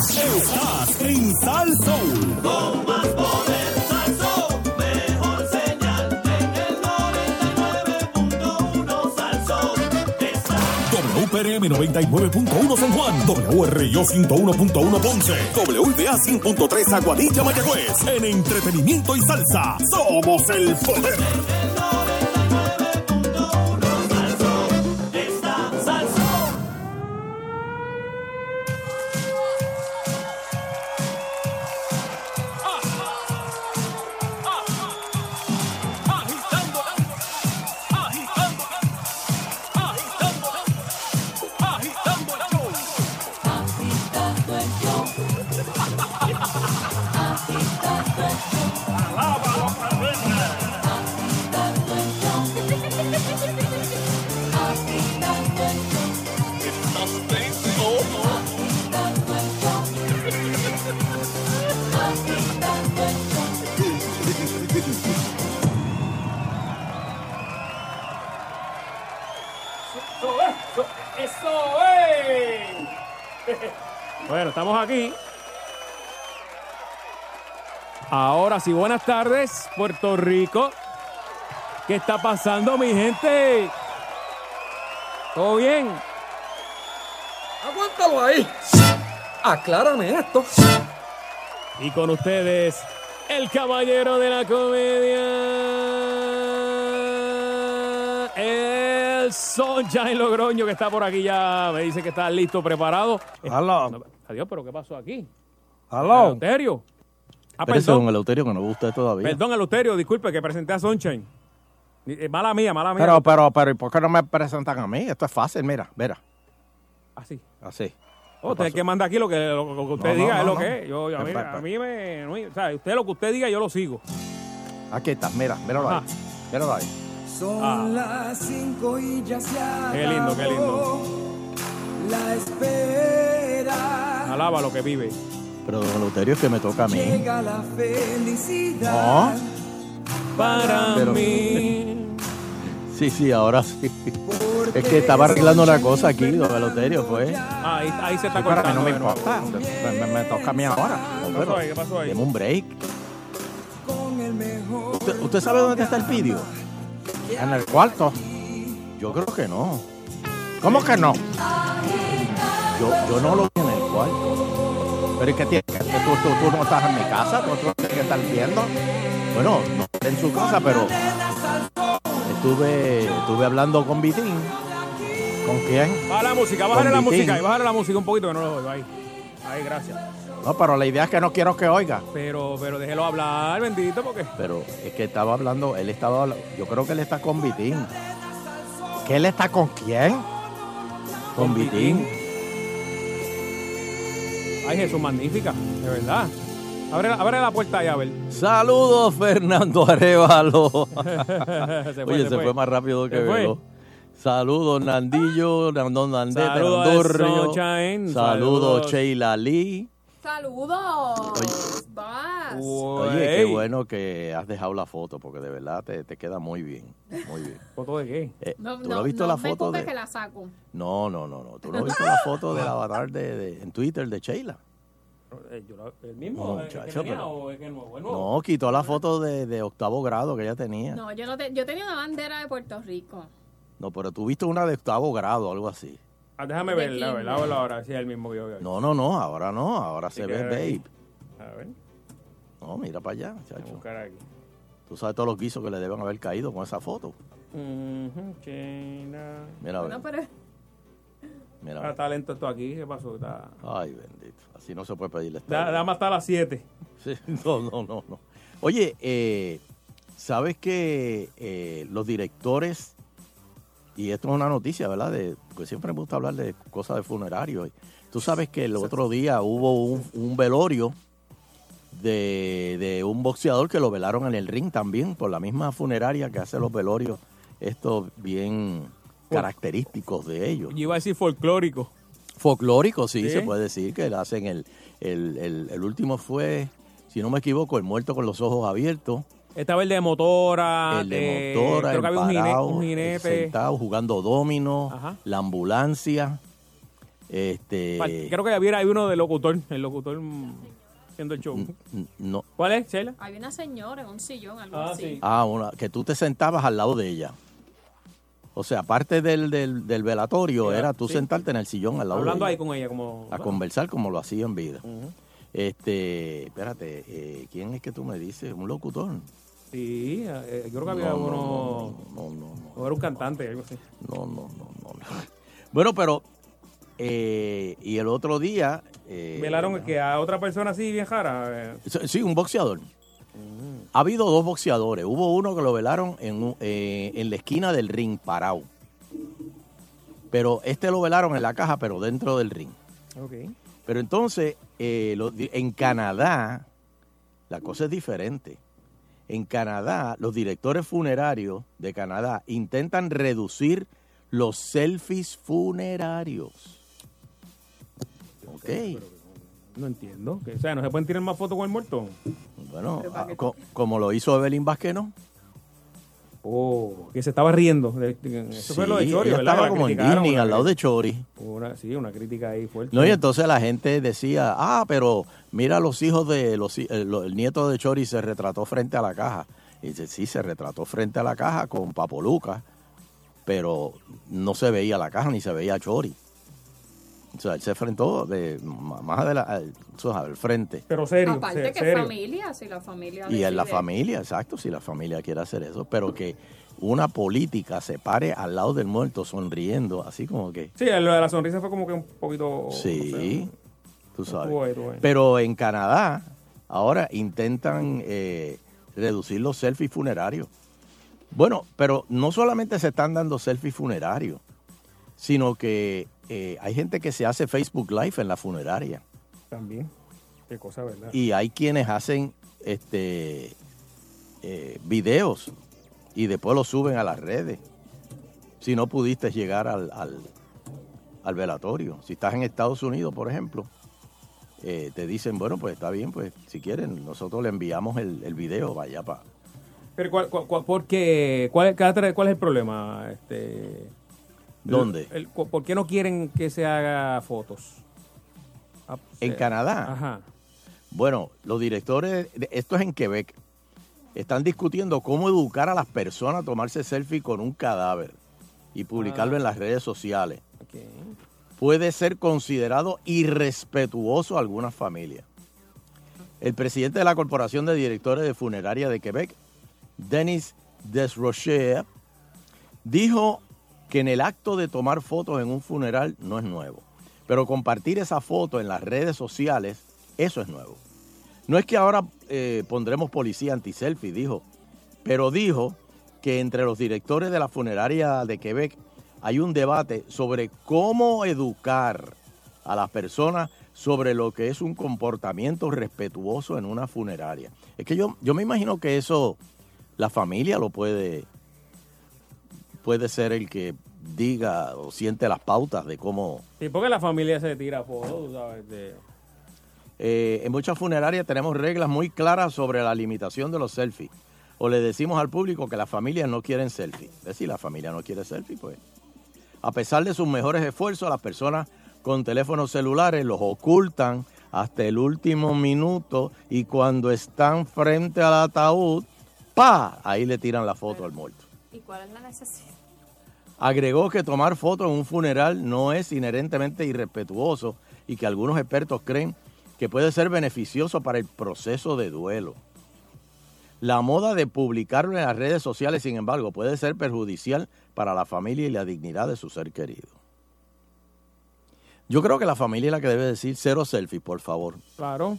Estás en Sal Soul. Con más poder, Salsón, mejor señal en el 99.1 Salsón. Está WPRM 99.1 San Juan, WRIO 101.1 Ponce, WBA 100.3 Aguadilla Mayagüez. En entretenimiento y salsa, somos el poder. Ahora sí, buenas tardes, Puerto Rico. ¿Qué está pasando, mi gente? ¿Todo bien? Aguántalo ahí. Aclárame esto. Y con ustedes, el caballero de la comedia, el Sunshine Logroño, que está por aquí ya. Me dice que está listo, preparado. No, Adiós, pero ¿qué pasó aquí? Aló. Eleuterio. Ah, Espérese, don perdón, Eleuterio, que no gusta todavía. perdón, Eleuterio, disculpe que presenté a Sunshine. Eh, Mala mía, mala mía. Pero, pero, pero, ¿y por qué no me presentan a mí? Esto es fácil, mira, mira. Así. Así. Oh, usted es el que manda aquí lo que, lo, lo que usted No, diga no, es lo no. que es. Yo, a, mí, a me. no, o sea, usted lo que usted diga, yo lo sigo. Aquí está, mira, míralo Ajá. ahí. Míralo ahí. Son Ah. las cinco y ya se Qué lindo, qué lindo. La espera. Alaba lo que vive. Pero, don Eleuterio, es que me toca a mí. Llega la felicidad. Para Pero- mí. Sí, sí, ahora sí. Es que estaba arreglando una cosa aquí, don Eleuterio, pues. Ah, ahí, ahí se está Sí, mí cortando. no me importa. Me, me- me toca a mí ahora. No, ¿Qué pero, pasó ahí? ¿Qué pasó ahí? deme un break. Con el mejor. ¿Usted, usted sabe dónde está el vídeo? En el cuarto. Yo creo que no. ¿Cómo que no? Yo, yo no lo vi en el cuarto. Pero es que tiene que tú, tú, tú no estás en mi casa, tú, tú tienes que estar viendo. Bueno, no en su casa, pero estuve, estuve hablando con Vitín. ¿Con quién? Baja la música, bájale la música, ahí, bájale la música un poquito que no lo oigo ahí. Ahí, gracias. No, pero la idea es que no quiero que oiga. Pero, pero déjelo hablar, bendito, porque. Pero es que estaba hablando, él estaba hablando, yo creo que él está con Vitín. ¿Que él está con quién? Con Con Vitín. Vitín. Ay, Jesús, magnífica, de verdad. Abre, la- abre la puerta ahí, a ver. Saludos, Fernando Arevalo. Se fue, Oye, se se fue. fue más rápido que velo. Saludos, Nandillo, Nandón Nandete, Saludos Saludos, saludos. Sheila Lee. Saludos. Vas. Oye, qué bueno que has dejado la foto, porque de verdad te, te queda muy bien. Muy bien. ¿Foto de qué? Eh, No, ¿Tú no, no has visto no la foto de.? que la saco. No, no, no, no. ¿Tú no has visto la foto del avatar de, de- en Twitter de Sheila? Eh, ¿El mismo? No, que muchacho, tenía, pero- o es que es nuevo? ¿Es nuevo? No, quitó la foto de, de octavo grado que ella tenía. No. No, yo no te, yo tenía una bandera de Puerto Rico. pero tú viste una de octavo grado, algo así. Ah, déjame verla, verla, verla ahora, si es el mismo que yo veo. No, no, no, ahora no, ahora se ve babe. A ver, No, mira para allá, chacho. buscar aquí. Tú sabes todos los guisos que le deben haber caído con esa foto. Ujú, China. Mira, a ver, Bueno, pero mira. está lento esto aquí, ¿qué pasó? Está... Ay, bendito. Así no se puede pedirle Da, dame hasta las 7. Sí, no, no, no, no. Oye, eh, ¿sabes que eh, los directores, y esto es una noticia, ¿verdad? De, pues siempre me gusta hablar de cosas de funerario. Tú sabes que el otro día hubo un, un velorio de, de un boxeador que lo velaron en el ring también, por la misma funeraria que hace los velorios, estos bien característicos de ellos. Yo iba a decir folclórico. Folclórico, sí, Sí. se puede decir que hacen el, el, el, el último fue, si no me equivoco, el muerto con los ojos abiertos, Esta vez el de motora. el de eh, motora, Creo que el había un, parado, un jinete. sentado jugando domino, Ajá. la ambulancia. Este, Creo que había hay uno de locutor, el locutor haciendo el show. no, ¿Cuál es, Sheila? Hay una señora en un sillón, algo Ah, así. sí. ah, una, que tú te sentabas al lado de ella. O sea, aparte del, del, del velatorio, Ya, era tú sí. sentarte en el sillón al lado Hablando de ahí ella, con ella como... a conversar como lo hacía en vida. Este, espérate, eh, ¿quién es que tú me dices? ¿Un locutor? Sí, eh, yo creo que había No, no, uno... No, no, no. O era un cantante, algo así. No, no, no, no. no. Bueno, pero, eh, y el otro día... eh, Velaron que a otra persona así bien jara. eh, Sí, un boxeador. Ha habido dos boxeadores. Hubo uno que lo velaron en, eh, en la esquina del ring, parado. Pero este lo velaron en la caja, pero dentro del ring. ok. Pero entonces, eh, lo- en Canadá, la cosa es diferente. En Canadá, los directores funerarios de Canadá intentan reducir los selfies funerarios. Ok. No entiendo. O sea, ¿no se pueden tirar más fotos con el muerto? Bueno, ah, co- como lo hizo Evelyn Vázquez, ¿no? Oh, que se estaba riendo. Eso fue lo de Chori, ¿verdad? estaba como en Disney, al lado de Chori. Una, sí, una crítica ahí fuerte. No, y entonces la gente decía, ah, pero mira los hijos de, los, el, nieto de Chori se retrató frente a la caja. Y dice, sí, se retrató frente a la caja con Papoluca, pero no se veía la caja ni se veía a Chori. O sea, él se enfrentó de, más adelante, al, frente. Pero serio, Aparte se- que serio. familia, si la familia Y en la familia, exacto, si la familia quiere hacer eso, pero que una política se pare al lado del muerto sonriendo, así como que... Sí, lo de la sonrisa fue como que un poquito... Sí, tú sabes. estuvo ahí, estuvo ahí. Pero en Canadá ahora intentan eh, reducir los selfies funerarios. Bueno, pero no solamente se están dando selfies funerarios, sino que eh, hay gente que se hace Facebook Live en la funeraria También. Qué cosa, ¿verdad? y hay quienes hacen este eh, videos y después los suben a las redes. Si no pudiste llegar al, al, al velatorio. Si estás en Estados Unidos, por ejemplo, eh, te dicen, bueno, pues está bien, pues si quieren, nosotros le enviamos el, el video, vaya para... Pero ¿cuál, cuál, cuál- por qué? ¿Cuál, ¿Cuál es el problema? Este, ¿Dónde? el- ¿Por qué no quieren que se haga fotos? Ah, En eh, Canadá. Ajá. Bueno, los directores, de- esto es en Quebec, están discutiendo cómo educar a las personas a tomarse selfie con un cadáver y publicarlo Ah. en las redes sociales. puede ser considerado irrespetuoso a algunas familias. El presidente de la Corporación de Directores de Funeraria de Quebec, Denis Desrochers, dijo que en el acto de tomar fotos en un funeral no es nuevo, pero compartir esa foto en las redes sociales, eso es nuevo. No es que ahora eh, pondremos policía anti-selfie, dijo, pero dijo que entre los directores de la funeraria de Quebec hay un debate sobre cómo educar a las personas sobre lo que es un comportamiento respetuoso en una funeraria. Es que yo, yo me imagino que eso la familia lo puede, puede ser el que diga o siente las pautas de cómo... Sí, porque la familia se tira fotos, sabes, de... Eh, en muchas funerarias tenemos reglas muy claras sobre la limitación de los selfies. O le decimos al público que las familias no quieren selfie. Es decir, la familia no quiere selfie, pues. A pesar de sus mejores esfuerzos, las personas con teléfonos celulares los ocultan hasta el último minuto y cuando están frente al ataúd, ¡pa! Ahí le tiran la foto al muerto. ¿Y cuál es la necesidad? Agregó que tomar fotos en un funeral no es inherentemente irrespetuoso y que algunos expertos creen que puede ser beneficioso para el proceso de duelo. La moda de publicarlo en las redes sociales, sin embargo, puede ser perjudicial para la familia y la dignidad de su ser querido. Yo creo que la familia es la que debe decir cero selfies, por favor. Claro.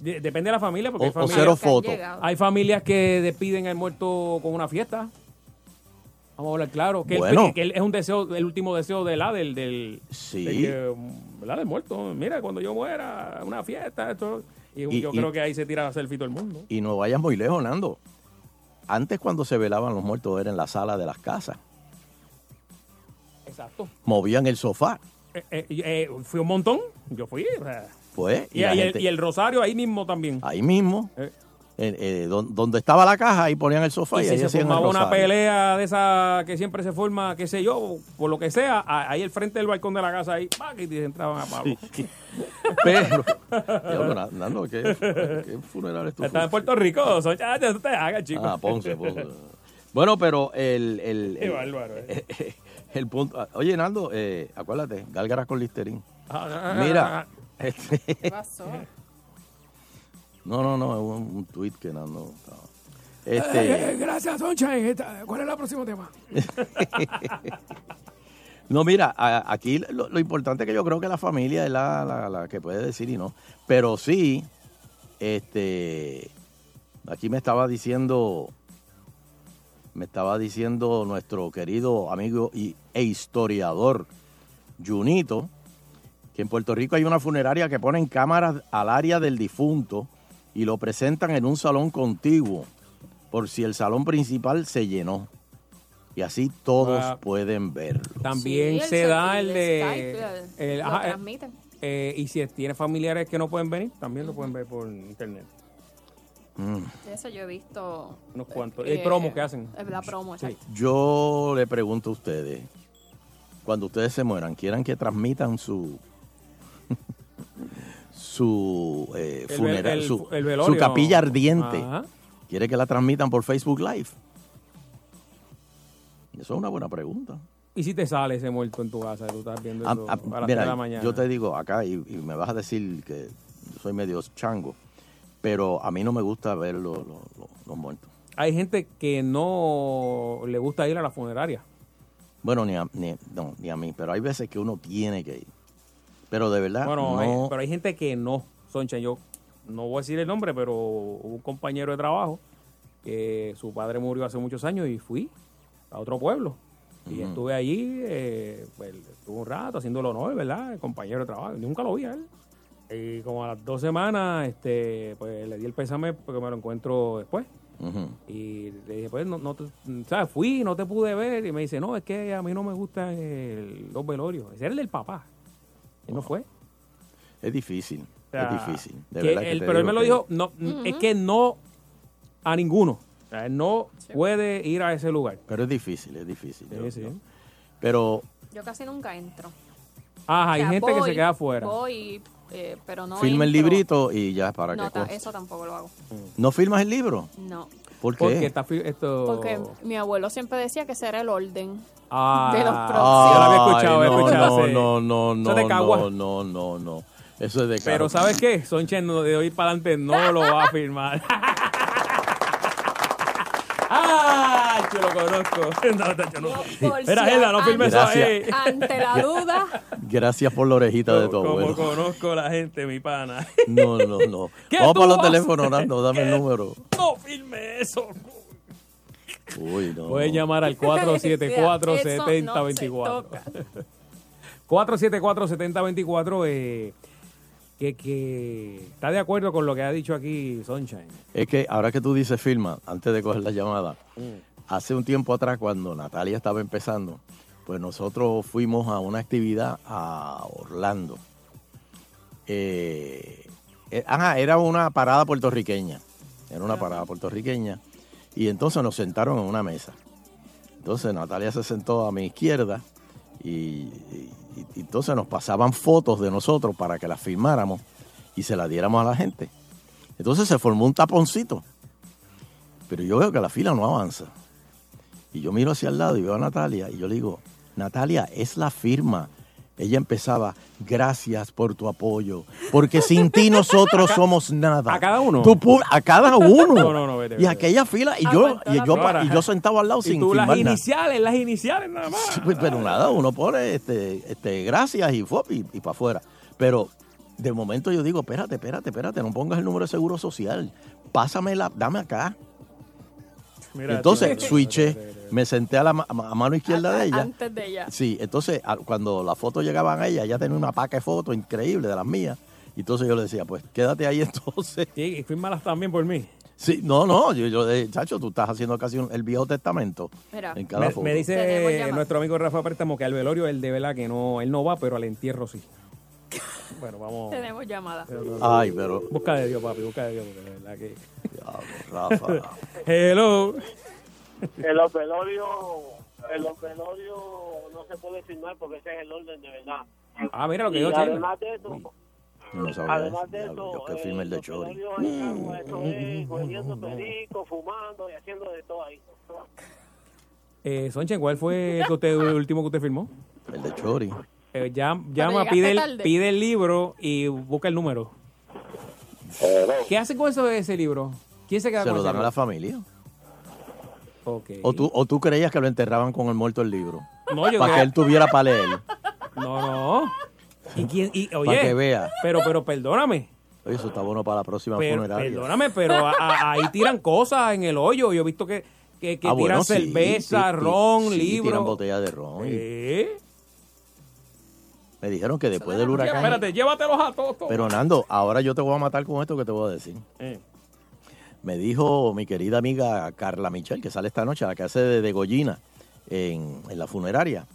De- depende de la familia, porque O- hay o familias, cero que han fotos. hay familias que despiden al muerto con una fiesta. Vamos a hablar claro. Que, él- Bueno. que él es un deseo, el último deseo de la del, del, Sí. que, ¿verdad? del muerto. Mira, cuando yo muera, una fiesta, esto. Y, Y- yo y- creo que ahí se tira selfie todo el mundo. Y no vayas muy lejos, Nando. Antes cuando se velaban los muertos era en la sala de las casas. Exacto. Movían el sofá. Eh, eh, eh, fui un montón. Yo fui. o sea, Pues, y, y, la y el, gente- y el rosario ahí mismo también. ahí mismo. Eh, eh, don- donde estaba la caja, ahí ponían el sofá y, Y si ahí se formaba una pelea de esa que siempre se forma, qué sé yo, por lo que sea, ahí al frente del balcón de la casa, ahí, ¡pac! y entraban a palo. Pero, Nando, ¿qué, qué funeral es tu Estaba en Puerto Rico, son ya, ya te hagas, chico. Ah, Ponce, Ponce. Bueno, pero el... el, Qué el- bárbaro, eh. el punto... Oye, Nando, eh, acuérdate, gálgaras con Listerine. Ah, Mira, este, ¿Qué pasó? No, no, no, es un, un tweet que Nando... estaba- Eh, Este, gracias, Sunshine. ¿Cuál es el próximo tema? no, mira, a- aquí lo, lo importante que yo creo que la familia es la, la- la que puede decir y no. Pero sí, este, aquí me estaba diciendo, me estaba diciendo nuestro querido amigo y, e historiador Junito, que en Puerto Rico hay una funeraria que ponen cámaras al área del difunto y lo presentan en un salón contiguo, por si el salón principal se llenó. Y así todos Ah. pueden verlo. También Sí, el se da el el de... Skype, el- lo ajá, eh, transmiten. eh, y si tiene familiares que no pueden venir, también lo pueden ver por internet. Mm. Eso yo he visto. Unos cuantos. eh, Hay promos que hacen. La promo, Sí. Yo le pregunto a ustedes, cuando ustedes se mueran, quieran que transmitan su su eh, El funeral, el- su, el velorio. su capilla ardiente. Ajá. ¿Quiere que la transmitan por Facebook Live? Eso es una buena pregunta. ¿Y si te sale ese muerto en tu casa? Tú estás viendo A- eso a- a, las mira, 3 de la mañana. yo te digo acá y, y me vas a decir que yo soy medio chango, pero a mí no me gusta ver los muertos. Hay gente que no le gusta ir a la funeraria. Bueno, ni a, ni, no, ni a mí, pero hay veces que uno tiene que ir. Pero de verdad, Bueno, no, hay- pero hay gente que no. Soncha, yo no voy a decir el nombre, pero hubo un compañero de trabajo que su padre murió hace muchos años y fui a otro pueblo. Y estuve allí, eh, pues, estuve un rato haciendo el honor, ¿verdad? El compañero de trabajo. Nunca lo vi a él. Y como a las dos semanas, este, pues le di el pésame porque me lo encuentro después. Y le dije, pues, no, no te, ¿sabes? Fui, no te pude ver. Y me dice, no, es que a mí no me gustan los velorios. Ese era el del papá. No fue. Es difícil, O sea, es difícil. De que verdad que él- te pero él me lo que- dijo, no, es que no a ninguno. O sea, él no puede ir a ese lugar. Pero es difícil, es difícil. Sí, yo- sí. yo- Pero Yo casi nunca entro. Ajá, hay O sea, gente que se queda afuera. Voy, eh, pero no firma el librito y ya para No, que ta- eso tampoco lo hago. ¿No firmas el libro? No. ¿Por qué? Porque está esto... Porque mi abuelo siempre decía que ese era el orden. Ah, de los yo próximos. lo había escuchado, no, escuchado. no, no, no, no, Eso es de Cagua. no, no, no, no. Eso es de Pero. ¿sabes qué? Sonchen de hoy para adelante no lo va a firmar. ¡Ah! Yo lo conozco. No, no, yo no. Mira, si eso Gracias. ahí. Ante la duda, Gracias por la orejita de tu Como abuelo. conozco la gente, mi pana. No, no, no. ¿Qué Vamos para los teléfonos, hacer? Nando, dame el número. No firme eso. Uy, no. Pueden llamar al Eso no se 474-7024. toca. 474-7024. Eh, que, que está de acuerdo con lo que ha dicho aquí Sunshine. Es que ahora que tú dices firma, antes de coger la llamada, Mm. Hace un tiempo atrás, cuando Natalia estaba empezando, pues nosotros fuimos a una actividad a Orlando. Eh, eh, ajá, era una parada puertorriqueña. Era una parada puertorriqueña. Y entonces nos sentaron en una mesa. Entonces Natalia se sentó a mi izquierda y, y- y entonces nos pasaban fotos de nosotros para que las firmáramos y se las diéramos a la gente. Entonces se formó un taponcito. Pero yo veo que la fila no avanza. Y yo miro hacia el lado y veo a Natalia y yo le digo, Natalia, es la firma. Ella empezaba, gracias por tu apoyo, porque sin ti nosotros somos nada. ¿A cada uno? Tú a cada uno. No, no, no, vete, y aquella fila, y yo, Aguantó y la yo, y yo sentado al lado Y sin tú las firmar nada. iniciales, las iniciales nada más. Sí, pues, pero nada, uno pone este, este, gracias y, fue, y, para afuera. Pero de momento yo digo, espérate, espérate, espérate, no pongas el número de seguro social. Pásamela, dame acá. Mira, entonces switché, me senté a la ma- a mano izquierda de ella. antes de ella. Sí, entonces a- cuando las fotos llegaban a ella, ella tenía una paca de fotos increíble de las mías. Y entonces yo le decía, pues quédate ahí entonces. Sí, y fírmalas también por mí. Sí, no, no, yo, yo eh, chacho, tú estás haciendo casi un- el Viejo Testamento Mira. en cada Me, foto. me dice nuestro amigo Rafa Préstamo que al velorio él de verdad que no, él no va, pero al entierro sí. Bueno, vamos. Tenemos llamada. Ay, pero Busca de Dios, papi, busca de Dios, porque de verdad que. Rafa. Hello. En los velorios, en los velorios no se puede firmar porque ese es el orden de verdad. Ah, mira lo que y yo además de eso, no sabía además de eso, Yo que eh, firme el de Chori. es, cogiendo perico, fumando y haciendo de todo ahí. Eh, Sonchen, ¿cuál fue el, que usted, el último que usted firmó? El de Chori. Eh, llam- llama, llegaste pide el, pide el libro y busca el número. ¿Qué hace con eso ese libro? ¿Quién se queda Se con lo dan a la familia. O tú, o tú creías que lo enterraban con el muerto el libro. No, yo Para que él tuviera para leer. No, no. ¿Y quién? Y, oye, Para que vea. Pero, pero perdóname. Oye, eso está bueno para la próxima Pero, funeraria. perdóname, pero a- a- ahí tiran cosas en el hoyo. Yo he visto que, que, que Ah, tiran bueno, sí, cerveza, sí, ron, sí, libro. tiran botellas de ron. ¿Eh? Me dijeron que después del huracán... Espérate, llévatelos a todos. todos. Pero Nando, ahora yo te voy a matar con esto que te voy a decir. Eh. Me dijo mi querida amiga Carla Michel, que sale esta noche, la que hace de degollina en, en la funeraria.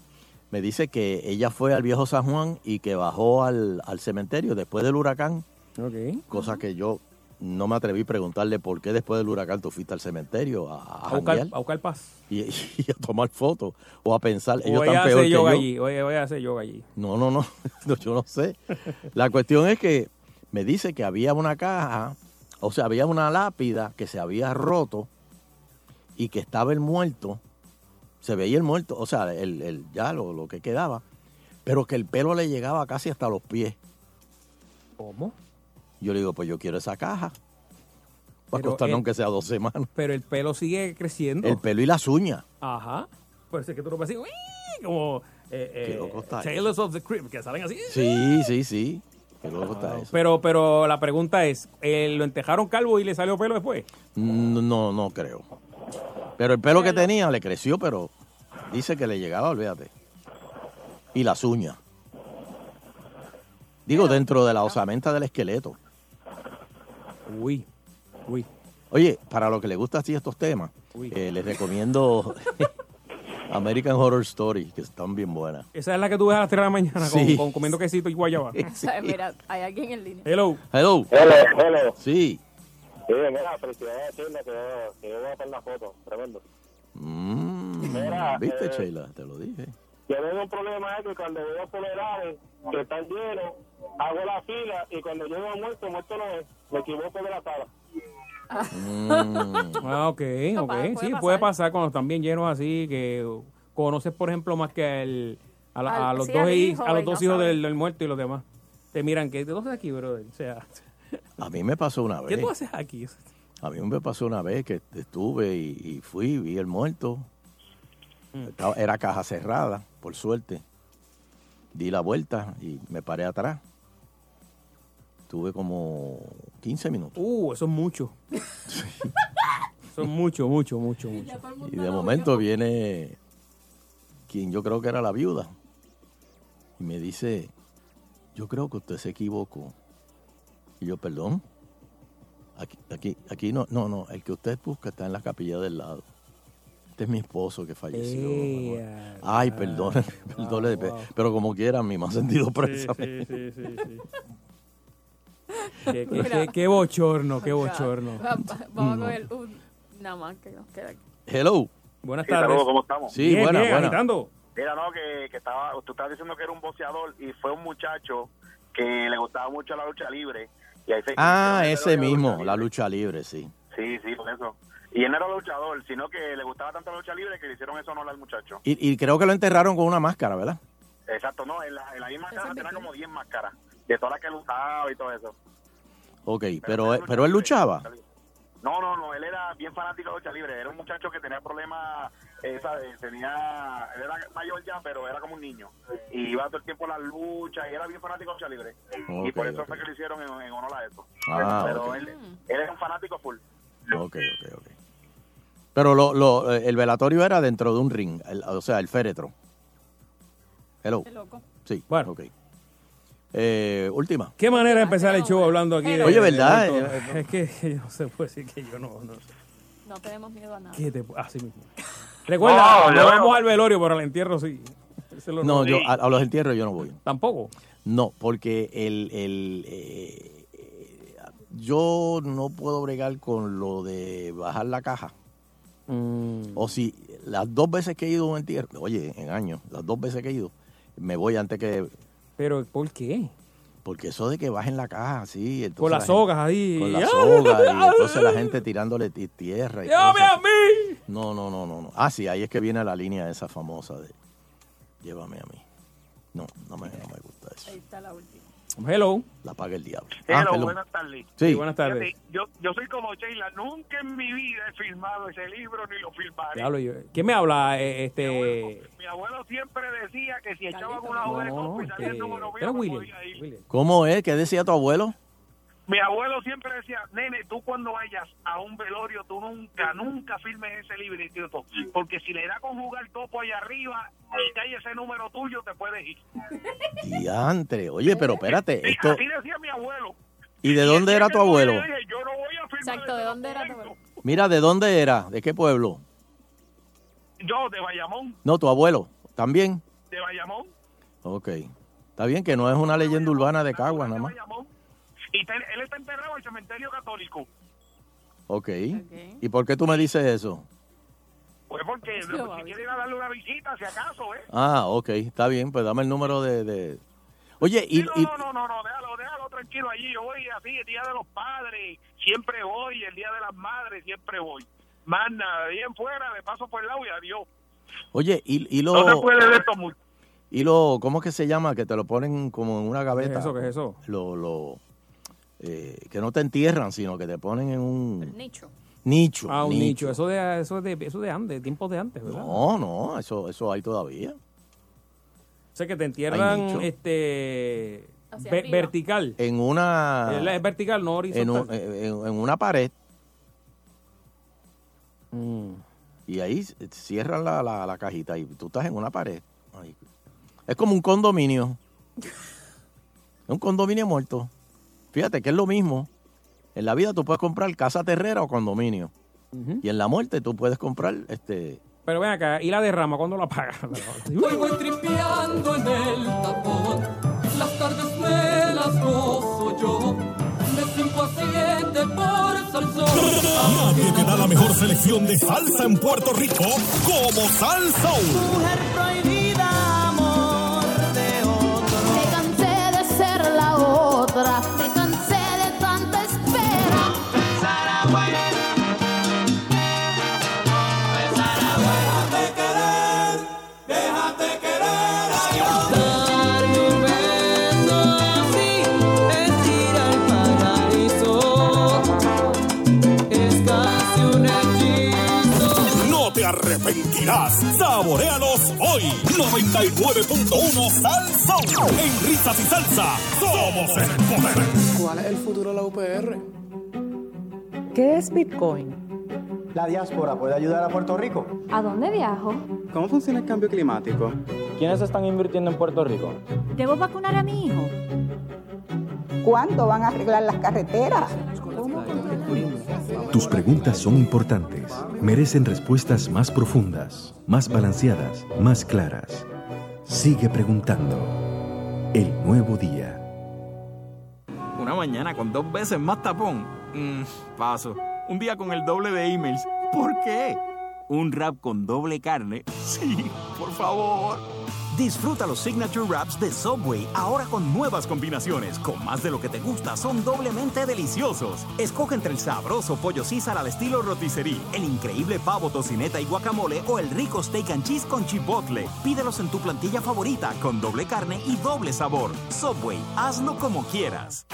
Me dice que ella fue al viejo San Juan y que bajó al, al cementerio después del huracán, Ok. cosa que yo no me atreví a preguntarle por qué después del huracán tú fuiste al cementerio a, a A buscar, a buscar paz. y, y a tomar fotos o a pensar, ellos voy están a peor hacer yoga yo. allí. Voy a hacer yoga allí. No, no, no, no, yo no sé. La cuestión es que me dice que había una caja, o sea, había una lápida que se había roto y que estaba el muerto, se veía el muerto, o sea, el, el- ya lo, lo que quedaba, pero que el pelo le llegaba casi hasta los pies. ¿Cómo? Yo le digo, pues yo quiero esa caja. Va a costar aunque sea dos semanas. Pero el pelo sigue creciendo. El pelo y las uñas. Ajá. Por eso es que tú lo ves así, ¡uy! como eh, eh, Tales of the Crypt, que salen así. Sí, sí, sí. Pero, pero la pregunta es, eh, ¿lo entejaron calvo y le salió pelo después? No, no, no creo. Pero el pelo que tenía le creció, pero dice que le llegaba, olvídate. Y las uñas. Digo, dentro de la osamenta del esqueleto. Uy, uy. Oye, para lo que le gusta así estos temas, Uy. eh, les recomiendo American Horror Story, que están bien buenas. Esa es la que tú ves a las 3 de la mañana Sí. con, con- comiendo quesito y guayaba. Ay, Mira, hay alguien en línea. Hello. Hello. Hello, hello. Sí. Sí, mira, felicidades a Chile, que, que yo voy a hacer la foto, tremendo. Mm, Mira, ¿Viste, eh, Sheila? Te lo dije. Yo tengo un problema es que cuando veo funerales que están llenos, hago la fila y cuando llego a muerto, muerto no es, me equivoco de la sala. Mm, Ah, ok, ok. puede sí, pasar. puede pasar cuando están bien llenos así, que conoces, por ejemplo, más que el- a, la- a los sí, dos, hijo, a los dos no hijos del, del muerto y los demás. Te miran, ¿qué, ¿de dónde estás aquí, brother? O sea, a mí me pasó una ¿qué vez. tú haces aquí? A mí me pasó una vez que estuve y, y fui, vi el muerto. Estaba- Era caja cerrada, por suerte. Di la vuelta y me paré atrás. Tuve como 15 minutos. Uh, eso es mucho. Es mucho, mucho, mucho, mucho. Y de momento viene quien yo creo que era la viuda. Y me dice, yo creo que usted se equivocó. Y yo, perdón. Aquí, aquí, aquí no, no, no, el que usted busca está en la capilla del lado. Este es mi esposo que falleció. Ay, perdón, perdón, wow. pero como quiera, mi más sentido Sí, pésame. sí, sí, sí, sí. Qué, qué- qué- qué bochorno, qué bochorno. Va- va- Vamos a coger un, nada más que nos queda aquí. Hello. Buenas Sí, tardes. saludos, ¿cómo estamos? Sí, bien, buena, bien, buena. agitando. Mira, no, que, que estaba, tú estabas diciendo que era un boxeador y fue un muchacho que le gustaba mucho la lucha libre. Y ahí se Ah, ese mismo, lucha la lucha libre, sí. Sí, sí, por eso. Y él no era luchador, sino que le gustaba tanto la lucha libre que le hicieron eso honor al muchacho. Y, y creo que lo enterraron con una máscara, ¿verdad? Exacto, no, en la, en la misma es tenía como 10 máscaras, de todas las que él usaba y todo eso. Ok, Pero pero, él luchaba. No, no, no, él era bien fanático de lucha libre. Era un muchacho que tenía problemas, eh, ¿sabes? Tenía, él era mayor ya, pero era como un niño. Y iba todo el tiempo a las luchas y era bien fanático de lucha libre. y por eso ok. fue que lo hicieron en, en honor a eso. Ah, pero él, él era un fanático full. Ok, ok, ok. Pero lo, lo, eh, el velatorio era dentro de un ring, el- o sea, el féretro. Hello. Qué loco. Sí, Bueno. ok. Eh, última. ¿Qué manera de empezar el show hablando aquí? Oye, de ¿verdad? muertos? Es que yo no se puede decir que yo no... no No tenemos miedo a nada. ¿Qué te- así mismo. Recuerda, No, no, vamos al velorio, pero al entierro sí. No, yo a, a los entierros yo no voy. Tampoco. No, porque el, el, eh, eh, yo no puedo bregar con lo de bajar la caja. Mm. O si las dos veces que he ido a un entierro, oye, en años, las dos veces que he ido, me voy antes que... Pero, ¿por qué? Porque eso de que bajen la caja así... entonces Con la las sogas ahí. Con las sogas y entonces la gente tirándole ti- tierra. Y ¡Llévame cosas. a mí! No, no, no, no, no. Ah, sí, ahí es que viene la línea esa famosa de llévame a mí. No, no me, no me gusta eso. Ahí está la última. Hello. La paga el diablo. Hello, Ah, hello. buenas tardes. Sí. buenas tardes. Fíjate, yo, yo soy como Sheila, nunca en mi vida he filmado ese libro ni lo filmaré. Te hablo yo. ¿Quién me habla? Eh, este. Mi abuelo siempre decía que si echaban una joven No, copa y salía el este, número ¿tú eres mío. ¿Cómo es? ¿Qué decía tu abuelo? Mi abuelo siempre decía, nene, tú cuando vayas a un velorio, tú nunca, nunca firmes ese librito, porque si le da con jugar topo allá arriba y cae ese número tuyo, te puedes ir. Diantre. Oye, pero espérate, Sí, esto... Así decía mi abuelo. ¿Y de dónde era tu abuelo? Yo dije, yo no voy a firmar Exacto, ¿de dónde era tu abuelo? Mira, ¿de dónde era? ¿De qué pueblo? Yo, de Bayamón, No, tu abuelo. ¿También? de Bayamón. Ok. Está bien que no es una leyenda urbana de Caguas nada más. Bayamón. Y te- él está enterrado en el cementerio católico. Ok. ¿Y por qué tú me dices eso? Pues porque Sí, si quiere ir a darle una visita, si acaso, ¿eh? Ah, ok. Está bien, pues dame el número de... de- Oye, y, Sí, y- no, no, no, no, déjalo, déjalo tranquilo allí. Yo voy así, el día de los padres, siempre voy, el día de las madres, siempre voy. Más nada, bien fuera, me paso por el lado y adiós. oye, y, y No lo... puede ver esto mucho. Y lo, ¿cómo es que se llama? Que te lo ponen como en una gaveta. ¿Qué es eso? ¿Qué es eso? Lo, lo, eh, que no te entierran, sino que te ponen en un Nicho. nicho. Ah, un nicho. Eso de, eso de, eso de antes, tiempos de antes, ¿verdad? No, no, eso, eso hay todavía. O sea, que te entierran este ve- vertical. En una, Es vertical, no en, horizontal. un- en- en una pared Mm. y ahí s- cierran la, la, la cajita y tú estás en una pared. Es como un condominio. Es un condominio muerto. Fíjate que es lo mismo. En la vida tú puedes comprar casa terrera o condominio. Ujú. Y en la muerte tú puedes comprar este Pero ven acá, ¿y la derrama cuándo la pagas? Hoy voy tripeando en el tapón, las tardes me las gozo yo, me impaciente por salsón. Nadie te da la mejor selección de salsa en Puerto Rico como Salsa. Mujer prohibida, amor de otro. Me cansé de ser la otra, arrepentirás. Saborealos hoy. 99.1 Salsa. En risas y salsa. Somos el poder. ¿Cuál es el futuro de la UPR? ¿Qué es Bitcoin? ¿La diáspora puede ayudar a Puerto Rico? ¿A dónde viajo? ¿Cómo funciona el cambio climático? ¿Quiénes están invirtiendo en Puerto Rico? ¿Debo vacunar a mi hijo? ¿Cuándo van a arreglar las carreteras? Tus preguntas son importantes. Merecen respuestas más profundas, más balanceadas, más claras. Sigue preguntando. El nuevo día. Una mañana con dos veces más tapón. Mm, paso. Un día con el doble de emails. ¿Por qué? Un rap con doble carne. Sí, por favor. Disfruta los Signature Wraps de Subway ahora con nuevas combinaciones. Con más de lo que te gusta, son doblemente deliciosos. Escoge entre el sabroso pollo César al estilo rotisserie, el increíble pavo tocineta y guacamole o el rico steak and cheese con chipotle. Pídelos en tu plantilla favorita con doble carne y doble sabor. Subway, hazlo como quieras.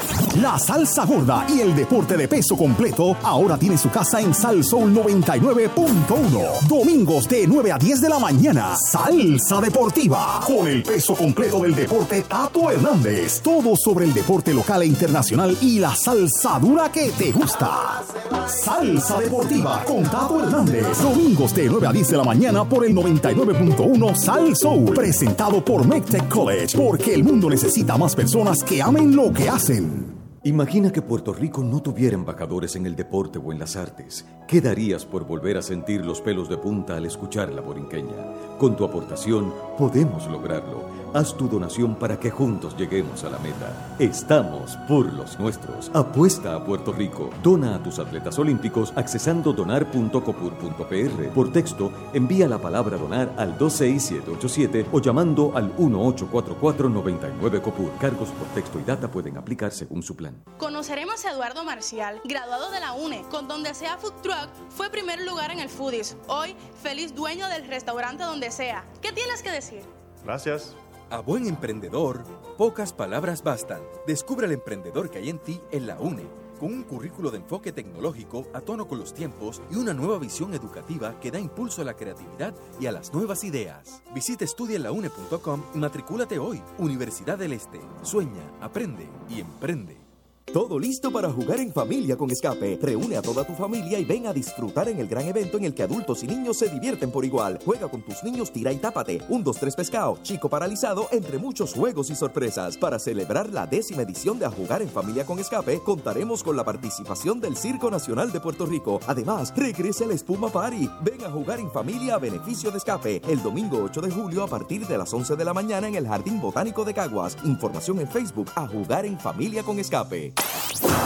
La salsa gorda y el deporte de peso completo ahora tiene su casa en Sal Soul 99.1. Domingos de 9 a 10 de la mañana. Salsa deportiva. Con el peso completo del deporte Tato Hernández. Todo sobre el deporte local e internacional y la salsa dura que te gusta. Salsa deportiva con Tato Hernández. Domingos de 9 a 10 de la mañana por el 99.1 Sal Soul. Presentado por MedTech College. Porque el mundo necesita más personas que amen lo que hacen. Imagina que Puerto Rico no tuviera embajadores en el deporte o en las artes. ¿Qué darías por volver a sentir los pelos de punta al escuchar la borinqueña? Con tu aportación podemos lograrlo. Haz tu donación para que juntos lleguemos a la meta. Estamos por los nuestros. Apuesta a Puerto Rico. Dona a tus atletas olímpicos accesando donar.copur.pr. Por texto, envía la palabra donar al 26787 o llamando al 1844-99 Cargos por texto y data pueden aplicar según su plan. Conoceremos a Eduardo Marcial, graduado de la UNE, con donde sea Food Truck, fue primer lugar en el Foodies. Hoy, feliz dueño del restaurante donde sea. ¿Qué tienes que decir? Gracias. A buen emprendedor, pocas palabras bastan. Descubre el emprendedor que hay en ti en la UNE, con un currículo de enfoque tecnológico a tono con los tiempos y una nueva visión educativa que da impulso a la creatividad y a las nuevas ideas. Visita estudienlaune.com y matricúlate hoy. Universidad del Este. Sueña, aprende y emprende. Todo listo para jugar en familia con Escape. Reúne a toda tu familia y ven a disfrutar en el gran evento en el que adultos y niños se divierten por igual. Juega con tus niños, tira y tápate. Un, dos, tres pescado, chico paralizado, entre muchos juegos y sorpresas. Para celebrar la décima edición de A Jugar en Familia con Escape, contaremos con la participación del Circo Nacional de Puerto Rico. Además, regresa el Espuma Party. Ven a jugar en familia a beneficio de Escape. El domingo 8 de julio a partir de las 11 de la mañana en el Jardín Botánico de Caguas. Información en Facebook A Jugar en Familia con Escape.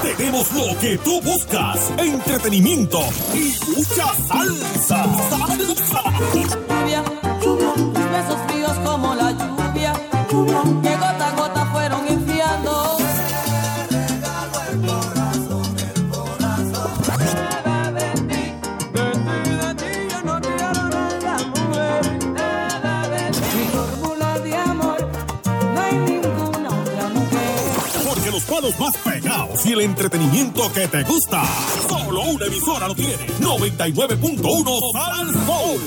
Tenemos lo que tú buscas: entretenimiento y mucha salsa. Salsa. lluvia, lluvia, besos y el entretenimiento que te gusta, solo una emisora lo tiene. 99.1 Sal Soul.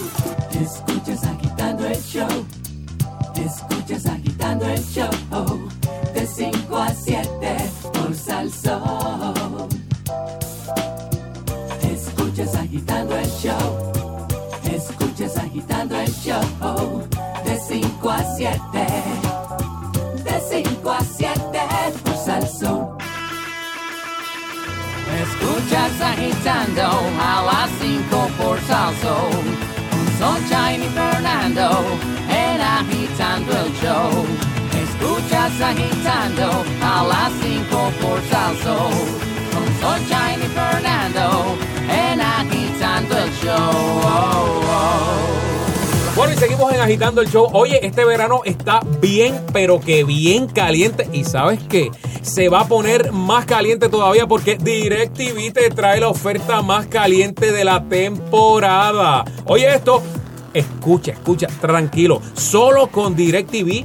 Escuchas agitando el show. Escuchas agitando el show. De 5 a 7 por Salsón. Escuchas agitando el show. Escuchas agitando el show. De 5 a 7. De 5 a 7 por Salsón. Escuchas agitando a las 5 por Salsón. Con Sunshine y Fernando en agitando el show. Escuchas agitando a las 5 por Salsón. Con Sunshine y Fernando en agitando el show. Oh, oh. Bueno, y seguimos en Agitando el Show. Oye, este verano está bien, pero que bien caliente. ¿Y sabes qué? Se va a poner más caliente todavía porque DirecTV te trae la oferta más caliente de la temporada. Oye, esto, escucha, escucha, tranquilo. Solo con DirecTV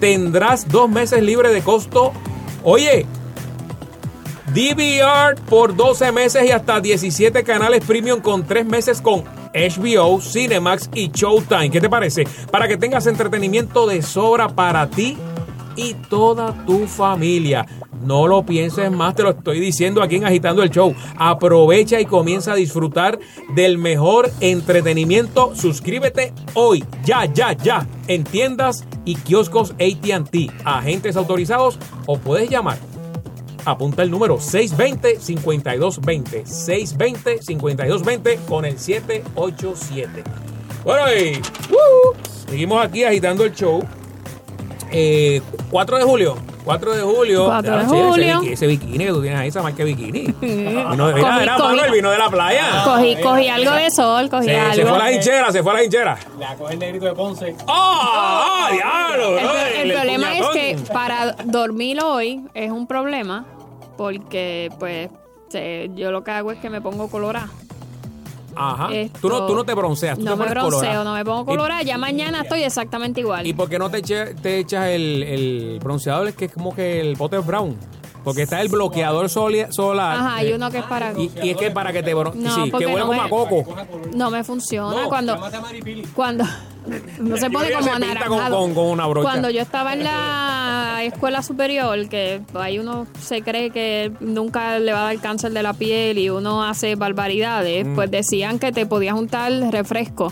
tendrás dos meses libres de costo. Oye, DVR por 12 meses y hasta 17 canales premium con 3 meses con HBO, Cinemax y Showtime. ¿Qué te parece? Para que tengas entretenimiento de sobra para ti y toda tu familia. No lo pienses más, te lo estoy diciendo aquí en Agitando el Show. Aprovecha y comienza a disfrutar del mejor entretenimiento. Suscríbete hoy, ya, ya, ya, en tiendas y kioscos ATT, agentes autorizados o puedes llamar Apunta el número 620-5220. 620-5220 con el 787. Bueno, y uh, seguimos aquí agitando el show. Eh, 4 de julio. 4 de julio. 4 de Ah, sí, ese julio. bikini- Ese, bikini que tú tienes ahí, esa marca de bikini. Vino, mira, Cogí- mira, cogí- Manuel, vino de la playa. Cogí, cogí algo de sol, cogí Se, algo. se fue a la hinchera, se fue a la hinchera. La coge el negrito de Ponce. ¡Ah! ¡Ah, diablo! El, bro! el El problema es que para dormir hoy es un problema porque pues se- yo lo que hago es que me pongo colorada. Ajá. Esto- Tú no, tú no te bronceas, tú No te me bronceo, colorada. no me pongo Y- colorada. Ya mañana estoy exactamente igual. ¿Y por qué no te, eche- te echas el, el bronceador? Es que es como que el pote brown. Porque está el bloqueador soli- solar. Ajá, hay uno que es para... y, y es que para que te No, sí, que porque huele no como me- a coco. No me funciona No, cuando... Cuando... No se pone como se pinta anaranjado. con- con- con una brocha. Cuando yo estaba en la escuela superior, que ahí uno se cree que nunca le va a dar cáncer de la piel y uno hace barbaridades, Mm. pues decían que te podías juntar refresco.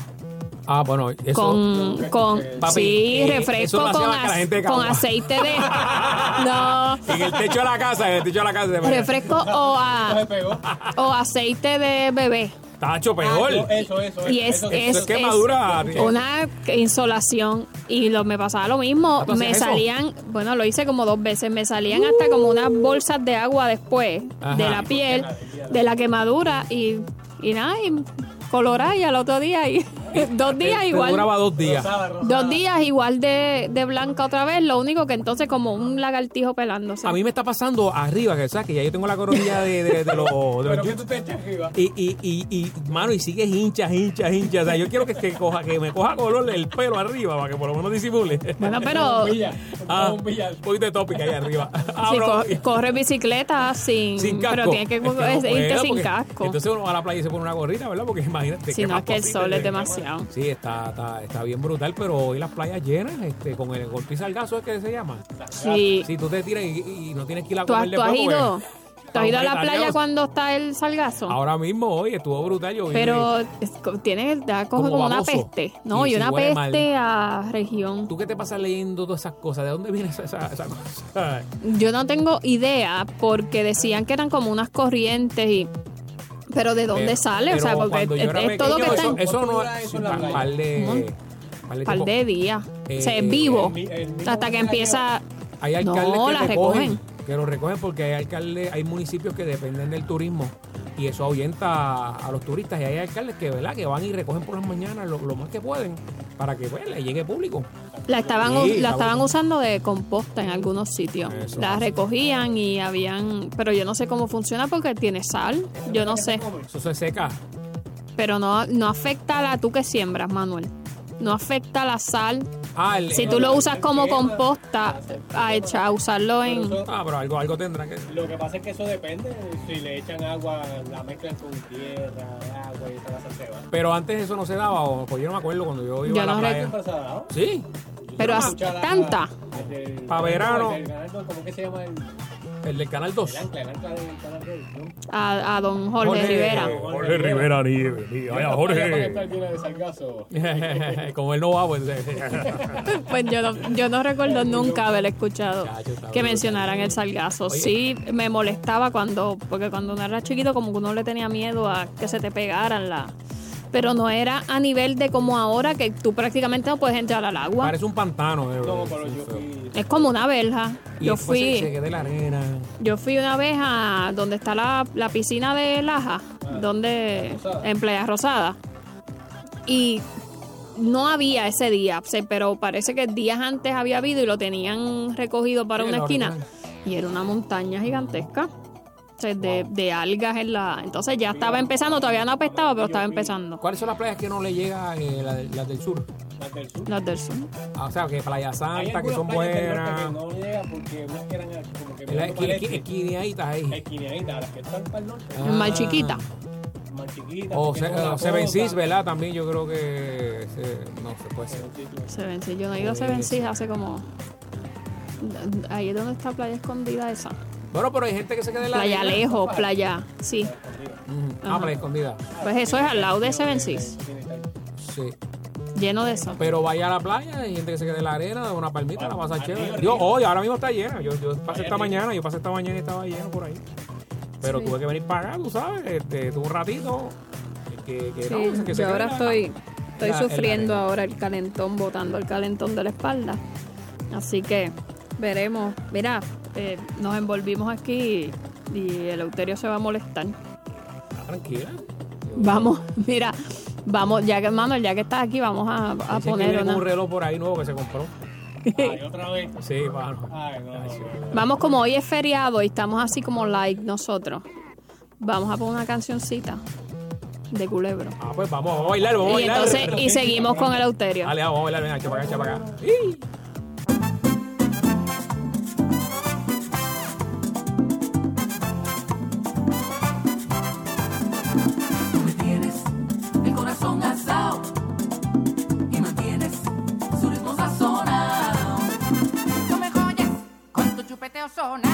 Ah, bueno, eso. con, con Papi, sí, eh, refresco eso lo hacía con, la gente de aceite de no En el techo de la casa, en el techo de la casa. refresco o, a- o aceite de bebé Tacho, peor. Eso, eso, y es, eso es, es quemadura. es una insolación y lo me pasaba lo mismo ¿Ah, me salían bueno lo hice como dos veces me salían hasta como unas bolsas de agua después Ajá. de la piel de la quemadura y y nada y colorada y al otro día y dos días Te igual duraba dos días. Dos días igual de, de blanca otra vez, lo único que entonces como un lagartijo pelándose. A mí me está pasando arriba, que sabes que ya yo tengo la coronilla de, de, de los. de los- Pero que tú te echas arriba. y, y, y, y, mano, y sigues hincha, hincha, hincha. O sea, yo quiero que, que, coja, que me coja color el pelo arriba para que por lo menos disimule. Bueno, pero Ah, un poquito de tópica ahí arriba. Ah, si bro, co- corre bicicleta sin, sin casco. pero tiene que, Es no irte sin casco. Entonces uno va a la playa y se pone una gorrita, ¿verdad? Porque imagínate. Si no es que el sol es demasiado. Sí, está, está, está bien brutal, pero hoy las playas llenas, este, con el golpe y salgazo es que se llama. Sí. Si tú te tiras y, y no tienes que ir a ¿Tú has, comer tú has ido, porque- tú has ido a la playa cuando está el salgazo? Ahora mismo, hoy estuvo brutal. Yo Pero tiene, da coge Como una peste, ¿no? Y una peste a región. ¿Tú qué te pasas leyendo todas esas cosas? ¿De dónde viene esa, esa cosa? Yo no tengo idea porque decían que eran como unas corrientes y... Pero ¿de dónde Pero- sale? O sea, porque es, todo que está en Eso, no es un par de, días. o sea, Eh, es vivo. el mismo hasta que empieza... Hay alcaldes No, que la recogen, recogen. que lo recogen porque hay alcaldes, hay municipios que dependen del turismo y eso ahuyenta a los turistas y hay alcaldes que, ¿verdad? que van y recogen por las mañanas lo, lo más que pueden para que pues, le llegue público. La estaban, Sí, la estaban usando de composta en algunos sitios. Eso. La recogían y habían... Pero yo no sé cómo funciona porque tiene sal. Yo no sé. Eso se seca. Pero no, no afecta a la tú que siembras, Manuel. No afecta la sal. Ah, el- si tú lo usas como composta, a, echar, a usarlo en... Ah, pero algo, algo tendrá que... Lo que pasa es que eso depende. Si le echan agua, la mezclan con tierra, agua y esa se va. Pero antes eso no se daba, o, pues yo no me acuerdo cuando yo iba Yo a la no playa. Siempre se ha dado. Sí, Pero cuchara tanta. del- Pa' verano. ¿Cómo que se llama el, el del Canal 2. el ancla? El ancla del canal 2. ¿no? A, a don Jorge, Rivera. Jorge Rivera, ni, ni- vaya Jorge. Como él no va, pues... Pues yo no, yo no recuerdo nunca haber escuchado que mencionaran el salgazo. Sí me molestaba cuando, porque cuando uno era chiquito como que uno le tenía miedo a que se te pegaran la... Pero no era a nivel de como ahora que tú prácticamente no puedes entrar al agua. Parece un pantano. eh, No, sí, pero yo fui. Es como una verja. Y Yo fui... Se, se la arena. Yo fui una vez a donde está la, la piscina de Laja, donde en Playa Rosada. Y no había ese día, pero parece que días antes había habido y lo tenían recogido para Sí, una esquina. Y era una montaña gigantesca. O de, de algas en la. Entonces ya estaba empezando, todavía no apestaba, pero estaba empezando. ¿Cuáles son las playas que no le llega eh, las, las del sur? Las del sur. Las del sur. Ah, o sea, que Playa Santa, que son buenas. que no llega porque eran como que En la mirando esqui- para el esqui- este. esquiniaditas ahí. Esquiniaditas, las que están para el norte. Ah. Chiquita. Más chiquitas. O porque se, son una o Seven. Seas, ¿verdad? También yo creo que se- no se puede ser. Seven Seas. Yo no he ido a Seven Seas hace como. Ahí es donde está Playa Escondida esa. Bueno, pero hay gente que se queda en la Playa arena. Lejos, Playa. Sí. Ujú. Ah, Ajá. Playa Escondida. Pues eso es al lado de Seven Seas. Sí. Lleno de eso. Pero vaya a la playa, hay gente que se queda en la arena, una palmita, la pasa chévere. Yo, hoy, ahora mismo está llena. Yo, yo pasé esta mañana, yo pasé esta mañana y estaba lleno por ahí. Pero Sí. tuve que venir para acá, tú sabes, este, tuve un ratito. Que, que Sí, no, que se yo ahora estoy, estoy la- sufriendo ahora el calentón, botando el calentón de la espalda. Así que veremos. Mira, eh, nos envolvimos aquí y el Euterio se va a molestar. Tranquila. Vamos, mira, vamos, ya que Manuel, ya que estás aquí, vamos a, a que poner una. un reloj por ahí nuevo que se compró. Ay, otra vez. Sí, mano. Ay, no, no, no. Vamos, como hoy es feriado y estamos así como like nosotros, vamos a poner una cancioncita de culebro. Ah, pues vamos, vamos a bailar, vamos a Y bailar. entonces, y seguimos con el Euterio. Dale, vamos a bailar, venga, echa para acá, echa para acá. Tu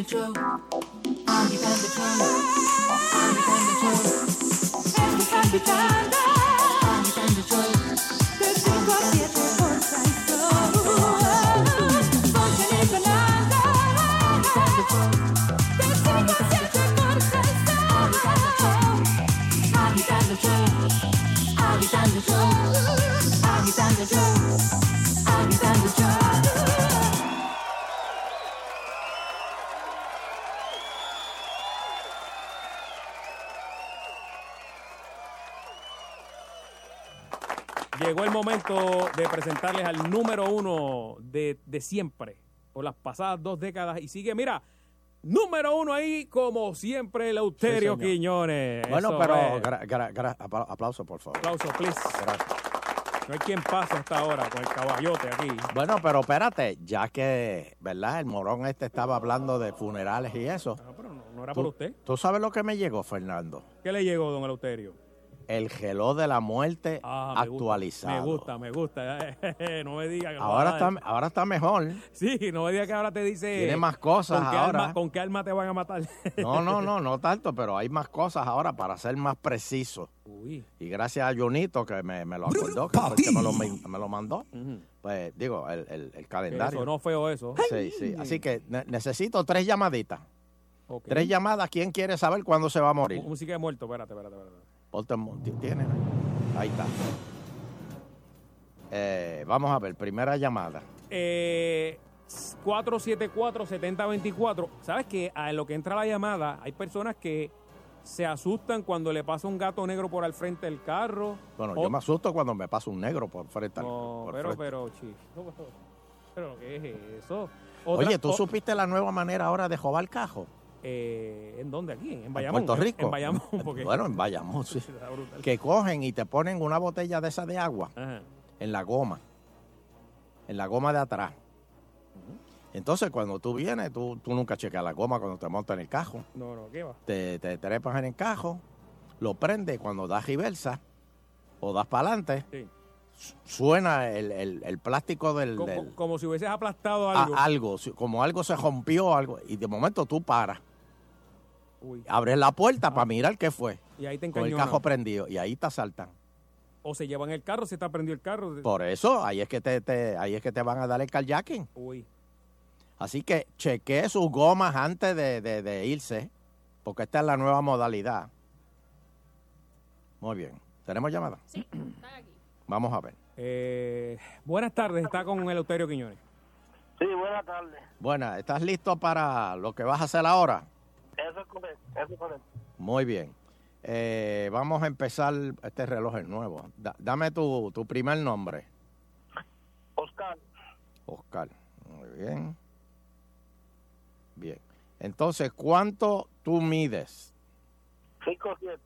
agitando el show, agitando el show, agitando el show. Estás agitando, agitando el momento de presentarles al número uno de, de siempre, por las pasadas dos décadas. Y sigue, mira, número uno ahí, como siempre, Eleuterio Sí. Quiñones. Bueno, Eso pero es. gra- gra- gra- apla- aplauso, por favor. Aplauso, please. No hay quien pase hasta ahora con el caballote aquí. Bueno, pero espérate, ya que, ¿verdad? El morón este estaba hablando de funerales y eso. No era ¿Tú- por usted. ¿Tú sabes lo que me llegó, Fernando? ¿Qué le llegó, don Eleuterio? El geló de la muerte Ah, me gusta, actualizado. Me gusta, me gusta. no me diga que Ahora está, ahora está mejor. Sí, no me diga que ahora te dice. Tiene más cosas ¿con qué ahora. ¿Con qué arma te van a matar? No, no, no, no tanto, pero hay más cosas ahora para ser más preciso. Uy. Y gracias a Junito que me, me lo acordó, que fue el que me lo, me lo mandó. Pues digo, el, el- el calendario. Sonó feo eso. Sí, sí. Así que ne- necesito tres llamaditas. Tres llamadas. ¿Quién quiere saber cuándo se va a morir? Música de muerto, espérate, espérate, espérate. En mu- ¿Tiene? Ahí está. Eh, vamos a ver, primera llamada. Eh, 474-7024. ¿Sabes que A lo que entra la llamada, hay personas que se asustan cuando le pasa un gato negro por al frente del carro. Bueno, O- yo me asusto cuando me pasa un negro por frente. al- No, por pero, frente. pero, chico. Pero, ¿qué es eso? Oye, ¿tú o- supiste la nueva manera ahora de jobar cajo? Eh, ¿En dónde? Aquí, en En Bayamón. Puerto Rico. En Bayamón. Porque... Bueno, en Bayamón, sí. Que cogen y te ponen una botella de esa de agua Ajá. en la goma. En la goma de atrás. Entonces, cuando tú vienes, tú, tú nunca checas la goma cuando te montas en el cajo. No, no, ¿qué va? Te, te trepas en el cajo, lo prendes cuando das reversa o das para adelante. Sí. Suena el, el- el plástico del, Como, del- como si hubieses aplastado a- algo. algo, como algo se rompió, algo, y de momento tú paras, Uy. abres la puerta para mirar qué fue, Y ahí te con el cajo prendido, y ahí te asaltan. O se llevan el carro, se está prendido el carro. Por eso, ahí es que te, te- ahí es que te van a dar el carjacking. Uy. Así que chequee sus gomas antes de, de- de irse, porque esta es la nueva modalidad. Muy bien. ¿Tenemos llamada? Sí, están aquí. Vamos a ver. Eh, buenas tardes, está con Eleuterio Quiñones. Sí, buenas tardes. Buena, ¿estás listo para lo que vas a hacer ahora? Eso es correcto. Eso es correcto. Muy bien. Eh, vamos a empezar, este reloj es nuevo. Da- dame tu, tu primer nombre. Oscar, Oscar. Muy bien. Bien. Entonces, ¿cuánto tú mides? 5 7.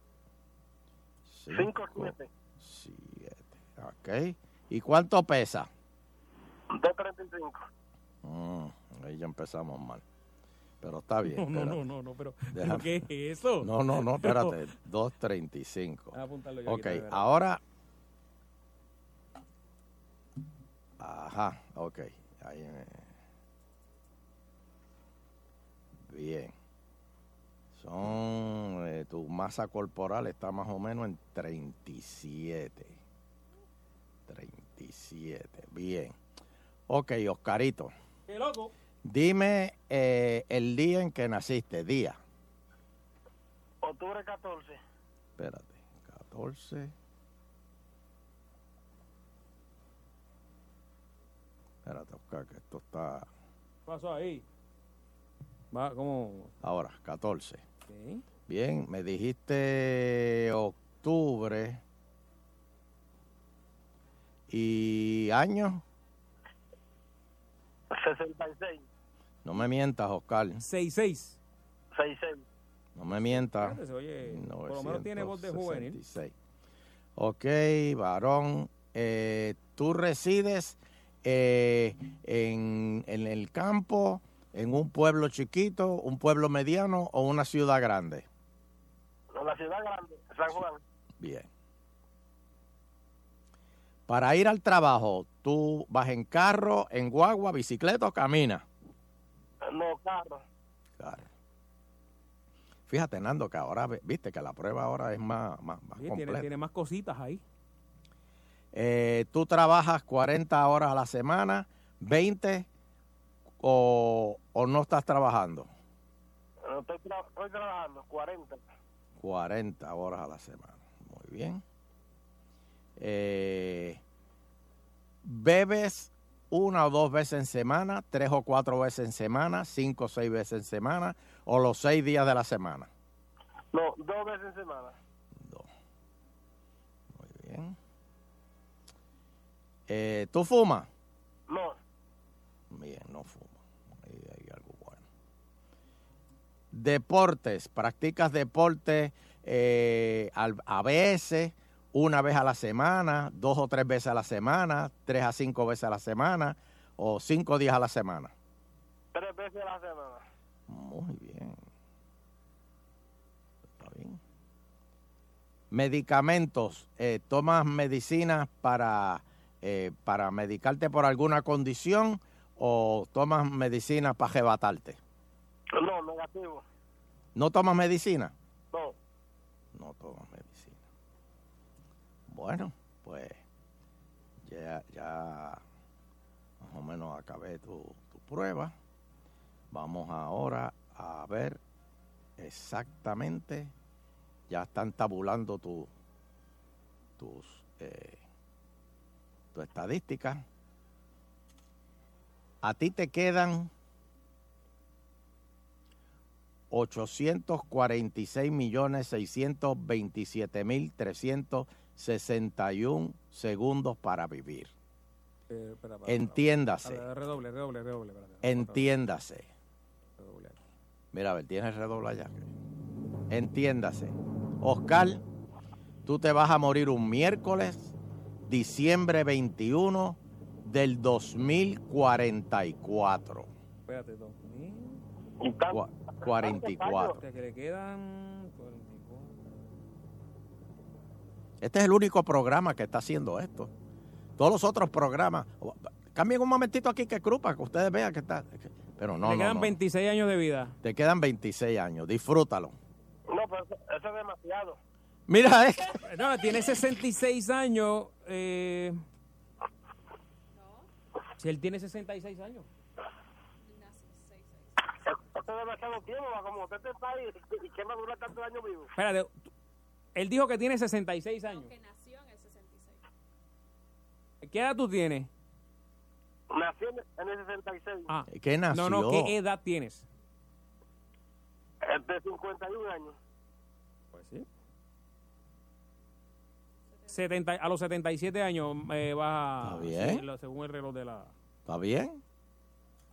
5 7. 7. Ok. ¿Y cuánto pesa? 235. Mm, ahí ya empezamos mal. Pero está bien. No, no, espérate. no, no, no, pero, pero. ¿qué es eso? No, no, no, espérate. 235. Ah, apúntalo yo Ok, aquí, ahora. Ajá, ok. Ahí me- Bien. Son. eh, tu masa corporal está más o menos en 37. 37. Bien. Ok, Oscarito. ¡Qué loco! Dime eh, el día en que naciste. Día. Octubre 14. Espérate. 14. Espérate, Oscar, que esto está. ¿Qué pasó ahí? Va, ¿cómo? Ahora, 14. Ok. Bien, me dijiste octubre. ¿Y año? 66. No me mientas, Oscar. 66. 66. No me mientas. Oye, por lo menos tiene voz de juvenil. 1966. Ok, varón. eh, ¿Tú resides eh, en, en el campo, en un pueblo chiquito, un pueblo mediano o una ciudad grande? En la ciudad grande, San Juan. Bien. Para ir al trabajo, ¿tú vas en carro, en guagua, bicicleta o caminas? No, carro. Claro. Fíjate, Nando, que ahora, viste que la prueba ahora es más, más, más Sí, tiene, completa. tiene más cositas ahí. Eh, ¿Tú trabajas 40 horas a la semana, 20 o, o no estás trabajando? No, estoy, tra- estoy trabajando, 40. 40 horas a la semana. Muy bien. Eh, ¿Bebes una o dos veces en semana, tres o cuatro veces en semana, cinco o seis veces en semana o los seis días de la semana? No, dos veces en semana. Muy bien. Eh, ¿Tú fumas? No, Bien, no fumo. Ahí hay algo bueno. Deportes. ¿Practicas deporte eh, al- a veces, una vez a la semana, dos o tres veces a la semana, tres a cinco veces a la semana o cinco días a la semana? tres veces a la semana. Muy bien. Está bien. Medicamentos. eh, ¿Tomas medicinas para, eh, para medicarte por alguna condición o tomas medicinas para arrebatarte? No, negativo. ¿No tomas medicina? No. No tomas. Bueno, pues ya, ya más o menos acabé tu, prueba. Vamos ahora a ver exactamente, ya están tabulando tu, tus eh, tu estadística. A ti te quedan 846 millones 627 mil 361 segundos para vivir. Eh, espera, Entiéndase. Redoble, redoble, redoble. Entiéndase. Redoble. Mira, a ver, tienes redoble allá. Entiéndase. Oscar, tú te vas a morir un miércoles, diciembre 21 del 2044. Espérate, 2000. Cua- 44. O sea, que le quedan Este es el único programa que está haciendo esto. Todos los otros programas. Cambien un momentito aquí que crupa, que ustedes vean que está. Pero no, no, quedan no. 26 años de vida. Te quedan 26 años. Disfrútalo. No, pero eso, eso es demasiado. Mira, eh. No, tiene 66 años. Eh... Si él tiene 66 años. Eso es demasiado tiempo, va, como usted está ¿y qué va a durar tantos años vivo? Espérate. Él dijo que tiene 66 años. nació en el 66. ¿Qué edad tú tienes? Nací en, el 66. Ah. ¿Qué nació? No, no, ¿qué edad tienes? De 51 años. Pues sí. 70, a los 77 años eh, va Está bien. sí, según el reloj de la... ¿Está bien?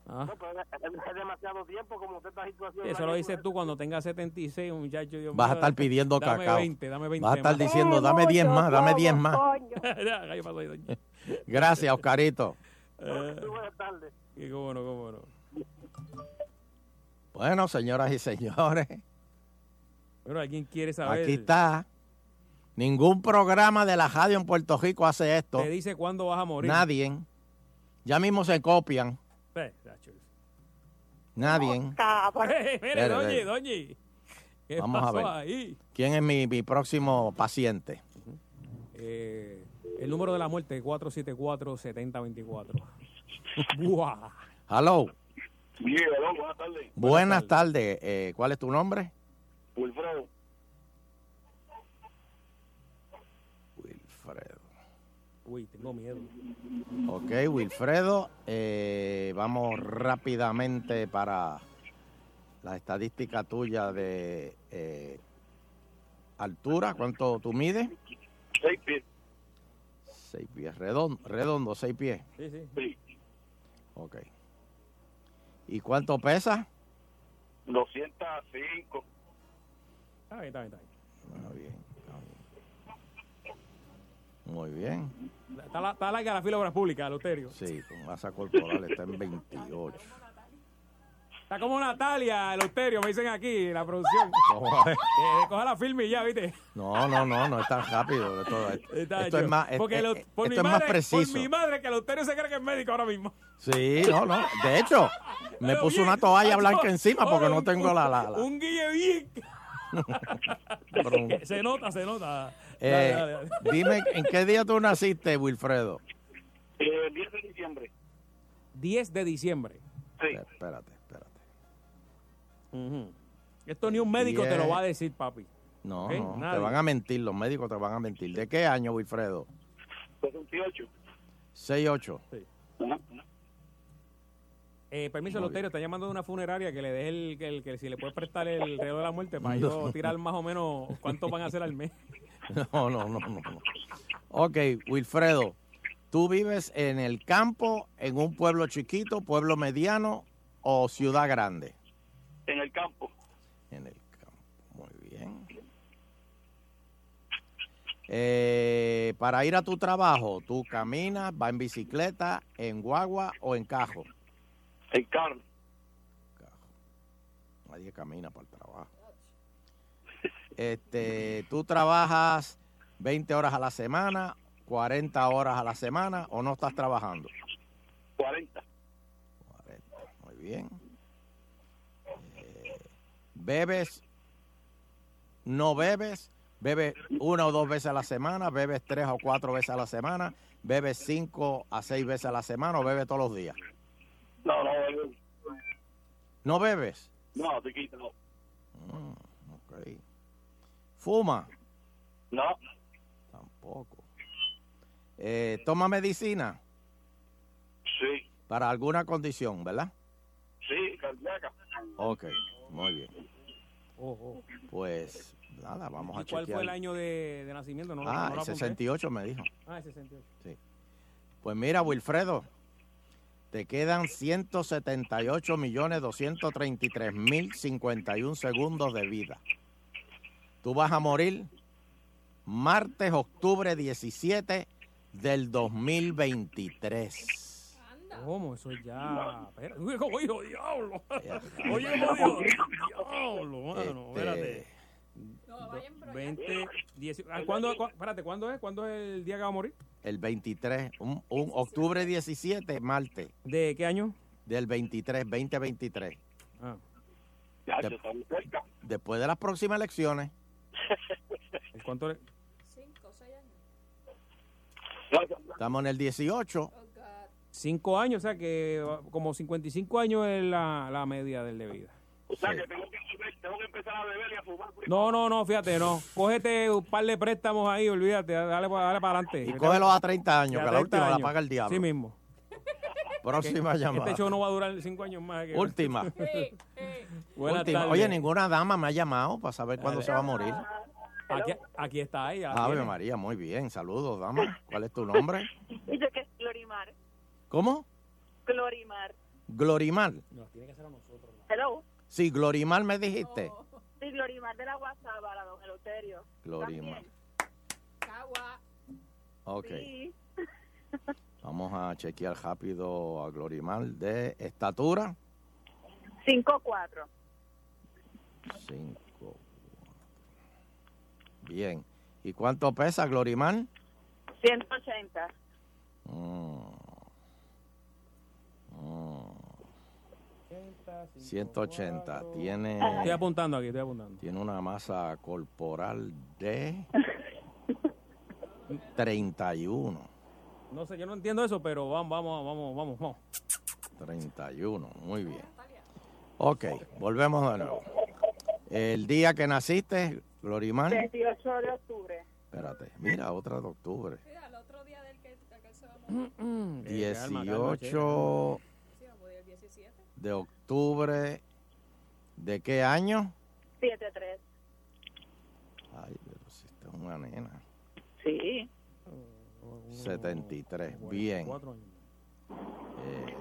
Ah. No, pero es, demasiado tiempo como usted esta situación. Eso lo dices tú cuando tengas 76, muchacho. Dios Vas a estar pidiendo dame cacao. 20, dame 20 Vas a estar más. diciendo, dame 10 más, dame 10 más. Gracias, Oscarito. Eh, Buenas tardes. y cómo no, cómo no. Bueno, señoras y señores, Bueno, ¿alguien quiere saber? aquí está. Ningún programa de la radio en Puerto Rico hace esto. Te dice cuándo vas a morir. Nadie. Ya mismo se copian. Mire, Espere, doña, espere. doña. ¿Qué Vamos a pasó ver. ahí? ¿Quién es mi, mi próximo paciente? Eh, el número de la muerte, 474-7024. Buah. Hello. Bien, hello, buenas tardes. Buenas tardes. Eh, ¿Cuál es tu nombre? Wilfredo. Wilfredo. Uy, tengo miedo. Ok, Wilfredo. eh, vamos rápidamente para la estadística tuya de eh, altura. ¿Cuánto tú mides? Seis pies. Seis pies. Redondo, redondo seis pies. Sí, sí. Sí. Ok. ¿Y cuánto pesa? 205. Está bien, está bien, está bien. Muy bien. está bien. Muy bien. Está, la- está larga la fila de obras públicas, Loterio. Sí, tu masa corporal está en 28. Está como Natalia, Loterio, me dicen aquí, la producción. Que coja la firme y ya, ¿viste? No, no, no, no es tan rápido. Esto, Está esto es más, Porque es- lo- es- por mi esto es más preciso. Por mi madre, que Loterio se cree que es médico ahora mismo. Sí, no, no. De hecho, me puso bien, una toalla blanca encima porque no tengo la... la, la- Un guille bien. Se nota, se nota. Eh, Dale, dale, dale. Dime, ¿en qué día tú naciste, Wilfredo? Eh, 10 de diciembre. 10 de diciembre. Sí. Espérate, espérate. Esto ni un médico te lo va a decir, papi. No, no, te van a mentir, los médicos te van a mentir. ¿De qué año, Wilfredo? 68. 6-8. Eh, permiso, Muy Loterio, está llamando de una funeraria que le deje el, que, el- que si le puede prestar el reloj de la muerte para yo tirar más o menos cuánto van a hacer al mes. No, no, no, no, no. Ok, Wilfredo, ¿tú vives en el campo, en un pueblo chiquito, pueblo mediano o ciudad grande? En el campo. En el campo, muy bien. Eh, para ir a tu trabajo, ¿tú caminas, vas en bicicleta, en guagua o en cajo? En carro. Nadie camina para el trabajo. Este, ¿Tú trabajas 20 horas a la semana, 40 horas a la semana o no estás trabajando? 40. 40, muy bien. Eh, ¿Bebes? ¿No bebes? ¿Bebes una o dos veces a la semana? ¿Bebes tres o cuatro veces a la semana? ¿Bebes cinco a seis veces a la semana o bebes todos los días? No, no, eh, ¿No bebes? no, te quito, no. Mm, ok. ¿Fuma? No, Tampoco. Eh, ¿Toma medicina? sí, Para alguna condición, ¿verdad? sí, cardíaca. Ok, muy bien. Oh, oh. Pues nada, vamos a ¿Y cuál chequear. fue el año de, de nacimiento? No, ah, no el apunté. 68 me dijo. Ah, el 68. Sí. Pues mira, Wilfredo, te quedan 178 millones 233 mil 51 segundos de vida. Tú vas a morir martes, octubre 17 del 2023. ¿Cómo? Eso ya. Oye, oye, diablo. Oye, oye, diablo, mano. Espérate. Este, Do- 20, 10. ah, ¿Cuándo, cu- espérate, ¿cuándo es? ¿Cuándo es el día que va a morir? el 23, un, un octubre 17, martes, ¿De qué año? del 23, 2023. Ah. Ya, De- yo está muy cerca. Después de las próximas elecciones, ¿El ¿Cuánto le- estamos en el 18. Cinco años, o sea que como 55 años es la, la media del de vida. O sea que tengo que, tengo que empezar a beber y a fumar. No, no, no, fíjate, no. Cógete un par de préstamos ahí, olvídate, dale, dale para adelante. Y cógelo a 30 años, Y a que la 30 última la años. paga el diablo. Sí mismo. Próxima Que llamada. Este show no va a durar cinco años más. que- Última. Última. Oye, ninguna dama me ha llamado para saber cuándo se va a morir. Aquí, aquí está ella. Ave viene. María, muy bien. Saludos, dama. ¿Cuál es tu nombre? Dice que es Glorimar. ¿Cómo? Glorimar. Glorimar. Hello. Sí, Glorimar me dijiste. Sí, Glorimar de la Guasábara, don Eleuterio. Glorimar. Ok. Sí. Vamos a chequear rápido a Glorimar de estatura. 5-4. 5. Bien. ¿Y cuánto pesa Glorimar? 180. Mm. Mm. 180. Tiene. Estoy apuntando aquí, estoy apuntando. Tiene una masa corporal de 31. No sé, yo no entiendo eso, pero vamos, vamos, vamos, vamos, vamos. 31, muy bien. Ok, volvemos de nuevo. El día que naciste, Glorimar. 28 de octubre. Espérate, mira, otra de octubre. el otro día del que, que se va a Mm, 18 de octubre. ¿De qué año? 7-3. Ay, pero si esta es una nena. Sí. 73, bien. Eh,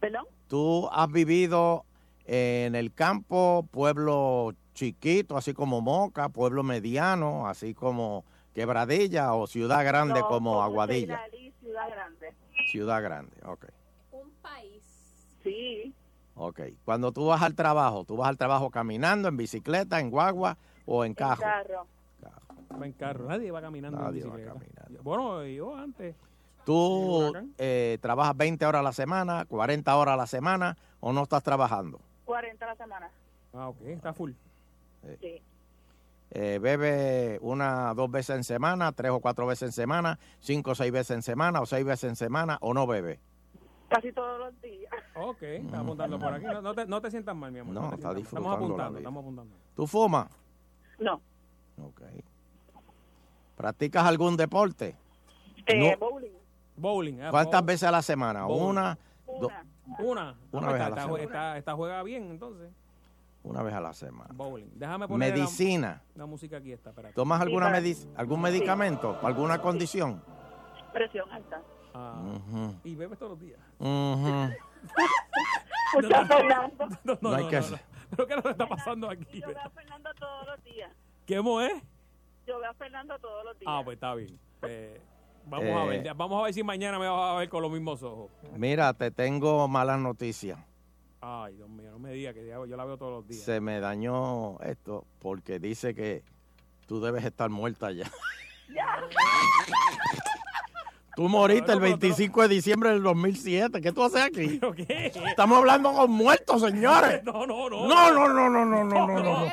¿Perdón? ¿Tú has vivido en el campo, pueblo chiquito, así como Moca, pueblo mediano, así como Quebradilla o ciudad grande No, como Aguadilla? Ciudad Grande. Ciudad grande, ok. Un país. Sí. Ok. Cuando tú vas al trabajo, ¿tú vas al trabajo caminando, en bicicleta, en guagua o en carro? Carro. Va en carro, nadie va caminando Nadie en va bicicleta. Bueno, yo antes. ¿Tú eh, trabajas 20 horas a la semana, 40 horas a la semana o no estás trabajando? 40 a la semana. Ah, ok, está full. Sí. Eh, ¿Bebe una, dos veces en semana, tres o cuatro veces en semana, cinco o seis veces en semana o seis veces en semana o no bebe? Casi todos los días. Ok, está apuntando por aquí. No, no te, no te sientas mal, mi amor. No, te está disfrutando Estamos apuntando, estamos apuntando. ¿Tú fumas? No. Ok. ¿Practicas algún deporte? Eh, No. Bowling. Bowling. ah, ¿Cuántas veces a la semana? Bowling. Una, do- Una. Una Ah, vez a la semana. esta- esta juega bien, entonces. una vez a la semana. Bowling. Déjame poner Medicina. La, música aquí está, espérate. ¿Tomas alguna Sí, medic- algún medicamento para alguna condición? Presión alta. Ah, Y bebes todos los días. Fernando. No, no, No hay no, que no, hacer- no. ¿Pero qué es lo que está pasando aquí? Yo veo a Fernando todos los días. ¿Qué mo es? Yo veo a Fernando todos los días. Ah, pues está bien. Eh, vamos Eh. a ver. ya- Vamos a ver si mañana me vas a ver con los mismos ojos. Mira, te tengo malas noticias. Ay, Dios mío, no me digas que ya- yo la veo todos los días. Se me dañó esto porque dice que tú debes estar muerta ya. Tú moriste el 25 de diciembre del 2007. ¿Qué tú haces aquí? qué? Estamos hablando con muertos, señores. No, no, no. No, no, no, no, no, no, no, no.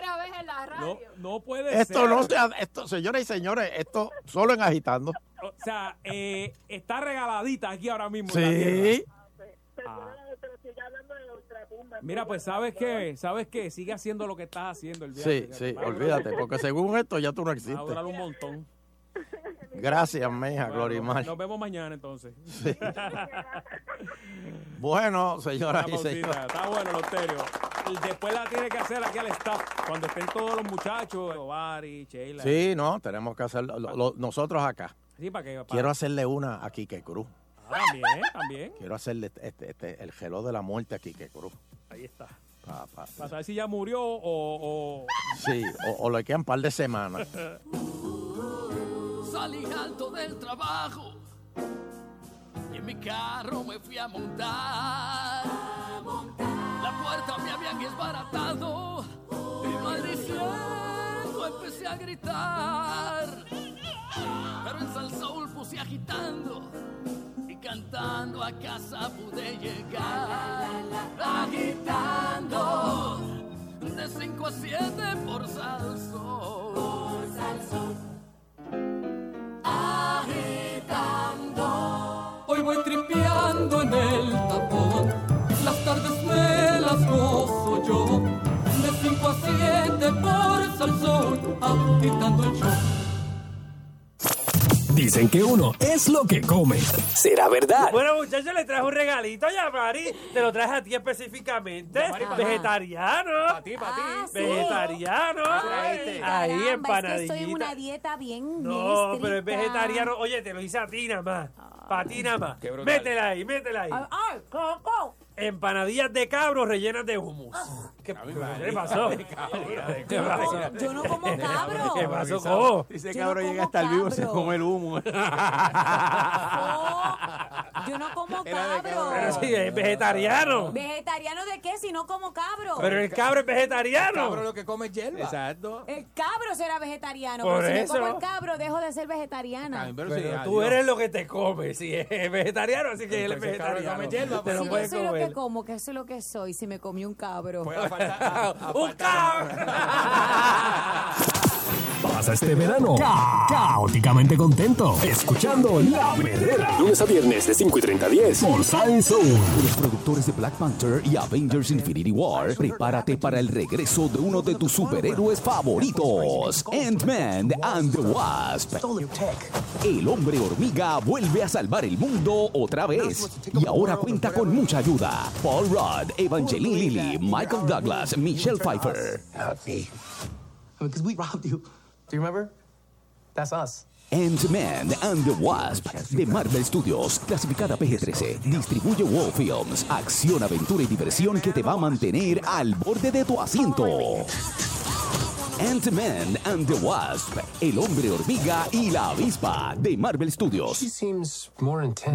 Radio. No, no puede Esto ser. no se ha- esto, señores y señores, esto solo en agitando. O sea, eh, está regaladita aquí ahora mismo. en la tierra. Sí. Ah. Pero si ya hablando de ultratumba. Mira, pues sabes qué, sabes qué, sigue haciendo lo que estás haciendo el Sí, sí, olvídate, porque según esto ya tú no Va a existes. durar un montón. Gracias, mija, Bueno, Glorimar. Nos vemos mañana entonces. Bueno, señoras y señores. Está bueno, Loterio. Y Después la tiene que hacer aquí al staff. Cuando estén todos los muchachos, Bari, Sheila. Sí, no, tenemos que hacerlo lo- lo- nosotros acá. Sí, para que. para- Quiero hacerle una a Quique Cruz. Ah, también, también. Quiero hacerle este, este, el gelo de la muerte a Quique Cruz. Ahí está. Pa- pa- Para saber si ya murió o. o... sí, o, o le quedan un par de semanas. Salí alto del trabajo y en mi carro me fui a montar. La puerta me habían desbaratado y maldiciendo empecé a gritar. Pero en Salsoul puse agitando y cantando a casa pude llegar. Agitando de 5 a 7 por Salsoul. Por agitando. Hoy voy tripeando en el tapón, las tardes me las gozo yo. De 5 a 7 por Salsón, agitando el show. Dicen que uno es lo que come. ¿Será verdad? Bueno, muchachos, le traje un regalito ya, Mari. Te lo traje a ti específicamente. Mari. Vegetariano. Para ti, para ti. Ah, Vegetariano. Ahí, Caramba, empanadillita. Es que estoy en una dieta bien No, bien pero es vegetariano. Oye, te lo hice a ti nada más. Para ti nada más. Métela ahí, métela ahí. Ay, ay, Coco. Empanadillas de cabro rellenas de hummus. ¿Qué, ¿qué pasó? ¿Qué pasó? Yo no como cabro. ¿Qué pasó, Cobo? Dice Yo cabro no llega hasta el vivo, se cabro. come el humo. Yo no como cabro. Pero sí, es vegetariano. ¿Vegetariano de qué si no como cabro? Pero el cabro es vegetariano. Cabro lo que come es hierba. Exacto. El cabro será vegetariano. Por pero si eso. me como el cabro, dejo de ser vegetariana. Pero, Pero sí, tú adiós. eres lo que te comes. Si es vegetariano, así que él es vegetariano. come hierba, Te lo si yo puedes soy lo comer. que como, que eso es lo que soy, si me comí un cabro. Pues a falta- a- a ¡Un falta- cabro! Pasa este verano ca- caóticamente contento, escuchando La Verdadera. Lunes a viernes de 5 y 30 a 10 por Soul. Los productores de Black Panther y Avengers Infinity War, prepárate para el regreso de uno de tus superhéroes favoritos, Ant-Man and the Wasp. El hombre hormiga vuelve a salvar el mundo otra vez y ahora cuenta con mucha ayuda. Paul Rudd, Evangeline Lilly, Michael Douglas, Michelle Pfeiffer. Because we robbed you. Do you remember? That's us. Ant-Man and the Wasp de Marvel Studios, clasificada PG-13, distribuye Wow Films, acción, aventura y diversión que te va a mantener al borde de tu asiento. Ant-Man and the Wasp, el hombre hormiga y la avispa de Marvel Studios.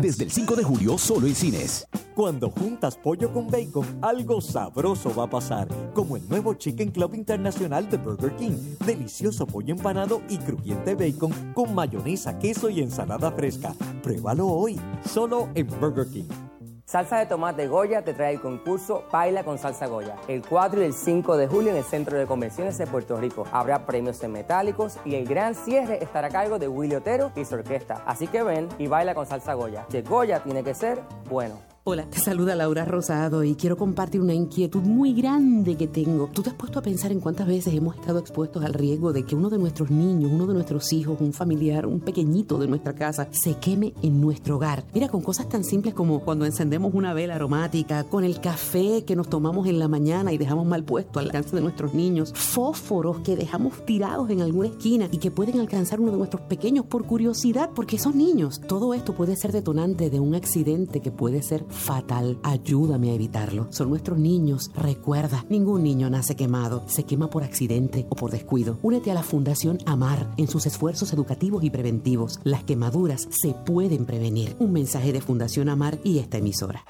Desde el 5 de julio solo en cines. Cuando juntas pollo con bacon, algo sabroso va a pasar, como el nuevo Chicken Club Internacional de Burger King. Delicioso pollo empanado y crujiente bacon con mayonesa, queso y ensalada fresca. Pruébalo hoy, solo en Burger King. Salsa de tomate Goya te trae el concurso Baila con Salsa Goya. El 4 y el 5 de julio en el Centro de Convenciones de Puerto Rico. Habrá premios en metálicos y el gran cierre estará a cargo de Willy Otero y su orquesta. Así que ven y baila con Salsa Goya. Que Goya tiene que ser bueno. Hola, te saluda Laura Rosado y quiero compartir una inquietud muy grande que tengo. ¿Tú te has puesto a pensar en cuántas veces hemos estado expuestos al riesgo de que uno de nuestros niños, uno de nuestros hijos, un familiar, un pequeñito de nuestra casa se queme en nuestro hogar? Mira, con cosas tan simples como cuando encendemos una vela aromática, con el café que nos tomamos en la mañana y dejamos mal puesto al alcance de nuestros niños, fósforos que dejamos tirados en alguna esquina y que pueden alcanzar uno de nuestros pequeños por curiosidad, porque son niños. Todo esto puede ser detonante de un accidente que puede ser fatal. Ayúdame a evitarlo. Son nuestros niños. Recuerda, ningún niño nace quemado. Se quema por accidente o por descuido. Únete a la Fundación Amar en sus esfuerzos educativos y preventivos. Las quemaduras se pueden prevenir. Un mensaje de Fundación Amar y esta emisora.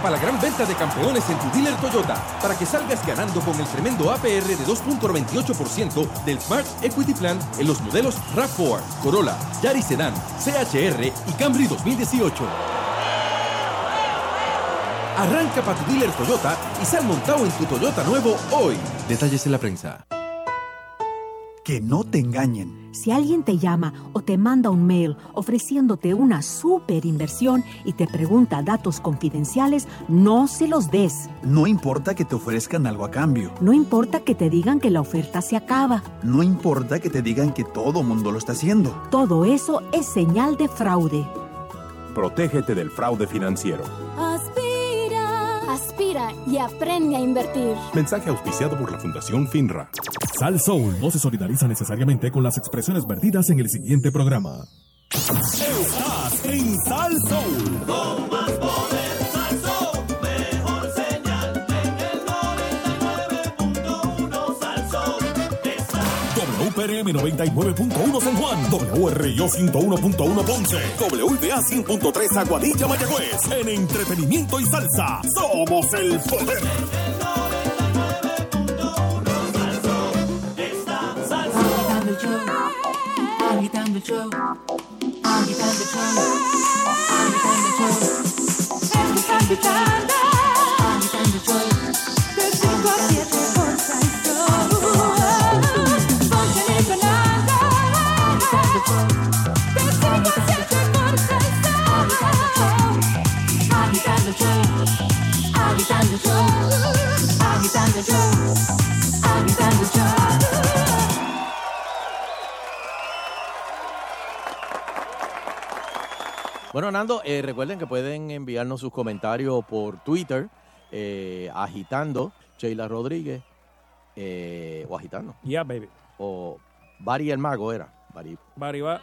Para la gran venta de campeones en tu dealer Toyota para que salgas ganando con el tremendo APR de 2.98% del Smart Equity Plan en los modelos RAV4, Corolla, Yaris Sedan, CHR y Camry 2018. Arranca para tu dealer Toyota y sal montado en tu Toyota nuevo hoy. Detalles en la prensa. Que no te engañen. Si alguien te llama o te manda un mail ofreciéndote una super inversión y te pregunta datos confidenciales, no se los des. No importa que te ofrezcan algo a cambio. No importa que te digan que la oferta se acaba. No importa que te digan que todo mundo lo está haciendo. Todo eso es señal de fraude. Protégete del fraude financiero. Aspira, aspira y aprende a invertir. Mensaje auspiciado por la Fundación FINRA. Sal Soul no se solidariza necesariamente con las expresiones vertidas en el siguiente programa. Estás en Sal Soul. WPRM 99.1 San Juan, WRIO 101.1 Ponce, WBA 100.3 Aguadilla Mayagüez. En entretenimiento y salsa, somos el poder. Agitando el show, agitando el show, agitando el show, agitando el show, Bueno, Nando, eh, recuerden que pueden enviarnos sus comentarios por Twitter, eh, agitando Sheila Rodríguez, eh, o agitando. Yeah, baby. o Bari el Mago era. Bari, Bariba-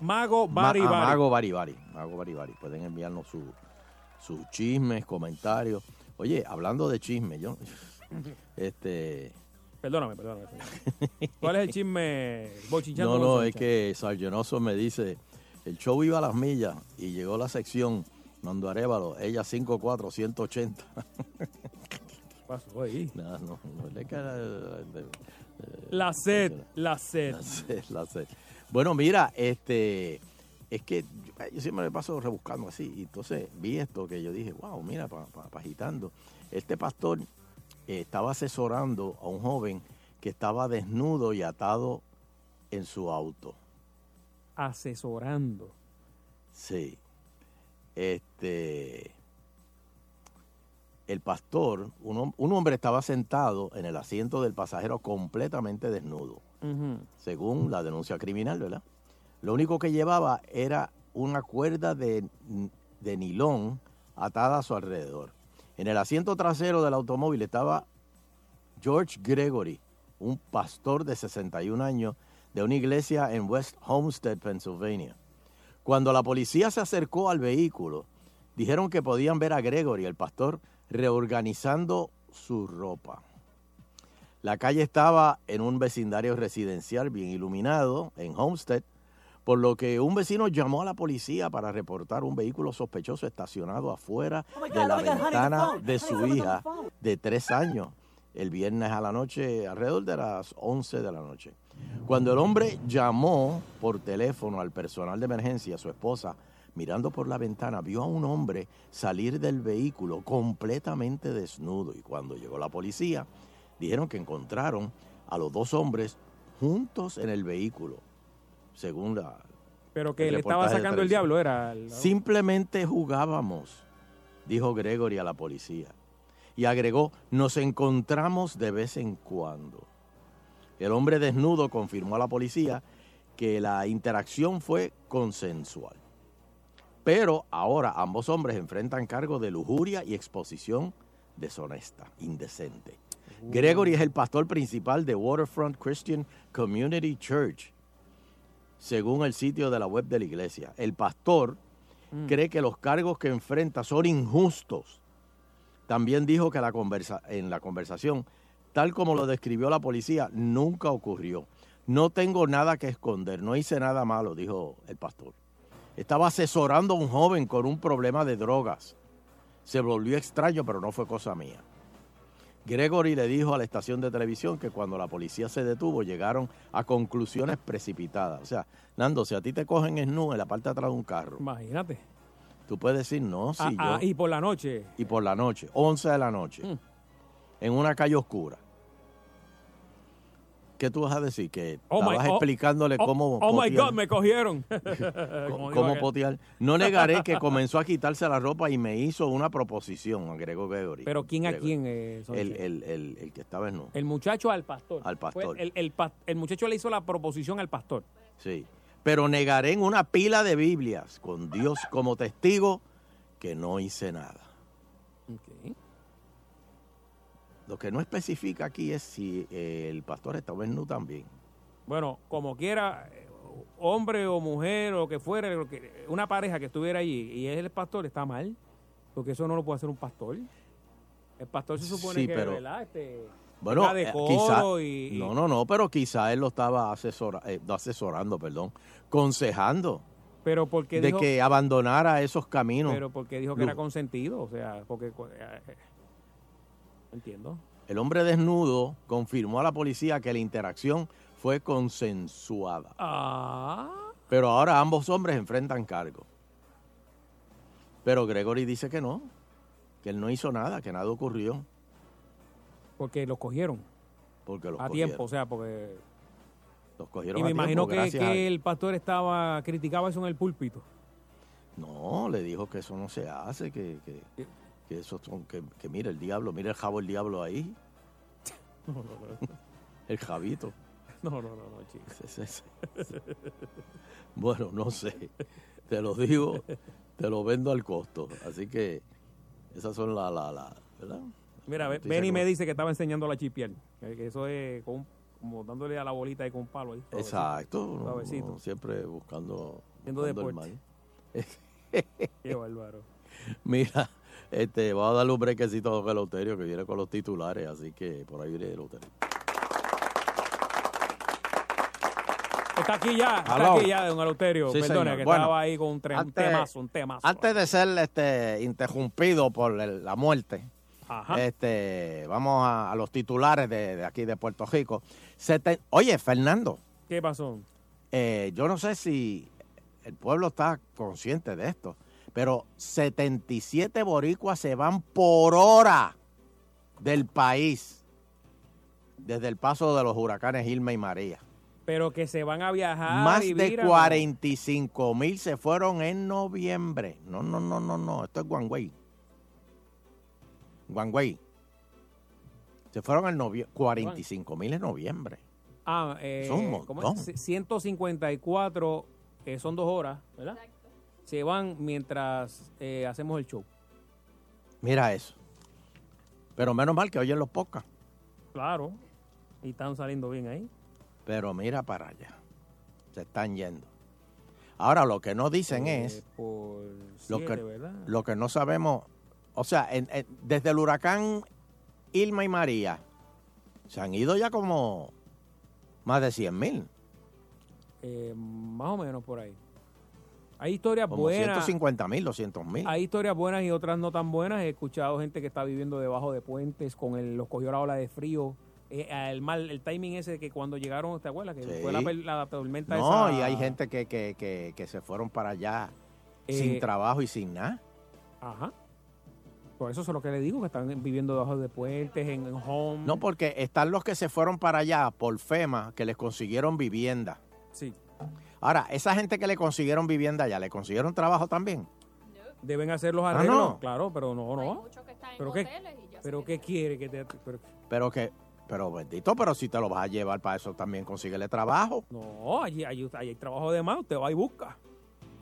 Mago Ma- Bari ah, Bari. Mago Bari Bari. Mago Bari Bari. Pueden enviarnos su- sus chismes, comentarios. Oye, hablando de chismes, yo. Este. Perdóname, perdóname. ¿Cuál es el chisme? No, no, es que Sargenoso me dice: el show iba a las millas y llegó la sección Mando Arevalo, ella 5'4, 180. ¿Qué pasó ahí? No, no, no, La sed, la sed. La sed, la sed. Bueno, mira, este, es que yo, yo siempre me paso rebuscando así. Y entonces vi esto que yo dije, wow, mira, agitando. Este pastor eh, estaba asesorando a un joven que estaba desnudo y atado en su auto. Asesorando. Sí. Este. El pastor, un, un hombre estaba sentado en el asiento del pasajero completamente desnudo según la denuncia criminal, ¿verdad? Lo único que llevaba era una cuerda de, de nilón atada a su alrededor. En el asiento trasero del automóvil estaba George Gregory, un pastor de 61 años de una iglesia en West Homestead, Pennsylvania. Cuando la policía se acercó al vehículo, dijeron que podían ver a Gregory, el pastor, reorganizando su ropa. La calle estaba en un vecindario residencial bien iluminado en Homestead, por lo que un vecino llamó a la policía para reportar un vehículo sospechoso estacionado afuera Oh God, de la oh honey, ventana phone. de su hija de tres años el viernes a la noche, alrededor de las 11 de la noche. Cuando el hombre llamó por teléfono al personal de emergencia, su esposa, mirando por la ventana, vio a un hombre salir del vehículo completamente desnudo. Y cuando llegó la policía, dijeron que encontraron a los dos hombres juntos en el vehículo, según la... Pero que le estaba sacando el diablo, era. el- Simplemente jugábamos, dijo Gregory a la policía. Y agregó, nos encontramos de vez en cuando. El hombre desnudo confirmó a la policía que la interacción fue consensual. Pero ahora ambos hombres enfrentan cargo de lujuria y exposición deshonesta, indecente. Gregory es el pastor principal de Waterfront Christian Community Church, según el sitio de la web de la iglesia. El pastor Mm. cree que los cargos que enfrenta son injustos. También dijo que la conversa en la conversación, tal como lo describió la policía, nunca ocurrió. No tengo nada que esconder, no hice nada malo, dijo el pastor. Estaba asesorando a un joven con un problema de drogas. Se volvió extraño, pero no fue cosa mía. Gregory le dijo a la estación de televisión que cuando la policía se detuvo llegaron a conclusiones precipitadas. O sea, Nando, si a ti te cogen en en la parte de atrás de un carro, Imagínate. Tú puedes decir, no, si Ah, yo... ah, y por la noche. y por la noche, 11 de la noche, Mm. en una calle oscura. ¿Qué tú vas a decir? Que Oh my- estabas oh- explicándole oh- cómo... Oh, my. God, me cogieron. Cómo potear. No negaré que comenzó a quitarse la ropa y me hizo una proposición, agregó Gregory. Pero ¿quién a quién? Eh? El, el, el, el que estaba en no. El muchacho al pastor. Al pastor. El, el el muchacho le hizo la proposición al pastor. Sí. Pero negaré en una pila de Biblias, con Dios como testigo, que no hice nada. Lo que no especifica aquí es si eh, el pastor en nu también. Bueno, como quiera, hombre o mujer o lo que fuera, una pareja que estuviera allí y es el pastor, está mal. Porque eso no lo puede hacer un pastor. El pastor se supone Sí, que, pero- ¿verdad? Este, Bueno, eh, y, no, no, no, pero quizá él lo estaba asesora, eh, asesorando, perdón, consejando pero porque de dijo, que abandonara esos caminos. pero porque dijo que era consentido, o sea, porque eh, entiendo. El hombre desnudo confirmó a la policía que la interacción fue consensuada. Ah, Pero ahora ambos hombres enfrentan cargo. Pero Gregory dice que no, que él no hizo nada, que nada ocurrió. Porque los cogieron Porque los a cogieron. tiempo, o sea, porque Los cogieron y me a imagino tiempo, que, a el pastor estaba criticaba eso en el púlpito. No, le dijo que eso no se hace, que, que, que eso son, que, que mira el diablo, mira el jabo el diablo ahí, No, no, no. el jabito. No, no, no, no, chicos. Bueno, no sé. Te lo digo, te lo vendo al costo. Así que esas son las, la, la, ¿verdad? Mira, Benny me dice que estaba enseñando la que eso es con un, como dándole a la bolita ahí con un palo ahí. suavecito. Exacto. uno- Suavecito. uno siempre buscando, buscando el deporte. mal. Qué bárbaro. Mira, este, vamos a darle un brequecito a Don Eleuterio que viene con los titulares, así que por ahí viene Eleuterio. Está aquí ya, está aquí ya, don Eleuterio. Sí, Perdone, señor. que Bueno, estaba ahí con un, tre- un antes- temazo, un temazo. Antes de ser este, interrumpido por el- la muerte, Ajá. este, vamos a, a los titulares de, de aquí de Puerto Rico. Oye, Fernando, ¿Qué pasó? eh, yo no sé si el pueblo está consciente de esto, pero 77 boricuas se van por hora del país desde el paso de los huracanes Irma y María. Pero que se van a viajar. Más y de mira, 45 mil se fueron en noviembre. No, no, no, no, no. Esto es Guangüey. Guangüey. Se fueron en noviembre. 45 mil en noviembre. Ah, eh, Son un ¿cómo montón. es? 154 eh, son dos horas, ¿verdad? Se van mientras eh, hacemos el show. Mira eso. Pero menos mal que oyen los pocas. Claro. Y están saliendo bien ahí. Pero mira para allá. Se están yendo. Ahora lo que no dicen Eh, es Por lo que, ¿verdad? lo que no sabemos. O sea, en- en- desde el huracán Irma y María se han ido ya como más de 100 mil. Eh, más o menos por ahí. Hay historias Como buenas. 150 mil, 200 mil. Hay historias buenas y otras no tan buenas. He escuchado gente que está viviendo debajo de puentes con el, los cogió la ola de frío. Eh, el mal, el timing ese de que cuando llegaron, ¿te acuerdas? Que Sí. fue la, la tormenta No, esa. y hay gente que, que, que, que se fueron para allá Eh, sin trabajo y sin nada. Ajá. Por eso es lo que le digo, que están viviendo debajo de puentes, en, en home. No, porque están los que se fueron para allá por FEMA, que les consiguieron vivienda. Sí. Ahora, esa gente que le consiguieron vivienda allá, ¿le consiguieron trabajo también? Deben hacer los Ah, arreglos, no. claro, pero no, no. ¿Pero qué, pero qué quiere que te... pero- Pero que, pero bendito, pero si te lo vas a llevar para eso también consíguele trabajo. no, allí, allí- allí hay trabajo de más, usted va y busca.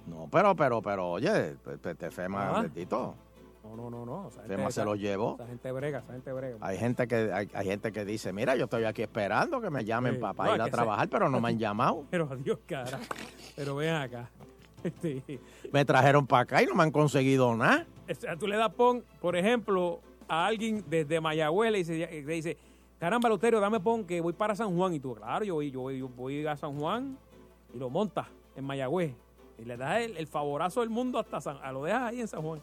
No, pero, pero, pero, oye, te, te- te FEMA, Ah. bendito. No, no, no, no. esa se lo llevó. Esa gente brega, esa gente brega. Hay gente que hay, hay gente que dice, mira, yo estoy aquí esperando que me llamen Sí. para No, ir a trabajar, pero no me han llamado. Pero adiós, cara. Pero ven acá. Este, Me trajeron para acá y no me han conseguido nada. o sea, tú le das pon, por ejemplo, a alguien desde Mayagüez le dice, le dice caramba, Luterio, dame pon que voy para San Juan. Y tú, claro, yo voy, yo voy, yo voy a San Juan y lo montas en Mayagüez. Y le das el, el favorazo del mundo hasta San a lo dejas ahí en San Juan.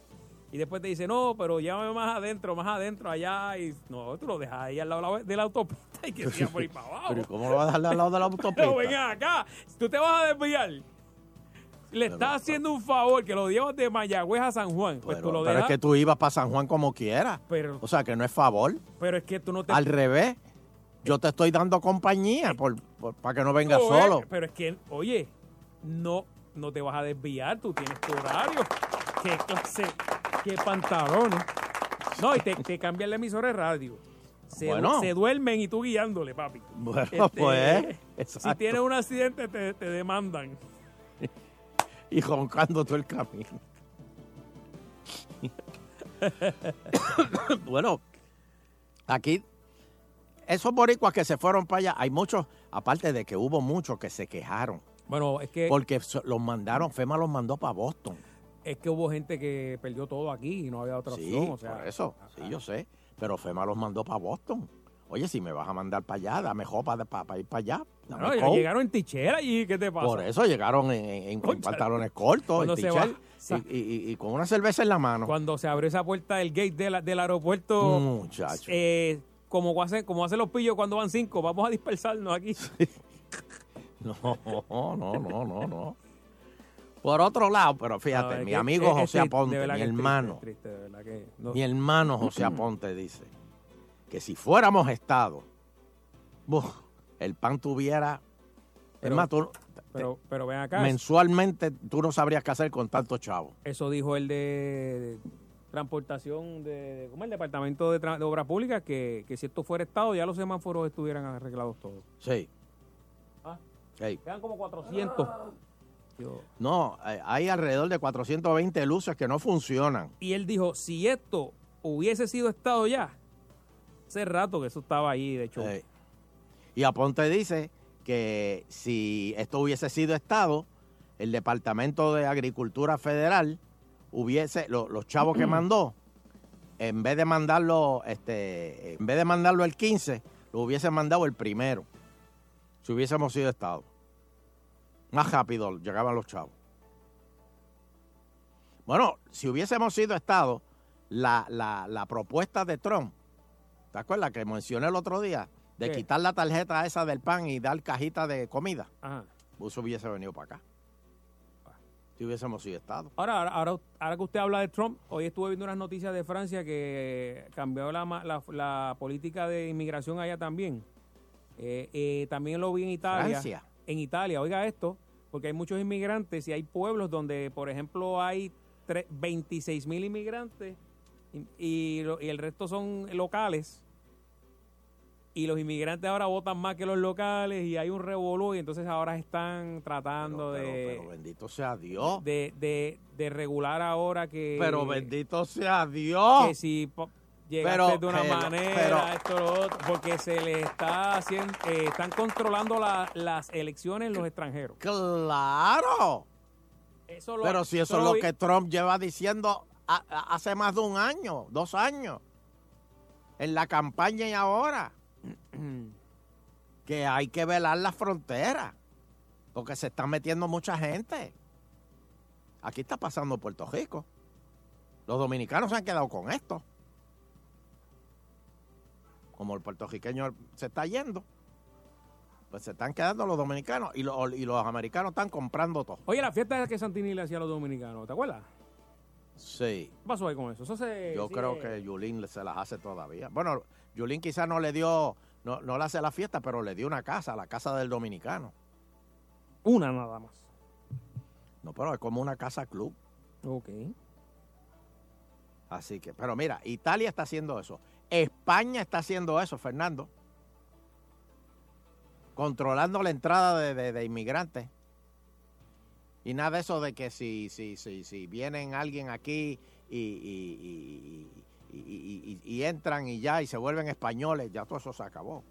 Y después te dice, no, pero llévame más adentro, más adentro, allá. Y no, tú lo dejas ahí al lado de la autopista y que siga por ahí para abajo. Pero ¿y ¿cómo lo vas a dejar al lado de la autopista? Pero ven acá, tú te vas a desviar. Le estás haciendo un favor que lo llevas de Mayagüez a San Juan. Pues tú lo Pero es dejas. que tú ibas para San Juan como quieras. Pero- o sea, que no es favor. Pero es que tú no te. Al revés. Yo te estoy dando compañía por, por- para que no vengas No, eh, solo. Pero es que, oye, no, no te vas a desviar, tú tienes tu horario. ¿Qué clase? ¿Qué pantalones? No, y te, te cambian la emisora de radio. Se, Bueno. se duermen y tú guiándole, papi. Bueno, Este, pues. Si tienes un accidente, te, te demandan. Y roncando todo el camino. bueno, aquí, esos boricuas que se fueron para allá, hay muchos, aparte de que hubo muchos que se quejaron. Bueno, es que, Porque los mandaron, FEMA los mandó para Boston. Es que hubo gente que perdió todo aquí y no había otra Sí, opción. O sea, por eso, sí, yo sé. Pero FEMA los mandó para Boston. Oye, si me vas a mandar para allá, dame jopa para ir para allá. No, llegaron en tichera y ¿qué te pasa? Por eso llegaron en, en- en Concha. pantalones cortos, en va, sa- y, y- y con una cerveza en la mano. Cuando se abrió esa puerta del gate de la- del aeropuerto, Muchacho. eh, como hacen, como hacen los pillos cuando van cinco, vamos a dispersarnos aquí. No, no, no, no, no. Por otro lado, pero fíjate, mi amigo es- es José Aponte, mi hermano, triste, que no. mi hermano José Aponte dice que si fuéramos Estado, buf, el pan tuviera... Pero- es más, tú- Pero, pero ven acá, mensualmente tú no sabrías qué hacer con tantos chavos. eso dijo el de, transportación de, ¿cómo el departamento de, de obras públicas que, que si esto fuera estado ya los semáforos estuvieran arreglados todos. Sí. Ah. Sí. Quedan como 400. Yo- No, hay alrededor de 420 luces que no funcionan. Y él dijo, si esto hubiese sido estado ya, hace rato que eso estaba ahí, de hecho. Eh, Y Aponte dice que si esto hubiese sido Estado, el Departamento de Agricultura Federal hubiese, lo- los chavos que mandó, en vez de mandarlo, este, en vez de mandarlo el 15, lo hubiese mandado el primero. Si hubiésemos sido Estado. Más rápido llegaban los chavos. Bueno, si hubiésemos sido Estado, la, la, la propuesta de Trump, ¿te acuerdas que mencioné el otro día? De ¿Qué? quitar la tarjeta esa del pan y dar cajita de comida. Ajá. Eso hubiese venido para acá. Si hubiésemos sido Estado. Ahora, ahora, ahora, ahora que usted habla de Trump, hoy estuve viendo unas noticias de Francia que cambió la, la, la política de inmigración allá también. Eh, eh, también lo vi en Italia. Francia. En Italia, oiga esto, porque hay muchos inmigrantes y hay pueblos donde, por ejemplo, hay tre- 26 mil inmigrantes y, y lo- y el resto son locales. Y los inmigrantes ahora votan más que los locales y hay un revolú y entonces ahora están tratando Pero- de... pero bendito sea Dios. De, de, de regular ahora que... Pero bendito sea Dios. Que si llegaste Pero, de una pero, manera, pero- esto, lo otro, porque se le está haciendo... eh, están controlando la- las elecciones los extranjeros. Claro. Eso lo- Pero si eso es lo lo vi- que Trump lleva diciendo a- a- hace más de un año, dos años, en la campaña y ahora, que hay que velar las fronteras, porque se está metiendo mucha gente. Aquí está pasando Puerto Rico. Los dominicanos se han quedado con esto. Como el puertorriqueño se está yendo, pues se están quedando los dominicanos y los, y los americanos están comprando todo. Oye, la fiesta que Santini le hacía a los dominicanos, ¿te acuerdas? Sí. ¿Qué pasó ahí con eso? Eso se... Yo creo que Yulín se las hace todavía. Bueno, Yulín quizás no le dio, no, no le hace la fiesta, pero le dio una casa, la casa del dominicano. Una nada más. No, pero es como una casa club. Ok. Así que, pero mira, Italia está haciendo eso. España está haciendo eso, Fernando. Controlando la entrada de, de- de inmigrantes. Y nada de eso de que si, si, si, si vienen alguien aquí y, y- y- entran y ya y se vuelven españoles, ya todo eso se acabó.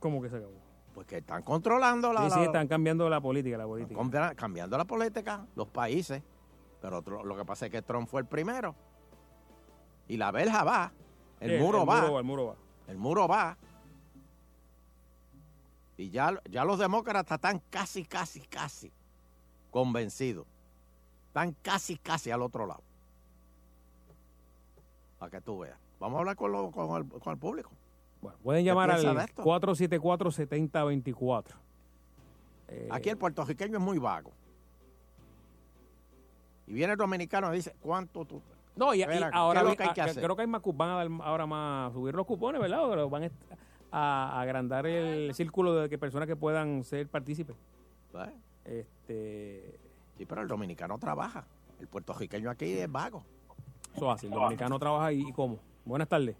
¿Cómo que se acabó? Pues que están controlando la, Sí, sí, están cambiando la política, la política. Cambia- cambiando la política, los países. Pero otro- lo que pasa es que Trump fue el primero. Y la verja va. El muro el va. muro va, el muro va. El muro va. Y ya, ya los demócratas están casi, casi, casi convencidos. Están casi, casi al otro lado. Para que tú veas. Vamos a hablar con, lo- con, el, con el público. Bueno, pueden ¿Qué llamar al de esto? 474-7024. Eh, Aquí el puertorriqueño es muy vago. Y viene el dominicano y dice, ¿cuánto tú? No, y, y Espera, ahora ¿qué es lo vi- que hay que ah, hacer? creo que hay más, van a dar ahora más, subir los cupones, ¿verdad? O van a, a agrandar el círculo de que personas que puedan ser partícipes. ¿Sabes? Este, Sí, pero el dominicano trabaja. El puertorriqueño aquí es vago. eso así, el dominicano trabaja y, y cómo. Buenas tardes.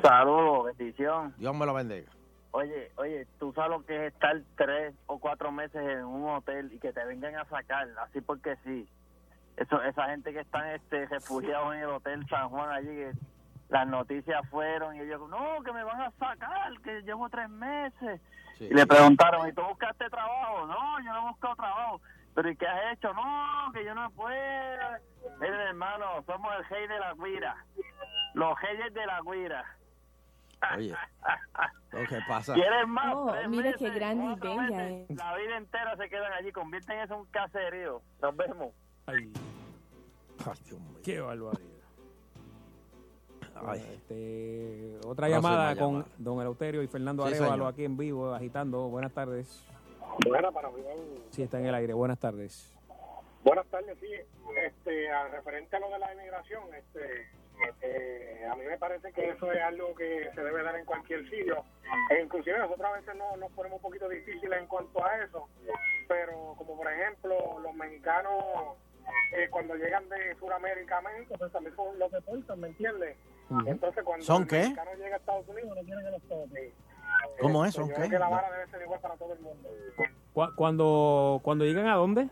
Saludos, bendición. Dios me lo bendiga. Oye, oye, tú sabes lo que es estar tres o cuatro meses en un hotel y que te vengan a sacar, así porque sí. Eso, esa gente que están este, refugiados en el hotel San Juan allí, que las noticias fueron y ellos, no, que me van a sacar, que llevo tres meses. Sí, y le preguntaron, ¿y tú buscaste trabajo? No, yo no he buscado trabajo. ¿Pero y qué has hecho? No, que yo no puedo. Miren, hermano, somos el rey de la guira. Los reyes de la guira. Oye, lo que pasa. ¿Quieres más? Oh, mira qué grande y bella es. La vida entera se quedan allí, convierten eso en un caserío. Nos vemos. Ay, Ay, Dios mío. qué barbaridad. Ay. Este, otra llamada con llamada. don Eleuterio y Fernando Sí, Arevalo aquí en vivo, agitando. Buenas tardes. Buenas para mí. Sí, está en el aire. Buenas tardes. Buenas tardes, sí. Este, a- referente a lo de la inmigración, este, eh, a mí me parece que eso es algo que se debe dar en cualquier sitio. E inclusive nosotros a veces no, nos ponemos un poquito difíciles en cuanto a eso, pero como por ejemplo los mexicanos eh, cuando llegan de Sudamérica a México, pues también son los deportan, ¿me entiendes? Ujú. Entonces cuando ¿Son el qué? mexicano llega a Estados Unidos no quiere que los toque. ¿Cómo es? ¿Son yo qué? creo que la vara debe ser igual para todo el mundo. Cu- Cuando, cuando llegan a dónde?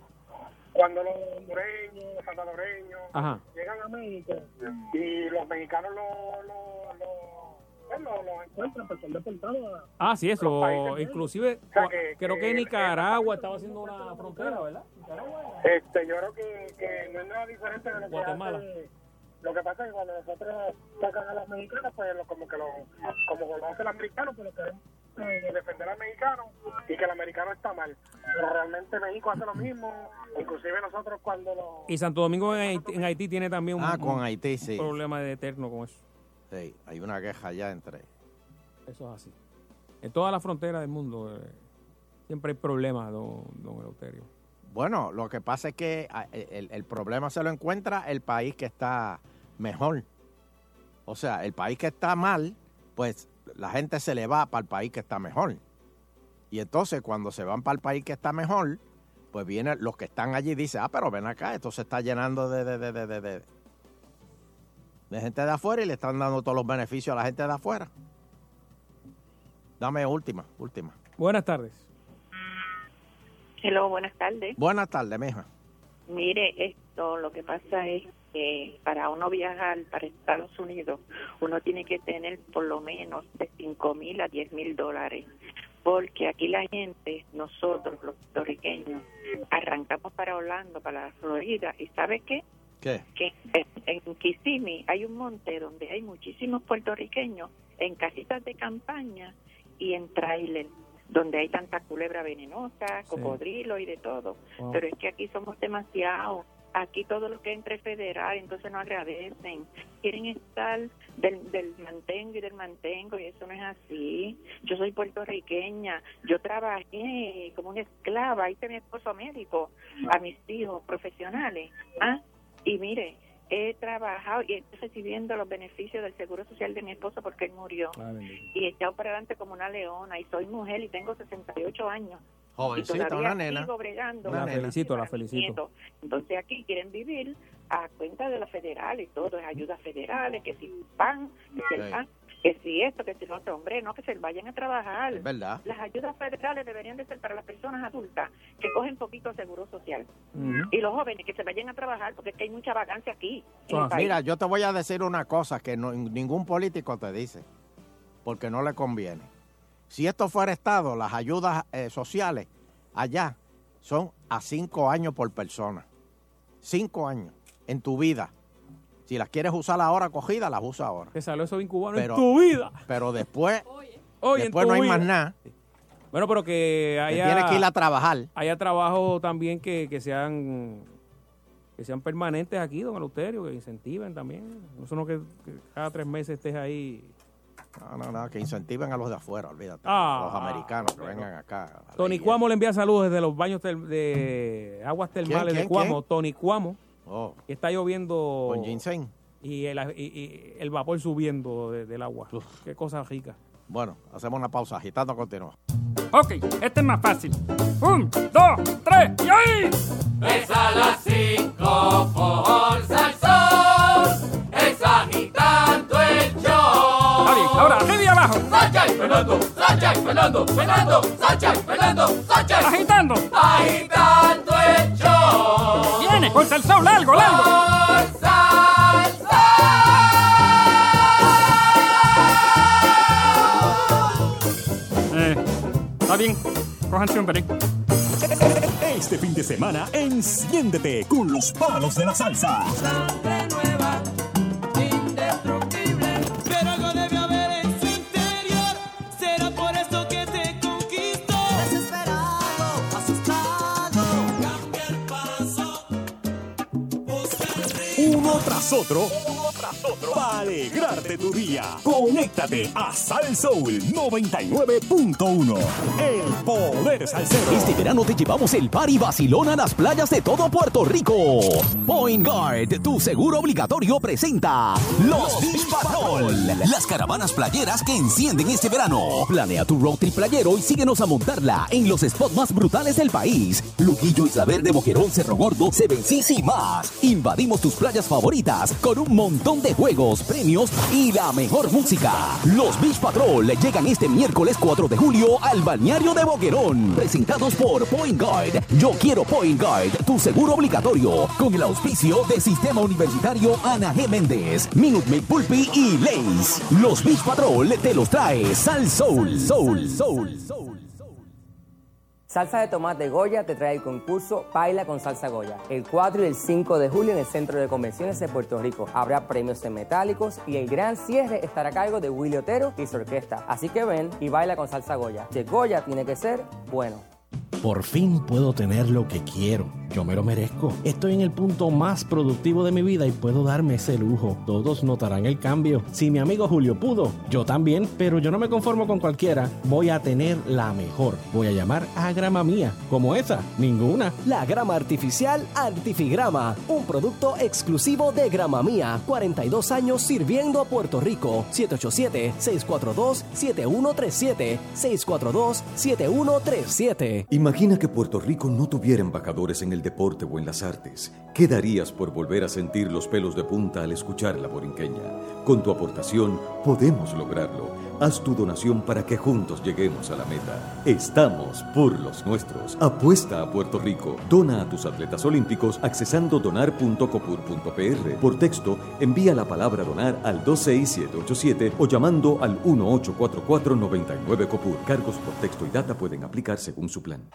cuando los hondureños, salvadoreños Ajá. llegan a México y los mexicanos lo, lo, lo- pues, los, los encuentran, son deportados a... Ah, sí, eso. Inclusive, O sea, que- creo que que- Nicaragua estaba haciendo una frontera, ¿verdad? Este, yo creo que, que no es nada diferente de lo que Guatemala. hace- Lo que pasa es que cuando nosotros sacan a los mexicanos, pues lo- como que lo, como lo hace el americano, pues lo queremos eh, defender al mexicano y que el americano está mal. Pero realmente México hace lo mismo, inclusive nosotros cuando lo... Y Santo Domingo en Haití, en Haití tiene también un, Ah, con un Haití, sí. problema de eterno con eso. Sí, hay una queja allá entre... Eso es así. En todas las fronteras del mundo eh, siempre hay problemas, don, don Eleuterio. Bueno, lo que pasa es que ah, el, el problema se lo encuentra el país que está mejor. O sea, el país que está mal, pues la gente se le va para el país que está mejor. Y entonces cuando se van para el país que está mejor, pues vienen los que están allí y dicen, ah, pero ven acá, esto se está llenando de, de, de, de, de, de- gente de afuera y le están dando todos los beneficios a la gente de afuera. Dame última, última. Buenas tardes. Hello, buenas tardes. Buenas tardes, mija. Mire, esto lo que pasa es que para uno viajar para Estados Unidos, uno tiene que tener por lo menos de 5 mil a 10 mil dólares. Porque aquí la gente, nosotros los puertorriqueños, arrancamos para Orlando, para la Florida, y ¿sabe qué? ¿Qué? que en- en Kissimmee hay un monte donde hay muchísimos puertorriqueños en casitas de campaña y en trailer donde hay tanta culebra venenosa, cocodrilo y de todo. Wow. Pero es que aquí somos demasiados. Aquí todo lo que entre federal, entonces no agradecen. Quieren estar del, del mantengo y del mantengo y eso no es así. Yo soy puertorriqueña. Yo trabajé como una esclava. Hice mi esposo médico a mis hijos profesionales. ¿ah? Y mire, he trabajado y estoy recibiendo los beneficios del seguro social de mi esposo porque él murió. Y he echado para adelante como una leona y soy mujer y tengo 68 años. Jovencita, y una nena. sigo bregando. La felicito, la felicito. Entonces aquí quieren vivir a cuenta de los federales, todo es ayudas federales, que si pan, que si el Sí. pan, que si esto, que si lo otro, hombre, no, que se vayan a trabajar. Es verdad. Las ayudas federales deberían de ser para las personas adultas que cogen poquito seguro social. Y los jóvenes que se vayan a trabajar porque es que hay mucha vacancia aquí. país. Ah, Mira, yo te voy a decir una cosa que no- ningún político te dice, porque no le conviene. Si esto fuera Estado, las ayudas eh, sociales allá son a cinco años por persona. Cinco años en tu vida. Si las quieres usar ahora cogida, las usa ahora. Te salió eso bien cubano Pero- en tu vida. Pero después, Oye, después no hay vida. más nada. Bueno, pero que haya... tienes que ir a trabajar. Haya trabajo también que, que sean que sean permanentes aquí, don Eleuterio, que incentiven también. No solo que, que cada tres meses estés ahí. No, no, no, que incentiven a los de afuera, olvídate. Ah, los americanos que vengan acá. Tony Cuamo le envía saludos desde los baños de aguas termales quién, de Cuamo. quién? Tony Cuamo. Oh. Está lloviendo. Con ginseng. Y el, y- y el vapor subiendo de- del agua. Qué cosa rica. Bueno, hacemos una pausa, agitando continúa. Ok, este es más fácil. Un, dos, tres y ahí. Es a las 5 por Salsón. Es agitando el show. Está bien, ahora arriba y abajo. Y Fernando, y Fernando, Fernando, y Fernando, Sacha. Agitando. Agitando el show. Viene, con salsón largo, largo. Por Salsón. Eh, está bien, cójanse un break. Este fin de semana, enciéndete con los palos de la salsa. Uno Para alegrarte tu día. Conéctate a Sal Soul 99.1. El poder salsero. Este verano te llevamos el par y vacilón a las playas de todo Puerto Rico. Point Guard, tu seguro obligatorio, presenta Los Beach. Las caravanas playeras que encienden este verano. Planea tu road trip playero y síguenos a montarla en los spots más brutales del país. Luquillo, Isabel de Boquerón, Cerro Gordo, Seven Seas y más. Invadimos tus playas favoritas con un montón de juegos, premios y la mejor música. Los Beach Patrol llegan este miércoles 4 de julio al balneario de Boquerón. Presentados por Point Guard. Yo quiero Point Guard, tu seguro obligatorio. Con el auspicio de Sistema Universitario Ana G. Méndez, Minute Maid Pulpi y Lace. Los Beach Patrol te los trae Sal Soul. Soul, Soul, Soul. Salsa de tomate Goya te trae el concurso Baila con Salsa Goya. El 4 y el 5 de julio en el Centro de Convenciones de Puerto Rico. Habrá premios en metálicos y el gran cierre estará a cargo de Willy Otero y su orquesta. Así que ven y baila con Salsa Goya. Que Goya tiene que ser bueno. Por fin puedo tener lo que quiero. Yo me lo merezco. Estoy en el punto más productivo de mi vida y puedo darme ese lujo. Todos notarán el cambio. Si mi amigo Julio pudo, yo también, pero yo no me conformo con cualquiera. Voy a tener la mejor. Voy a llamar a grama mía. Como esa, ninguna. La grama artificial Artifigrama, un producto exclusivo de Grama Mía. 42 años sirviendo a Puerto Rico. 787-642-7137. 642-7137. Imagina que Puerto Rico no tuviera embajadores en el deporte o en las artes. ¿Qué darías por volver a sentir los pelos de punta al escuchar la borinqueña? Con tu aportación podemos lograrlo. Haz tu donación para que juntos lleguemos a la meta. Estamos por los nuestros. Apuesta a Puerto Rico. Dona a tus atletas olímpicos accesando donar.copur.pr. Por texto, envía la palabra donar al 26787 o llamando al 1844-99 Copur. Cargos por texto y data pueden aplicar según su plan.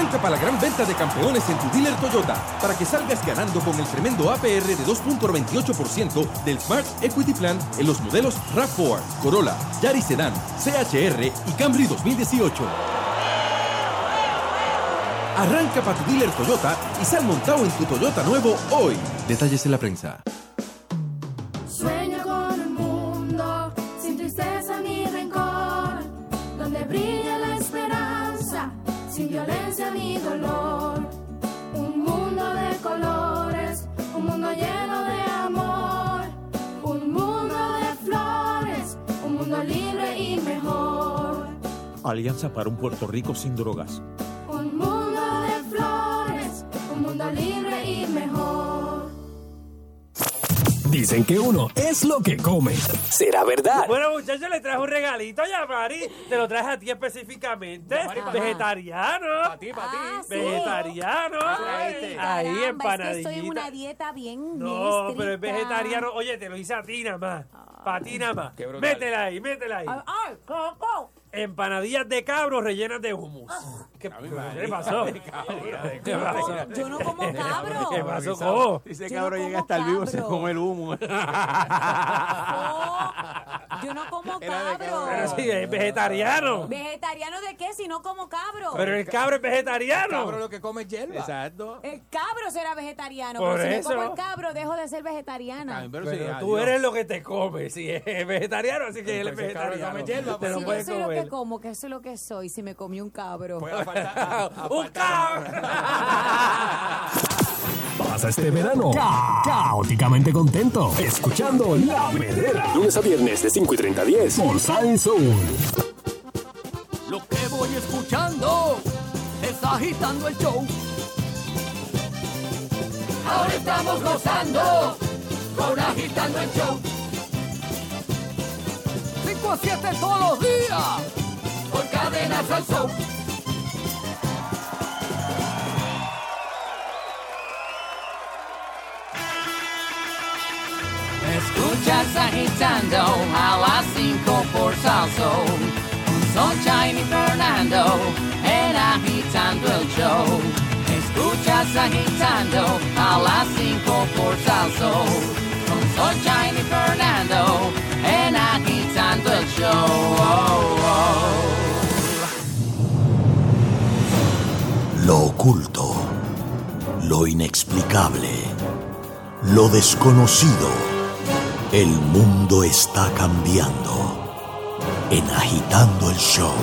Arranca para la gran venta de campeones en tu dealer Toyota para que salgas ganando con el tremendo APR de 2.98% del Smart Equity Plan en los modelos RAV4, Corolla, Yaris Sedan, CHR y Camry 2018. Arranca para tu dealer Toyota y sal montado en tu Toyota nuevo hoy. Detalles en la prensa. Alianza para un Puerto Rico sin drogas. Un mundo de flores, un mundo libre y mejor. Dicen que uno es lo que come. ¿Será verdad? Bueno, muchachos, le traje un regalito ya, Mari. Te lo traje a ti específicamente. Vegetariano. Para ti, para ti. Vegetariano. Ahí, Caramba, empanadillita. Es que estoy en una dieta bien No, pero es vegetariano. Oye, te lo hice a ti nada más. Para ti nada más. Métela ahí, métela ahí. Ay, Coco. Empanadillas de cabro rellenas de hummus. ¿Qué, ¿qué pasó? ¿Qué pasó? Yo no como cabro. ¿Qué pasó, Cobo? Dice Yo cabro no llega hasta el vivo, se cabro. come el humo. Yo no como cabro. Pero sí, es vegetariano. ¿Vegetariano de qué si no como cabro? Pero el cabro es vegetariano. Cabro lo que come es hierba. Exacto. El cabro será vegetariano. Por pero si eso. no como el cabro, dejo de ser vegetariana. Pero, tú eres lo que te comes. Si es vegetariano, así que él es vegetariano. come hierba, Te lo Si yo puedes soy comer. como, que eso es lo que soy, si me comí un cabro. ¡Un cabro! Pasa este verano ca- caóticamente contento, escuchando La Verdadera. Lunes a viernes de 5 y 30 a 10 por Sal Soul. Lo que voy escuchando es agitando el show. Ahora estamos gozando con agitando el show. 5 a 7 todos los días por cadenas al show. Escuchas agitando a las 5 por Salso. Con Sunshine y Fernando en agitando el show. Escuchas agitando a las 5 por Salso. Con Sunshine y Fernando en agitando. Lo oculto, lo inexplicable, lo desconocido. El mundo está cambiando. En Agitando el Show.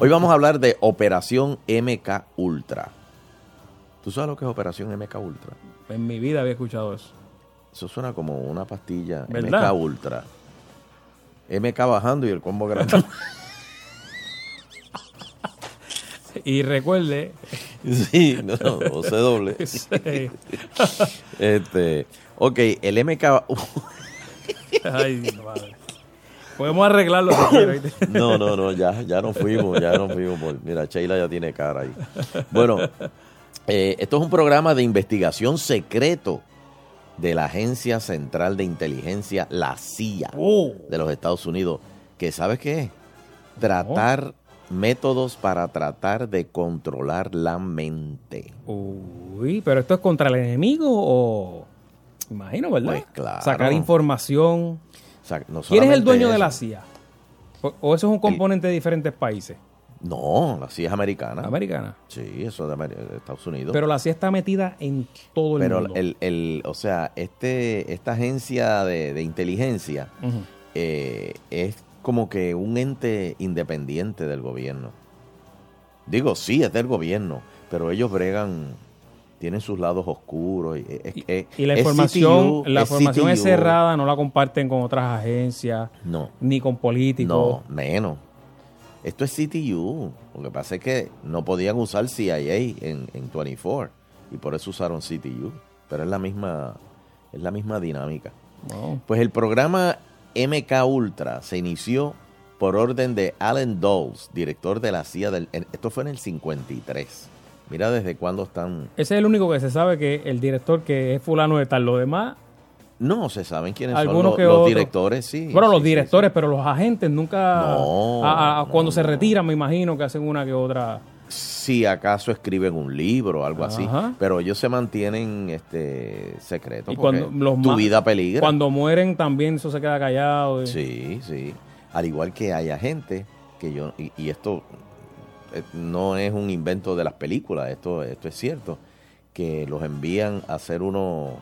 Hoy vamos a hablar de Operación MK Ultra. ¿Tú sabes lo que es Operación MK Ultra? En mi vida había escuchado eso. Eso suena como una pastilla ¿Verdad? MK Ultra. MK bajando y el combo grande. Y recuerde. Sí, no, o se doble. Sí. este, ok, el MK. Ay, madre. Podemos arreglarlo. No, no, no, ya, ya nos fuimos, ya nos fuimos. por- Mira, Sheila ya tiene cara ahí. Bueno, eh, esto es un programa de investigación secreto de la Agencia Central de Inteligencia, la CIA, Oh. de los Estados Unidos, que ¿sabes qué es? Tratar métodos para tratar de controlar la mente. Uy, pero esto es contra el enemigo o. Imagino, ¿verdad? Pues claro. Sacar información. O sea, no ¿Quién es el dueño de la CIA? O, o eso es un componente de diferentes países? No, la CIA es americana. Americana. Sí, eso es de, de Estados Unidos. Pero la CIA está metida en todo el Pero mundo. el, el- o sea, este, esta agencia de, de inteligencia eh, es como que un ente independiente del gobierno. Digo, sí, es del gobierno, pero ellos bregan, tienen sus lados oscuros. Y, es- es- Y la es información, CTU, la información es CTU. cerrada, no la comparten con otras agencias, No. ni con políticos. No, menos. Esto es CTU. Lo que pasa es que no podían usar CIA en, en 24 y por eso usaron CTU. Pero es la misma, es la misma dinámica. Wow. Pues el programa MK Ultra se inició por orden de Alan Dulles, director de la CIA del. esto fue en el 53. Mira desde cuándo están. Ese es el único que se sabe que el director que es fulano de tal. Lo demás, No, se saben quiénes son algunos los, que los otros. directores, sí. Bueno, sí, los sí, directores, pero los agentes nunca. No, a- a- cuando se retiran, me imagino que hacen una que otra. si acaso escriben un libro o algo así, pero ellos se mantienen este secretos Y porque cuando los tu vida peligra. Cuando mueren también eso se queda callado. y- Sí, sí. Al igual que haya gente que yo y, y esto eh, no es un invento de las películas, esto esto es cierto que los envían a hacer uno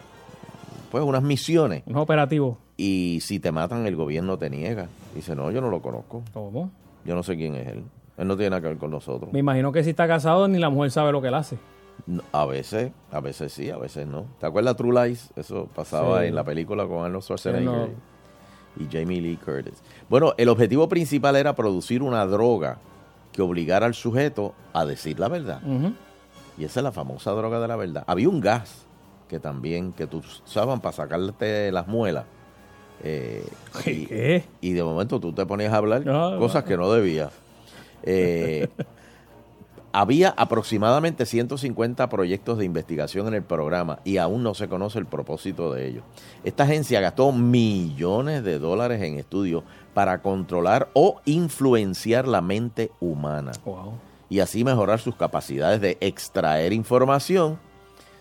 pues unas misiones Un operativo. y si te matan el gobierno te niega. Dice, "No, yo no lo conozco. ¿Cómo? Yo no sé quién es él. Él no tiene nada que ver con nosotros." Me imagino que si está casado, ni la mujer sabe lo que él hace. No, A veces, a veces sí, a veces no. ¿Te acuerdas True Lies? Eso pasaba Sí. en la película con Arnold Schwarzenegger No. y Jamie Lee Curtis. Bueno, el objetivo principal era producir una droga que obligara al sujeto a decir la verdad. Y esa es la famosa droga de la verdad. Había un gas que también, que tú usaban para sacarte las muelas. Eh, y, ¿Qué? y de momento tú te ponías a hablar No, cosas que no debías. Eh, había aproximadamente 150 proyectos de investigación en el programa y aún no se conoce el propósito de ellos. Esta agencia gastó millones de dólares en estudios para controlar o influenciar la mente humana Wow. y así mejorar sus capacidades de extraer información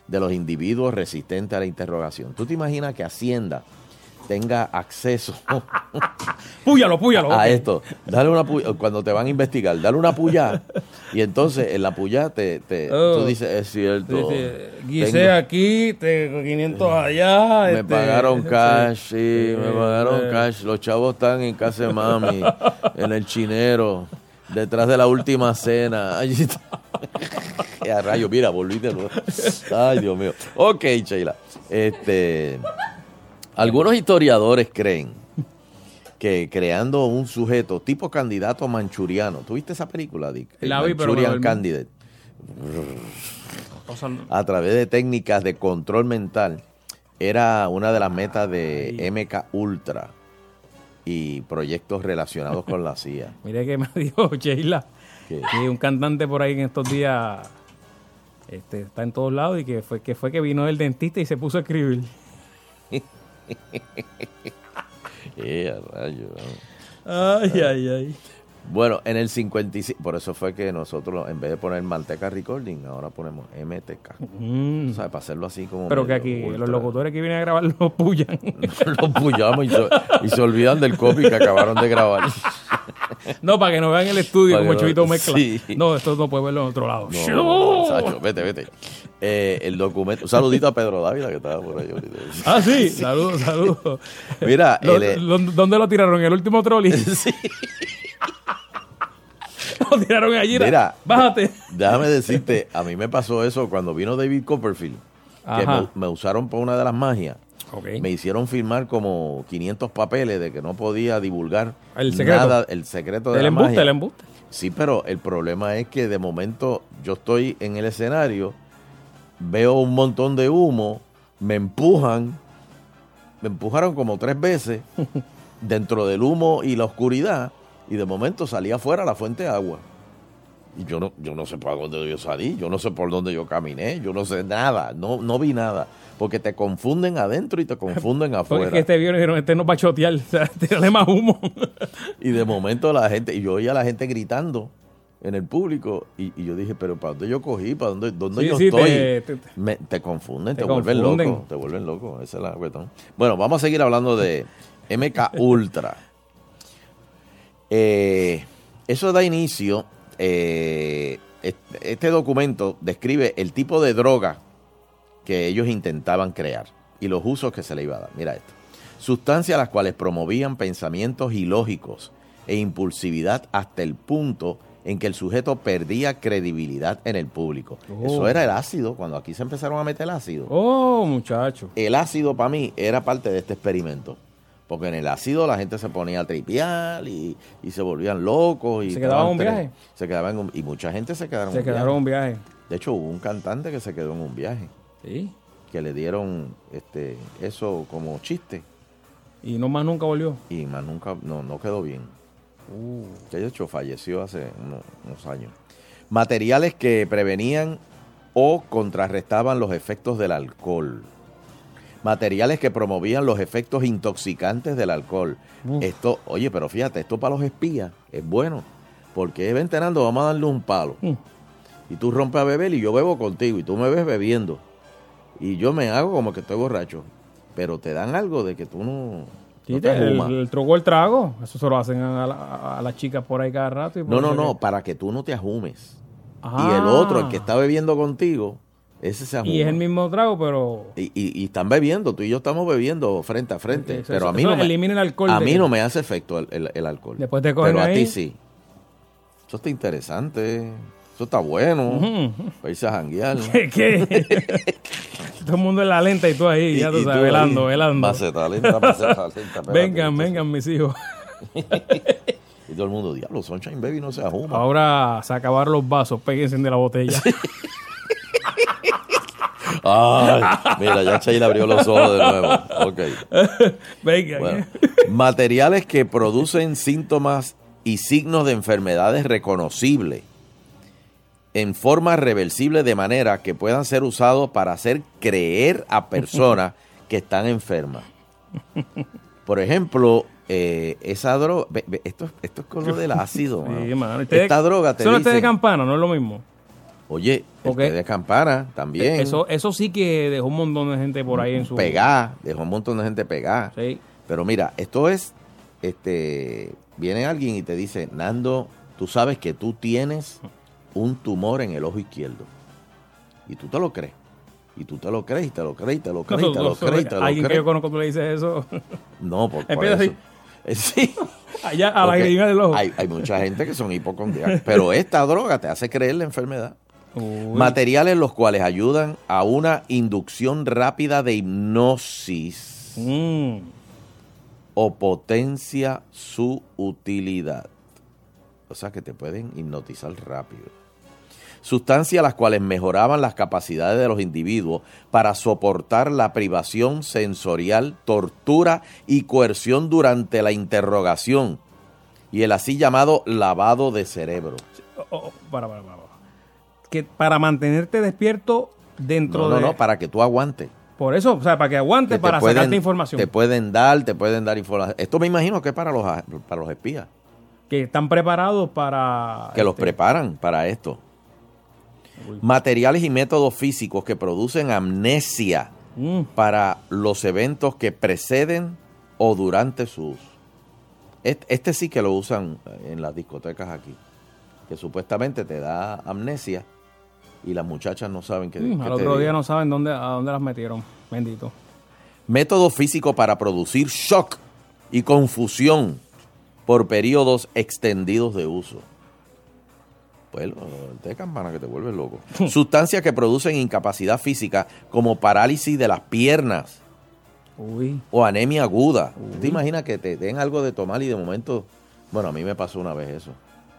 de los individuos resistentes a la interrogación. ¿Tú te imaginas que Hacienda tenga acceso Púyalo, púyalo. a esto? Dale una puya, cuando te van a investigar, dale una puya y entonces en la puya te, te- Oh. tú dices, es cierto. Guisé aquí, te 500 allá. me este, pagaron cash, sí, me pagaron eh. cash. Los chavos están en casa de mami, en el chinero, detrás de la última cena. Ay, está. A rayo, mira, volví de nuevo. Ay, Dios mío. Ok, Sheila. Este, algunos historiadores creen que creando un sujeto tipo candidato manchuriano, ¿tuviste esa película, Dick? El La vi, pero Manchurian dormí. Candidate a través de técnicas de control mental era una de las metas de MK Ultra y proyectos relacionados con la CIA. Mire que me dijo Sheila ¿Qué? que un cantante por ahí en estos días este, está en todos lados y que fue que fue que vino del dentista y se puso a escribir. Eh, a rayo, Ay, ay, ay. Bueno, en el 55, por eso fue que nosotros en vez de poner Manteca Recording, ahora ponemos MTK. Mm. O sea, para hacerlo así como... Pero que aquí ultra. los locutores que vienen a grabar lo pullan. Los puyamos y se, y se olvidan del copy que acabaron de grabar. no, para que no vean el estudio como no- Chubito mezcla. sí. No, esto no puede verlo en otro lado. No, Sacho, vete, vete. Eh, el documento, un saludito a Pedro Dávila que estaba por ahí ahorita. Ah, sí, saludos, saludos. Mira, el- ¿Dónde lo tiraron? ¿En el último trolley? Sí. lo tiraron allí. Mira, Bájate. Déjame decirte, a mí me pasó eso cuando vino David Copperfield, que me, me usaron por una de las magias. Me hicieron firmar como 500 papeles de que no podía divulgar El secreto. nada, el secreto de El la embuste, magia. el embuste. Sí, pero el problema es que de momento yo estoy en el escenario, veo un montón de humo, me empujan, me empujaron como tres veces dentro del humo y la oscuridad, y de momento salí afuera la fuente de agua. Y yo no, yo no sé por dónde yo salí, yo no sé por dónde yo caminé, yo no sé nada, no, no vi nada. Porque te confunden adentro y te confunden Porque afuera. es que este vieron y dijeron, este nos va a chotear, o sea, tírale más humo. Y de momento la gente, y yo oía a la gente gritando en el público, y, y yo dije, pero ¿para dónde yo cogí? ¿Para dónde, dónde Sí, yo sí, estoy? te- te- Me- te confunden, te, te vuelven confunden. loco, te vuelven loco, esa es la cuestión. Bueno, vamos a seguir hablando de MK Ultra. Eh, eso da inicio, eh, este, documento describe el tipo de droga que ellos intentaban crear y los usos que se le iba a dar. Mira esto. Sustancias las cuales promovían pensamientos ilógicos e impulsividad hasta el punto en que el sujeto perdía credibilidad en el público. Oh. Eso era el ácido, cuando aquí se empezaron a meter el ácido. Oh, muchacho. El ácido para mí era parte de este experimento. Porque en el ácido la gente se ponía a tripear y, y se volvían locos. Y Se quedaban estaban un viaje. Se quedaban en un- y mucha gente se quedaron Se en un quedaron viaje. un viaje. De hecho, hubo un cantante que se quedó en un viaje. Sí. Que le dieron este eso como chiste. Y no más nunca volvió. Y más nunca, no, no quedó bien. Uh. Que de hecho falleció hace unos, unos años. Materiales que prevenían o contrarrestaban los efectos del alcohol. Materiales que promovían los efectos intoxicantes del alcohol. Uf. Esto, oye, pero fíjate, esto para los espías es bueno. Porque ven enterando, vamos a darle un palo. Mm. Y tú rompes a beber y yo bebo contigo y tú me ves bebiendo. Y yo me hago como que estoy borracho. Pero te dan algo de que tú no, Sí, no te el, el truco el trago. Eso se lo hacen a, la- a las chicas por ahí cada rato. y No, no, no, que- para que tú no te ajumes. Ah. Y el otro, el que está bebiendo contigo, ese se. Y es el mismo trago, pero... Y, y- y están bebiendo, tú y yo estamos bebiendo frente a frente. Eso- pero a mí, no me, el alcohol a mí que- no me hace efecto el, el- el alcohol. Después te Pero a ti sí. Eso está interesante. Eso está bueno. Ujú. Para irse a janguear. ¿Qué? qué? Todo el mundo en la lenta y tú ahí, ya tú sabes, velando, velando. maceta lenta, maceta lenta, espérate, vengan, entonces. vengan mis hijos. Y todo el mundo, diablo, Sunshine Baby no se ajuma. Ahora se acabaron los vasos, péguense de la botella. Ay, mira, ya Sheila abrió los ojos de nuevo. Ok. Venga. Bueno, materiales que producen síntomas y signos de enfermedades reconocibles en forma reversible de manera que puedan ser usados para hacer creer a personas que están enfermas. Por ejemplo, eh, esa droga, esto, es- esto es con lo del ácido. Sí, mano. Esta droga te Eso no es té de dice, campana, no es lo mismo. Oye, el té de campana también. Eso, eso sí que dejó un montón de gente por ahí en su... pegada, dejó un montón de gente pegada. Sí. Pero mira, esto es, este, viene alguien y te dice, Nando, tú sabes que tú tienes un tumor en el ojo izquierdo. Y tú te lo crees. Y tú te lo crees, y te lo crees, y te lo crees, y te lo crees, y te lo Alguien que yo conozco, tú le dices eso. No, por, por eso. Sí. Allá a la del ojo. Hay, hay mucha gente que son hipocondriacos. Pero esta droga te hace creer la enfermedad. Materiales los cuales ayudan a una inducción rápida de hipnosis Mm. o potencia su utilidad. O sea que te pueden hipnotizar rápido. Sustancias las cuales mejoraban las capacidades de los individuos para soportar la privación sensorial, tortura y coerción durante la interrogación y el así llamado lavado de cerebro. Oh, oh, para, para, para. Que para mantenerte despierto dentro No, no, de... no, para que tú aguantes. Por eso, o sea, para que aguante, Que te para pueden- sacarte información. Te pueden dar, te pueden dar información. Esto me imagino que es para los, para los espías, Que están preparados para... que los este, preparan para esto. Materiales y métodos físicos que producen amnesia Mm. para los eventos que preceden o durante su uso. Este, este sí que lo usan en las discotecas aquí, que supuestamente te da amnesia y las muchachas no saben que, mm, que al te otro día no saben dónde, a dónde las metieron. Bendito. Método físico para producir shock y confusión por periodos extendidos de uso. Pues de campana que te vuelve loco. Sustancias que producen incapacidad física como parálisis de las piernas, o anemia aguda. ¿Tú ¿Te imaginas que te den algo de tomar y de momento, bueno, a mí me pasó una vez eso,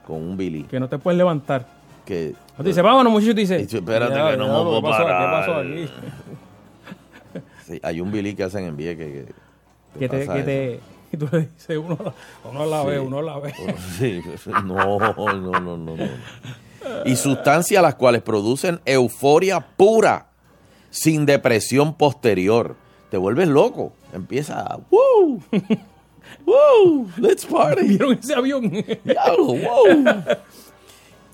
con un Billy. Que no te puedes levantar. Que, Te dice, vámonos, muchacho, te dice. espérate "Ya, que no me puedo parar". ¿Qué pasó aquí? Sí, hay un Billy que hacen en Vieques que, que, Que te, que te, y tú le dices, uno, uno la ve, Sí. uno la ve. Sí, no, no, no, no, no. Y sustancias las cuales producen euforia pura, sin depresión posterior. Te vuelves loco. Empieza a, ¡Woo! ¡Woo! ¡Let's party! ¿Vieron ese avión? Diablo, wow.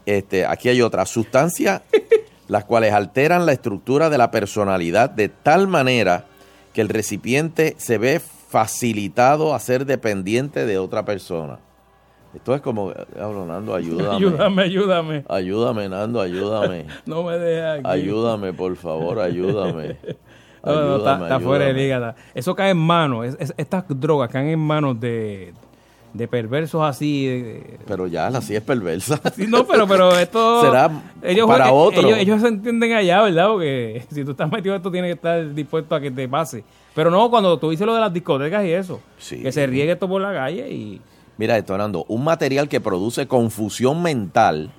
Este, aquí hay otra. Sustancias las cuales alteran la estructura de la personalidad de tal manera que el recipiente se ve facilitado a ser dependiente de otra persona. Esto es como, diablo, Nando, ayúdame. Ayúdame, ayúdame. Ayúdame, Nando, ayúdame. No me dejes aquí. Ayúdame, por favor, ayúdame. No, no, está, Ayúdame, está fuera de ayúdame. liga. está- Eso cae en manos. es- es- estas drogas caen en manos de, de perversos así. de- Pero ya, la sí es perversa. Sí, no, pero, pero esto. Será ellos, para otro. Ellos, ellos se entienden allá, ¿verdad? Porque si tú estás metido esto, tienes que estar dispuesto a que te pase. Pero no, cuando tú dices lo de las discotecas y eso, Sí. que se riegue esto por la calle y. Mira esto, Nando, un material que produce confusión mental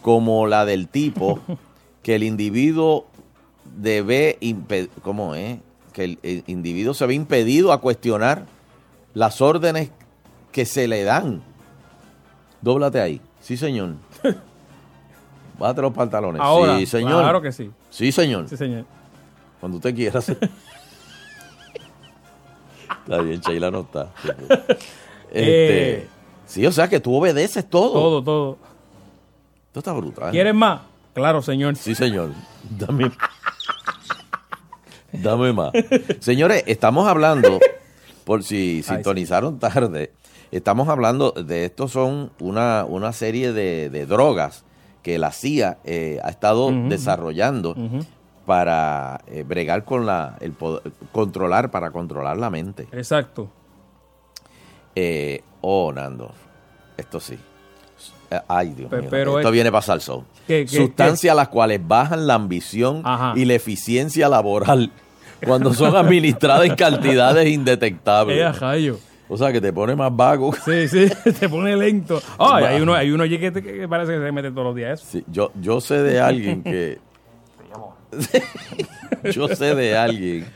como la del tipo que el individuo debe ¿cómo es? Que el individuo se ve impedido a cuestionar las órdenes que se le dan. Dóblate ahí. Sí, señor. Bájate los pantalones. Ahora, sí, señor. claro que sí. Sí, señor. Sí, señor. Cuando usted quiera. está bien, Sheila no está. Este, Eh. sí, o sea que tú obedeces todo. Todo, todo. Esto está brutal. ¿Quieres más? Claro, señor. Sí, señor. Dame. Dame más. Señores, estamos hablando, por si sintonizaron tarde, estamos hablando de esto son una, una serie de, de drogas que la CIA eh, ha estado desarrollando para eh, bregar con la, el poder- controlar, para controlar la mente. Exacto. Eh, oh, Nando, esto sí. Eh, Ay, Dios Pe- mío. pero esto es- viene para Salsón. ¿Qué, qué, Sustancias las cuales bajan la ambición Ajá. y la eficiencia laboral cuando son administradas en cantidades indetectables. O sea, que te pone más vago. Sí, sí, te pone lento. Ay, hay uno, hay uno allí que, te- que parece que se mete todos los días eso. Sí, yo, yo sé de alguien que... yo sé de alguien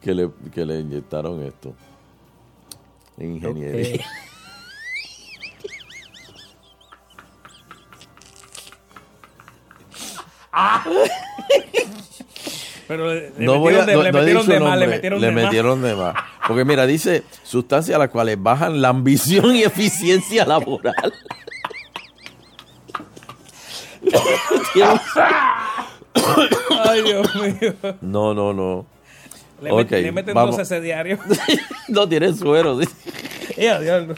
que le, que le inyectaron esto. En ingeniería. Ok. Pero le, le No voy a, metieron de, no- le no metieron de más, le metieron le de más. metieron de más. Porque mira, dice sustancias a las cuales bajan la ambición y eficiencia laboral. Ay, Dios mío. No, no, no. Le, Ok, met- le meten vamos. 12 diario. No tiene suero. diablo.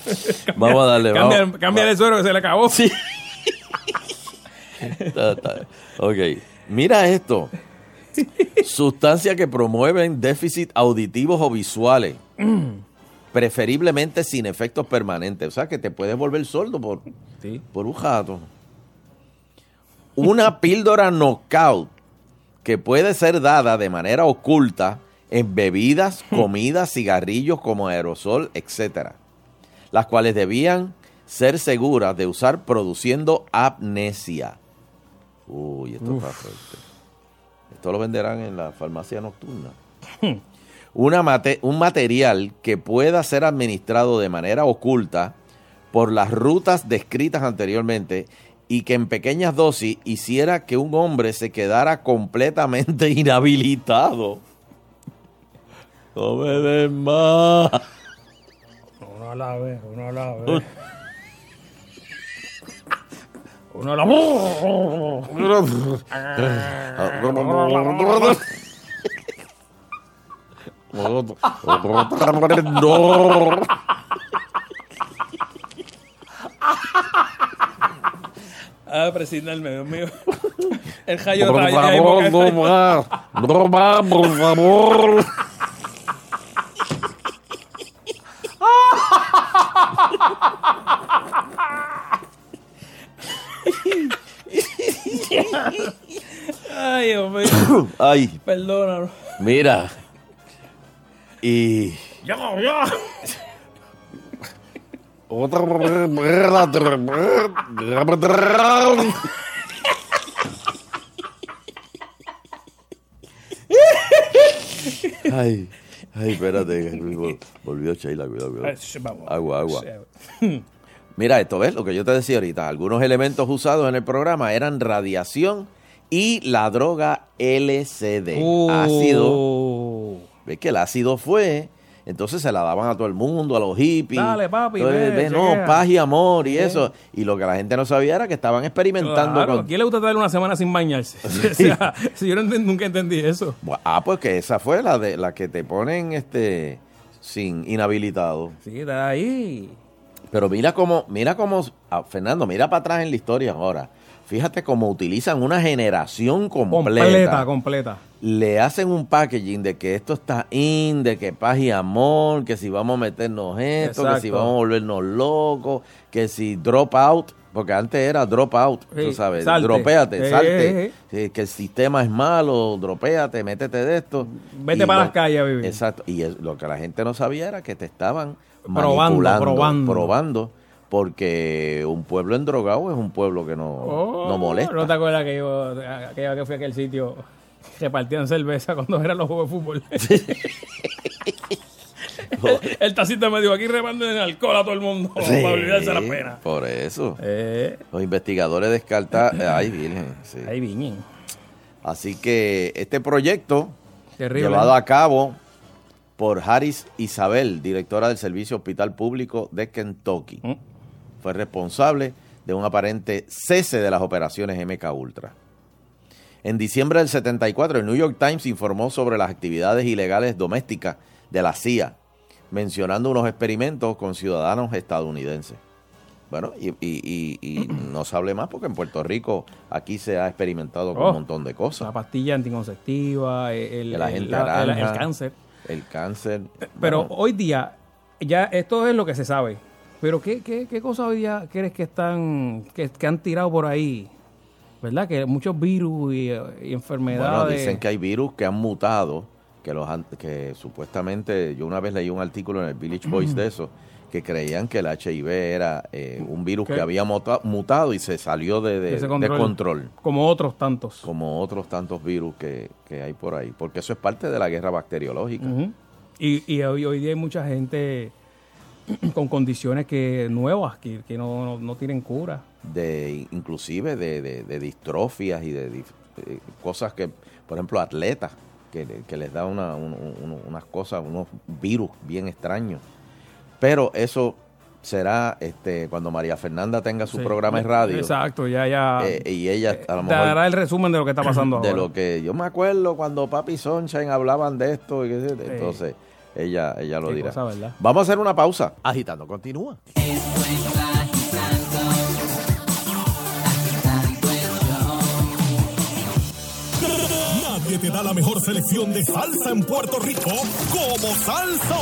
Vamos a darle, Cambia, vamos. cambia el suero que se le acabó. Sí. Ok, mira esto. Sustancias que promueven déficit auditivos o visuales, preferiblemente sin efectos permanentes. O sea, que te puedes volver sordo por, por un jato. Una píldora knockout que puede ser dada de manera oculta en bebidas, comidas, cigarrillos como aerosol, etcétera, las cuales debían ser seguras de usar produciendo amnesia. Uy, esto está fuerte. Esto lo venderán en la farmacia nocturna. Una mate- un material que pueda ser administrado de manera oculta por las rutas descritas anteriormente y que en pequeñas dosis hiciera que un hombre se quedara completamente inhabilitado. No me den más. Uno a la vez, uno a la vez. Uno la Ah, presionarme, Dios mío. El rayo Por favor, no más. No más, por favor. Ay, Dios mío. Ay, Perdónalo. mira. Y Ya, ya. otra Ay, ay, espérate, volvió Sheila, cuidado. Agua, agua. Mira, esto ves lo que yo te decía ahorita. Algunos elementos usados en el programa eran radiación y la droga LCD. Ácido. Ves que el ácido fue. Entonces se la daban a todo el mundo, a los hippies. Dale, papi, Entonces, ve, ve, no, paz y amor y eso. Y lo que la gente no sabía era que estaban experimentando Claro, con... ¿quién le gusta estar una semana sin bañarse? o sea, si yo no nunca entendí eso. Ah, pues que esa fue la de la que te ponen este sin inhabilitado. Sí, está ahí. Pero mira cómo, mira cómo, ah, Fernando, mira para atrás en la historia ahora. Fíjate cómo utilizan una generación completa. Completa, completa. Le hacen un packaging de que esto está in, de que paz y amor, que si vamos a meternos esto, que si vamos a volvernos locos, que si drop out, porque antes era drop out, tú sabes, salte. dropéate, Eh, salte, eh, que el sistema es malo, dropéate, métete de esto. Vete Y para lo- las calles a vivir. Exacto, y es- lo que la gente no sabía era que te estaban Probando, probando. probando, porque un pueblo endrogado es un pueblo que no, Oh, no molesta. ¿No te acuerdas que yo, aquella que fui a aquel sitio, repartían cerveza cuando eran los juegos de fútbol? el tacito me dijo, aquí reparten alcohol a todo el mundo Sí, para olvidarse la pena. Por eso. Eh. Los investigadores descartan. Ay, virgen. sí. Ay, viñen. Así que este proyecto, Terrible. llevado a cabo por Harris Isabel, directora del Servicio Hospital Público de Kentucky, Mm. fue responsable de un aparente cese de las operaciones MK Ultra. En diciembre del 74, el New York Times informó sobre las actividades ilegales domésticas de la CIA, mencionando unos experimentos con ciudadanos estadounidenses. Bueno, y, y- y- y no se hable más porque en Puerto Rico aquí se ha experimentado con Oh, un montón de cosas. La pastilla anticonceptiva, el, El el- la- el- cáncer. El cáncer. Pero Bueno, hoy día, ya esto es lo que se sabe. Pero ¿qué, qué, qué cosas hoy día crees que están, que, que han tirado por ahí? ¿Verdad? Que muchos virus y, y bueno, enfermedades. dicen que hay virus que han mutado, que los han- que supuestamente, yo una vez leí un artículo en el Village Voice de eso, que creían que el HIV era eh, un virus ¿Qué? que había mutado y se salió de, de- control. Como otros tantos. Como otros tantos virus que, que hay por ahí. Porque eso es parte de la guerra bacteriológica. Y, y hoy, hoy día hay mucha gente con condiciones que nuevas que, que no, no, no tienen cura. de inclusive de, de- de distrofias y de, eh, cosas que, por ejemplo, atletas, que, que les da una, un- un- unas cosas, unos virus bien extraños. Pero eso será este cuando María Fernanda tenga su Sí. programa en radio. Exacto, ya, ya. eh, y ella a lo te mejor dará el resumen de lo que está pasando de ahora. lo que yo me acuerdo cuando Papi y Sunshine hablaban de esto y qué sé, entonces ella ella lo Qué dirá. cosa, ¿verdad? Vamos a hacer una pausa. Agitando continúa. Nadie te da la mejor selección de salsa en Puerto Rico como Salsa.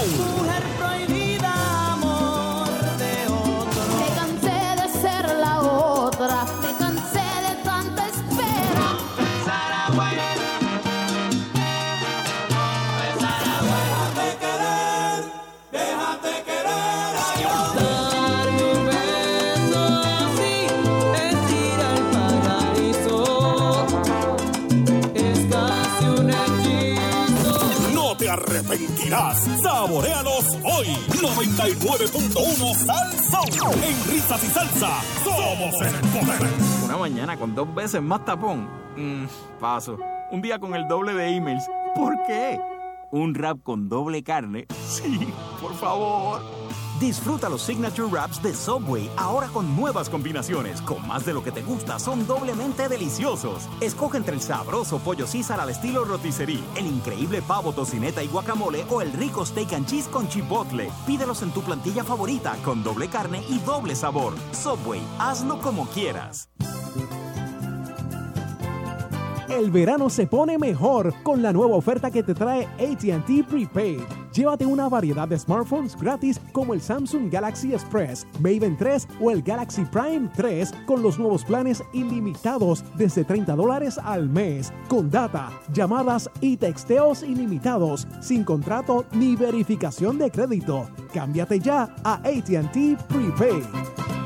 99.1 Salsa. En risas y salsa. Somos el poder. Una mañana con dos veces más tapón. Mm, paso. Un día con el doble de emails. ¿Por qué? Un rap con doble carne. Sí, por favor. Disfruta los Signature Wraps de Subway ahora con nuevas combinaciones. Con más de lo que te gusta, son doblemente deliciosos. Escoge entre el sabroso pollo César al estilo rotisserie, el increíble pavo tocineta y guacamole o el rico steak and cheese con chipotle. Pídelos en tu plantilla favorita con doble carne y doble sabor. Subway, hazlo como quieras. El verano se pone mejor con la nueva oferta que te trae ATT Prepaid. Llévate una variedad de smartphones gratis como el Samsung Galaxy Express, Maven 3 o el Galaxy Prime 3 con los nuevos planes ilimitados desde 30 dólares al mes, con data, llamadas y texteos ilimitados, sin contrato ni verificación de crédito. Cámbiate ya a ATT Prepaid.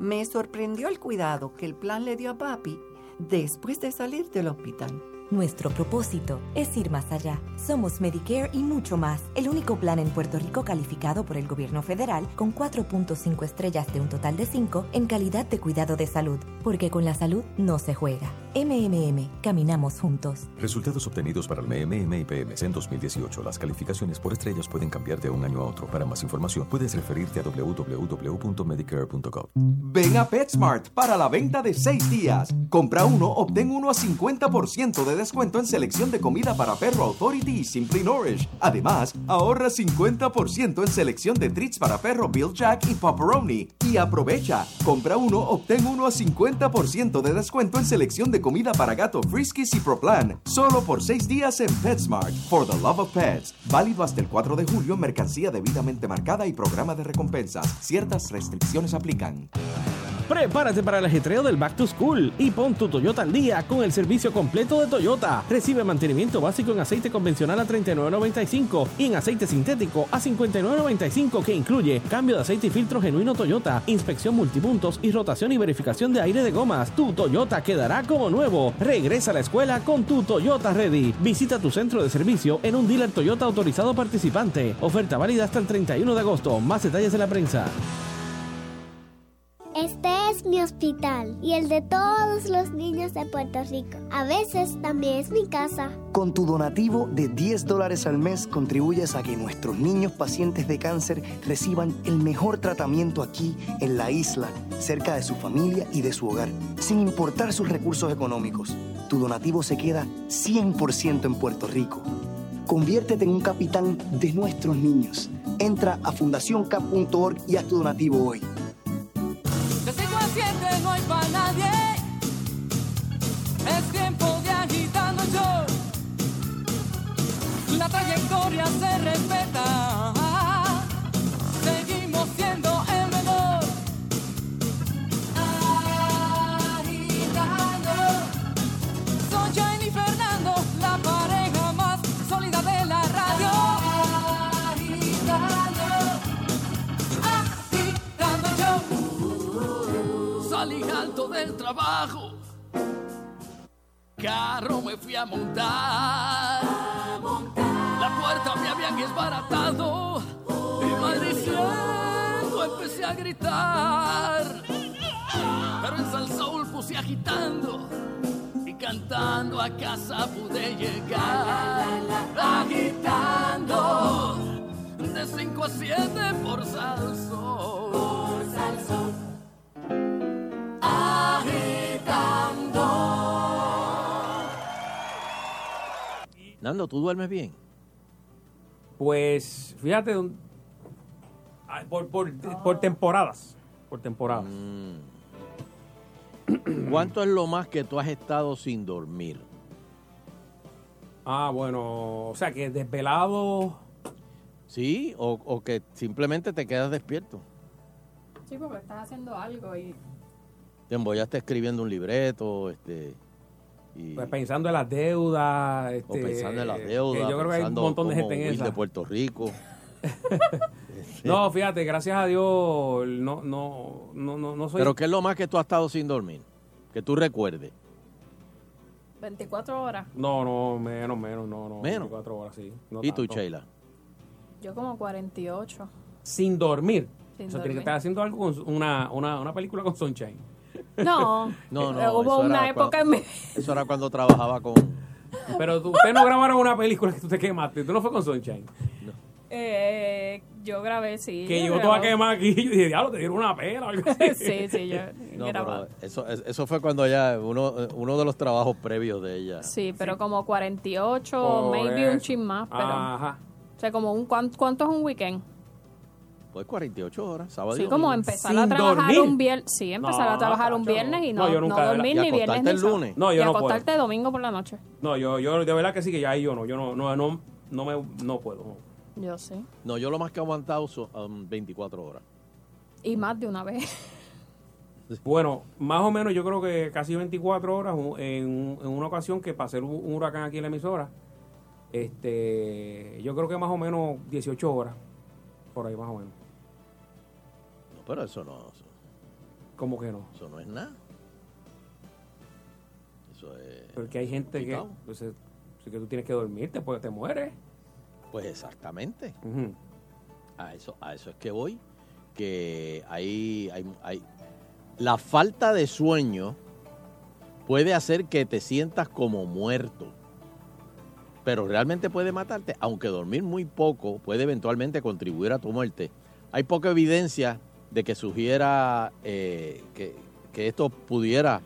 Me sorprendió el cuidado que el plan le dio a papi después de salir del hospital. Nuestro propósito es ir más allá. Somos Medicare y mucho más. El único plan en Puerto Rico calificado por el gobierno federal con 4.5 estrellas de un total de 5 en calidad de cuidado de salud. Porque con la salud no se juega. MMM, caminamos juntos. Resultados obtenidos para el MMM y PMS en 2018. Las calificaciones por estrellas pueden cambiar de un año a otro. Para más información, puedes referirte a www.medicare.gov. Ven a PetSmart para la venta de 6 días. Compra uno, obtén uno a 50% de descuento en selección de comida para perro Authority y Simply Nourish. Además, ahorra 50% en selección de treats para perro Bill Jack y Pepperoni. Y aprovecha, compra uno, obtén uno a 50% de descuento en selección de comida para gato Friskies y ProPlan. Solo por 6 días en PetSmart. For the love of pets. Válido hasta el 4 de julio mercancía debidamente marcada y programa de recompensas. Ciertas restricciones aplican. Prepárate para el ajetreo del Back to School y pon tu Toyota al día con el servicio completo de Toyota. Recibe mantenimiento básico en aceite convencional a $39.95 y en aceite sintético a $59.95 que incluye cambio de aceite y filtro genuino Toyota, inspección multipuntos y rotación y verificación de aire de gomas. Tu Toyota quedará como nuevo. Regresa a la escuela con tu Toyota Ready. Visita tu centro de servicio en un dealer Toyota autorizado participante. Oferta válida hasta el 31 de agosto. Más detalles en la prensa. Este es mi hospital y el de todos los niños de Puerto Rico. A veces también es mi casa. Con tu donativo de 10 dólares al mes contribuyes a que nuestros niños pacientes de cáncer reciban el mejor tratamiento aquí en la isla, cerca de su familia y de su hogar, sin importar sus recursos económicos. Tu donativo se queda 100% en Puerto Rico. Conviértete en un capitán de nuestros niños. Entra a fundacioncap.org y haz tu donativo hoy. No hay para nadie. Es tiempo de agitando yo. La trayectoria se respeta. Carro me fui a montar. La puerta me habían desbaratado y maldiciendo empecé a gritar. Pero en Salsoul puse agitando y cantando a casa pude llegar. Agitando de 5 a 7 por Salsoul. Por Salsoul. Nando, ¿tú duermes bien? Pues, fíjate, por, por temporadas. Por temporadas. Mm. ¿Cuánto es lo más que tú has estado sin dormir? Ah, bueno, o sea que desvelado. Sí, o, o que simplemente te quedas despierto. Sí, porque estás haciendo algo y Te embollaste escribiendo un libreto, este. Y, Pues pensando en las deudas. o Este, pensando en las que deudas. yo creo que hay un montón de gente en esa. de Puerto Rico. No, fíjate, gracias a Dios, no, no, no, no, no soy. Pero ¿qué es lo más que tú has estado sin dormir? Que tú recuerdes. 24 horas. No, no, menos, menos, no, no. Menos. 24 horas, sí. no ¿Y tú. Sheila? Yo como 48. Sin dormir. Sin Eso tiene que dormir. estar haciendo algo con una, una, una película con Sunshine. No, No, no. Eh, hubo eso una época cuando- en mi Eso era cuando trabajaba con. Pero tú- ustedes no grabaron una película que tú te quemaste. Tú no fue con Sunshine. Eh, yo grabé, sí. Que yo llegó toda grabé. quemada aquí y yo dije, diablo, te dieron una pela algo así. sí, sí, yo No, grababa. eso, eso fue cuando ella, uno, uno de los trabajos previos de ella. Sí, pero como 48, Por maybe un chin más, pero... Ajá. O sea, como un... ¿cuán- ¿Cuánto es un weekend? Pues 48 horas, sábado y Sí, como domingo. empezar a trabajar un viernes. Sí, empezar No, a trabajar un tacho. viernes y No, no, yo no, nunca, verdad. dormir ¿Y ni viernes acostarte ni el sábado. lunes? No, yo y no puedo. acostarte domingo por la noche. No, yo, yo de verdad que sí, que ya ahí yo no, yo no, no, no, no me, no puedo. no. Yo sí. No, yo lo más que he aguantado son um, 24 horas. Y más de una vez. Bueno, más o menos yo creo que casi 24 horas un- en, en una ocasión que pasé un, un huracán aquí en la emisora, este, yo creo que más o menos 18 horas, por ahí más o menos. Pero eso no, eso, ¿Cómo que no? eso no es nada. Eso es... Porque hay gente que, pues, eh, sí que tú tienes que dormirte, pues te mueres. Pues exactamente. A eso, a eso es que voy. Que hay, hay, hay- la falta de sueño puede hacer que te sientas como muerto. Pero realmente puede matarte, aunque dormir muy poco puede eventualmente contribuir a tu muerte. Hay poca evidencia de que sugiera eh, que, que esto pudiera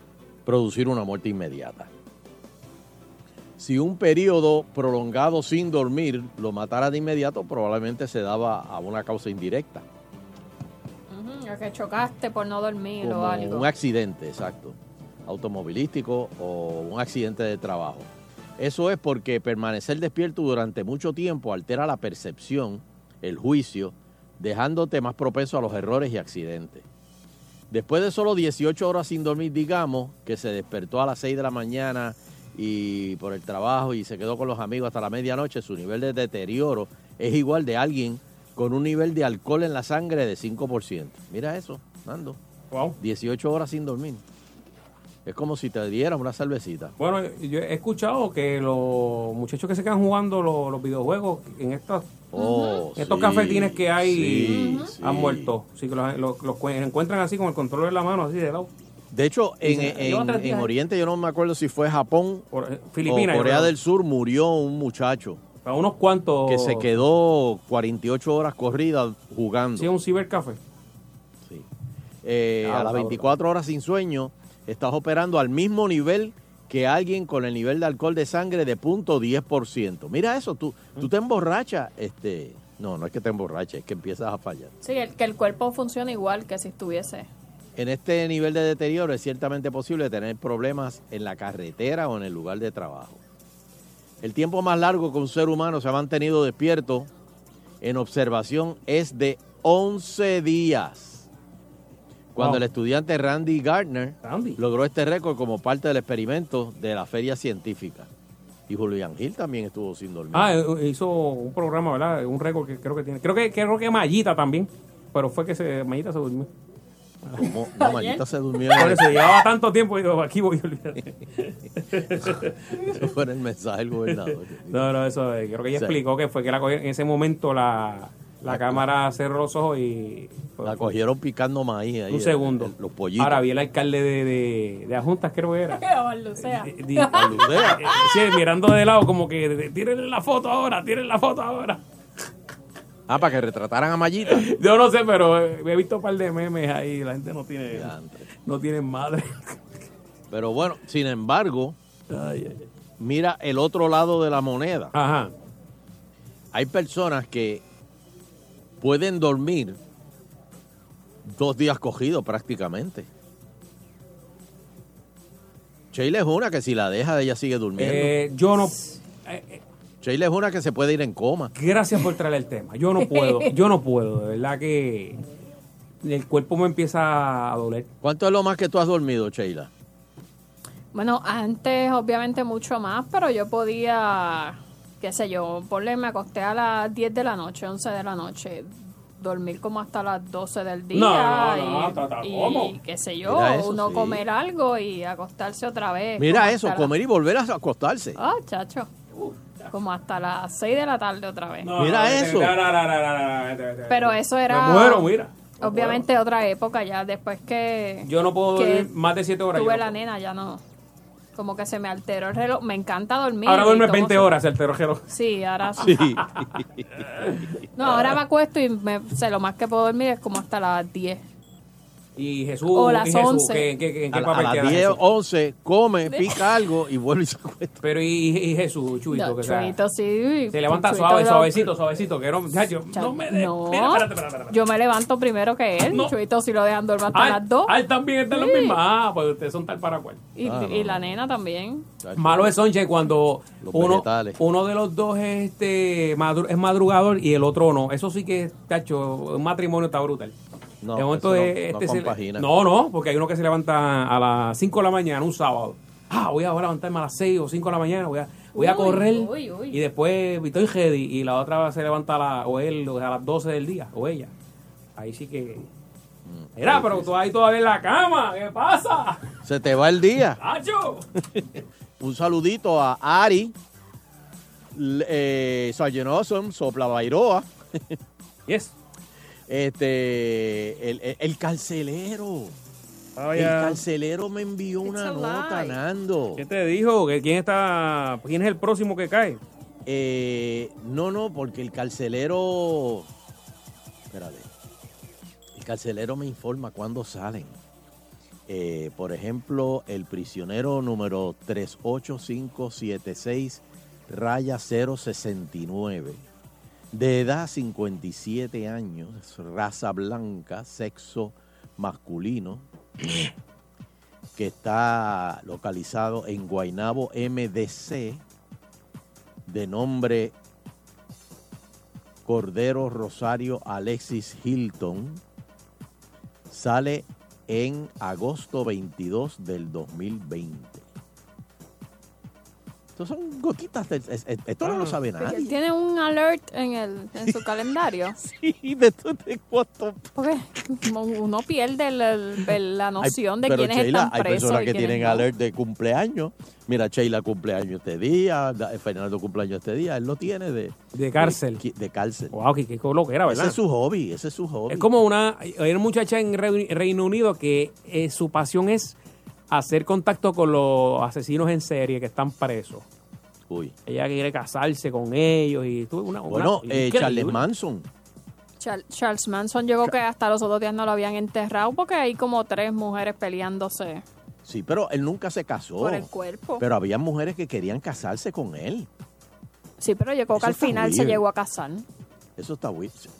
producir una muerte inmediata. Si un periodo prolongado sin dormir lo matara de inmediato, probablemente se daba a una causa indirecta, a que chocaste por no dormir o algo. un accidente, exacto, automovilístico o un accidente de trabajo. Eso es porque permanecer despierto durante mucho tiempo altera la percepción, el juicio, dejándote más propenso a los errores y accidentes. Después de solo 18 horas sin dormir, digamos, que se despertó a las 6 de la mañana y por el trabajo y se quedó con los amigos hasta la medianoche, su nivel de deterioro es igual de alguien con un nivel de alcohol en la sangre de 5%. Mira eso, Nando. 18 horas sin dormir. Es como si te dieran una cervecita. Bueno, yo he escuchado que los muchachos que se quedan jugando los, los videojuegos en estos, Oh, estos sí, cafetines que hay sí, sí. han muerto. Sí, que los, los- los encuentran así con el control en la mano, así de lado. De hecho, en, en-. Oriente, yo no me acuerdo si fue Japón Filipinas, o yo Corea del Sur, murió un muchacho. A unos cuantos. Que se quedó 48 horas corridas jugando. Sí, un cibercafé. Eh, Ah, a las sabroso. 24 horas sin sueño, estás operando al mismo nivel que alguien con el nivel de alcohol de sangre de punto 10%. Mira eso, tú, tú te emborrachas. Este, no, no es que te emborraches, es que empiezas a fallar. Sí, el, que el cuerpo funciona igual que si estuviese. En este nivel de deterioro es ciertamente posible tener problemas en la carretera o en el lugar de trabajo. El tiempo más largo que un ser humano se ha mantenido despierto en observación es de 11 días. Cuando Wow. el estudiante Randy Gardner logró este récord como parte del experimento de la feria científica. Y Julián Gil también estuvo sin dormir. Ah, eh, hizo un programa, ¿verdad? Un récord que creo que tiene. Creo que, creo que Mayita también. Pero fue que se, Mayita se durmió. ¿Cómo? No, Mayita se durmió. Por eso llevaba tanto tiempo y digo, aquí voy a olvidar. Eso fue en el mensaje del gobernador. No, no, eso eh, creo que ella explicó que fue que la en ese momento la, la cámara cerró los ojos y... La cogieron picando maíz ahí. Un segundo. el- el- los pollitos. Ahora vi el alcalde de, de, de Ajuntas, creo que era. Di- eh, sí, mirando de lado como que tírenle la foto ahora, tírenle la foto ahora. Ah, para que retrataran a Mayita. Yo no sé, pero eh, he visto un par de memes ahí, la gente no tiene, no tiene madre. Pero bueno, sin embargo, mira el otro lado de la moneda. Ajá. Hay personas que pueden dormir dos días cogidos prácticamente. Sheila es una que si la deja, ella sigue durmiendo. Eh, yo no... Sheila es una que se puede ir en coma. Gracias por traer el tema. Yo no puedo, yo no puedo, de verdad que el cuerpo me empieza a doler. ¿Cuánto es lo más que tú has dormido, Sheila? Bueno, antes obviamente mucho más, pero yo podía, qué sé yo, ponle, me acosté a las 10 de la noche, 11 de la noche, dormir como hasta las 12 del día No, no, no, y, hasta y ¿cómo? qué sé yo, eso, uno sí. comer algo y acostarse otra vez. Mira eso, comer y volver a acostarse. la- Ah, chacho. Como hasta las 6 de la tarde otra vez. Mira eso. Pero eso era... Me muero, mira. Obviamente otra época ya, después que... Yo no puedo dormir más de 7 horas. Tuve la nena, ya no. Como que se me alteró el reloj. Me encanta dormir. Ahora y duerme tomo 20 su- horas el terrojero. Sí, ahora sí. No, ahora me acuesto y me, sé, lo más que puedo dormir es como hasta las 10. Y Jesús, O las y Jesús, 11. ¿qué- ¿en qué, en qué A, papel a queda las 10, Jesús? 11, come, pica algo y vuelve y se acuesta. Pero y, y Jesús, Chuito, No, que sea, Chuito, sí. se levanta Chuito suave, lo- suavecito, suavecito, que no, ya, yo, no me de, no. mira, espérate, espérate, espérate. Yo me levanto primero que él. Chuito si lo dejan dormir hasta Ay, las 2. ay, también están los Sí. mismos. Ah, pues ustedes son tal para cual. Y, Ah, no, y no. la nena también. Malo es Sonche cuando Los uno, uno de los dos es, este, madru- es madrugador y el otro no. Eso sí que, tacho, un matrimonio está brutal. No, De momento no- no este se- no, no, porque hay uno que se levanta a las 5 de la mañana, un sábado. Ah, voy a, voy a levantarme a las 6 o 5 de la mañana, voy a, voy a correr uy, uy. y después estoy ready y la otra se levanta a la, o él o a las 12 del día, o ella. Ahí sí que... Mm, Mira, pero tú ahí todavía en la cama, ¿qué pasa? Se te va el día. ¡Acho! Un saludito a Ari, eh, Sargent Awesome, Sopla Bairoa. yes. Este, el, el- el carcelero. el Vaya. carcelero me envió una nota, Nando. ¿Qué te dijo? ¿Que ¿Quién está, quién es el próximo que cae? Eh, no, no, porque el carcelero. Espérate. El carcelero me informa cuándo salen. Eh, por ejemplo, el prisionero número 38576, raya 069, de edad 57 años, raza blanca, sexo masculino, que está localizado en Guaynabo MDC, de nombre Cordero Rosario Alexis Hilton, sale en agosto 22 del 2020. Estos son gotitas, de- es- es- esto no lo sabe Porque nadie. él tiene un alert en, el, en su calendario. sí, de, de cuánto. Porque uno pierde el- la noción de quiénes Sheila, están hay presos. personas y que tienen no. alert de cumpleaños. Mira, Sheila cumpleaños este día, Fernando cumpleaños este día. Él lo tiene de, De cárcel. De, de cárcel. Wow, qué, qué era, ¿verdad? Ese es su hobby, ese es su hobby. Es como una, hay una muchacha en Re- Reino Unido que eh, su pasión es hacer contacto con los asesinos en serie que están presos. Uy. Ella quiere casarse con ellos y tuve una, una- Bueno, eh. Charles Manson. Char- Charles Manson llegó que hasta los otros días no lo habían enterrado porque hay como tres mujeres peleándose Sí, pero él nunca se casó. por el cuerpo. Pero había mujeres que querían casarse con él. sí, pero yo creo que Eso al final se llegó a casar. Eso está.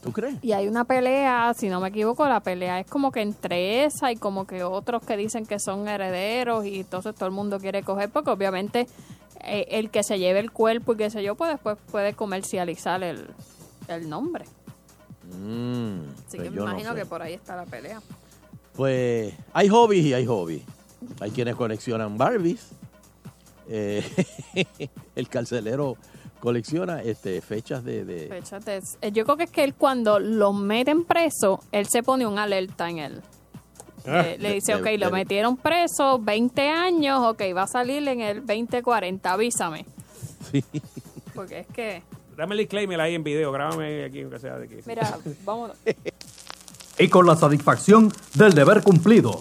¿Tú crees? Y hay una pelea, si no me equivoco, la pelea es como que entre esa y como que otros que dicen que son herederos y entonces todo el mundo quiere coger porque obviamente eh, el que se lleve el cuerpo y qué sé yo, pues después puede comercializar el, el nombre. Mm, Así pues que me no imagino sé. que por ahí está la pelea. Pues hay hobbies y hay hobbies. Hay quienes coleccionan Barbies. Eh, el carcelero colecciona este, fechas de... de- Fechas de- eh, Yo creo que es que él cuando lo meten preso, él se pone un alerta en él. Ah, Eh, le dice, de- ok, de- lo metieron preso, 20 años, ok, va a salir en el 2040, avísame. Sí. Porque es que, Dame el disclaimer ahí en video, grábame aquí, aunque sea de que. mira, vámonos. Y con la satisfacción del deber cumplido,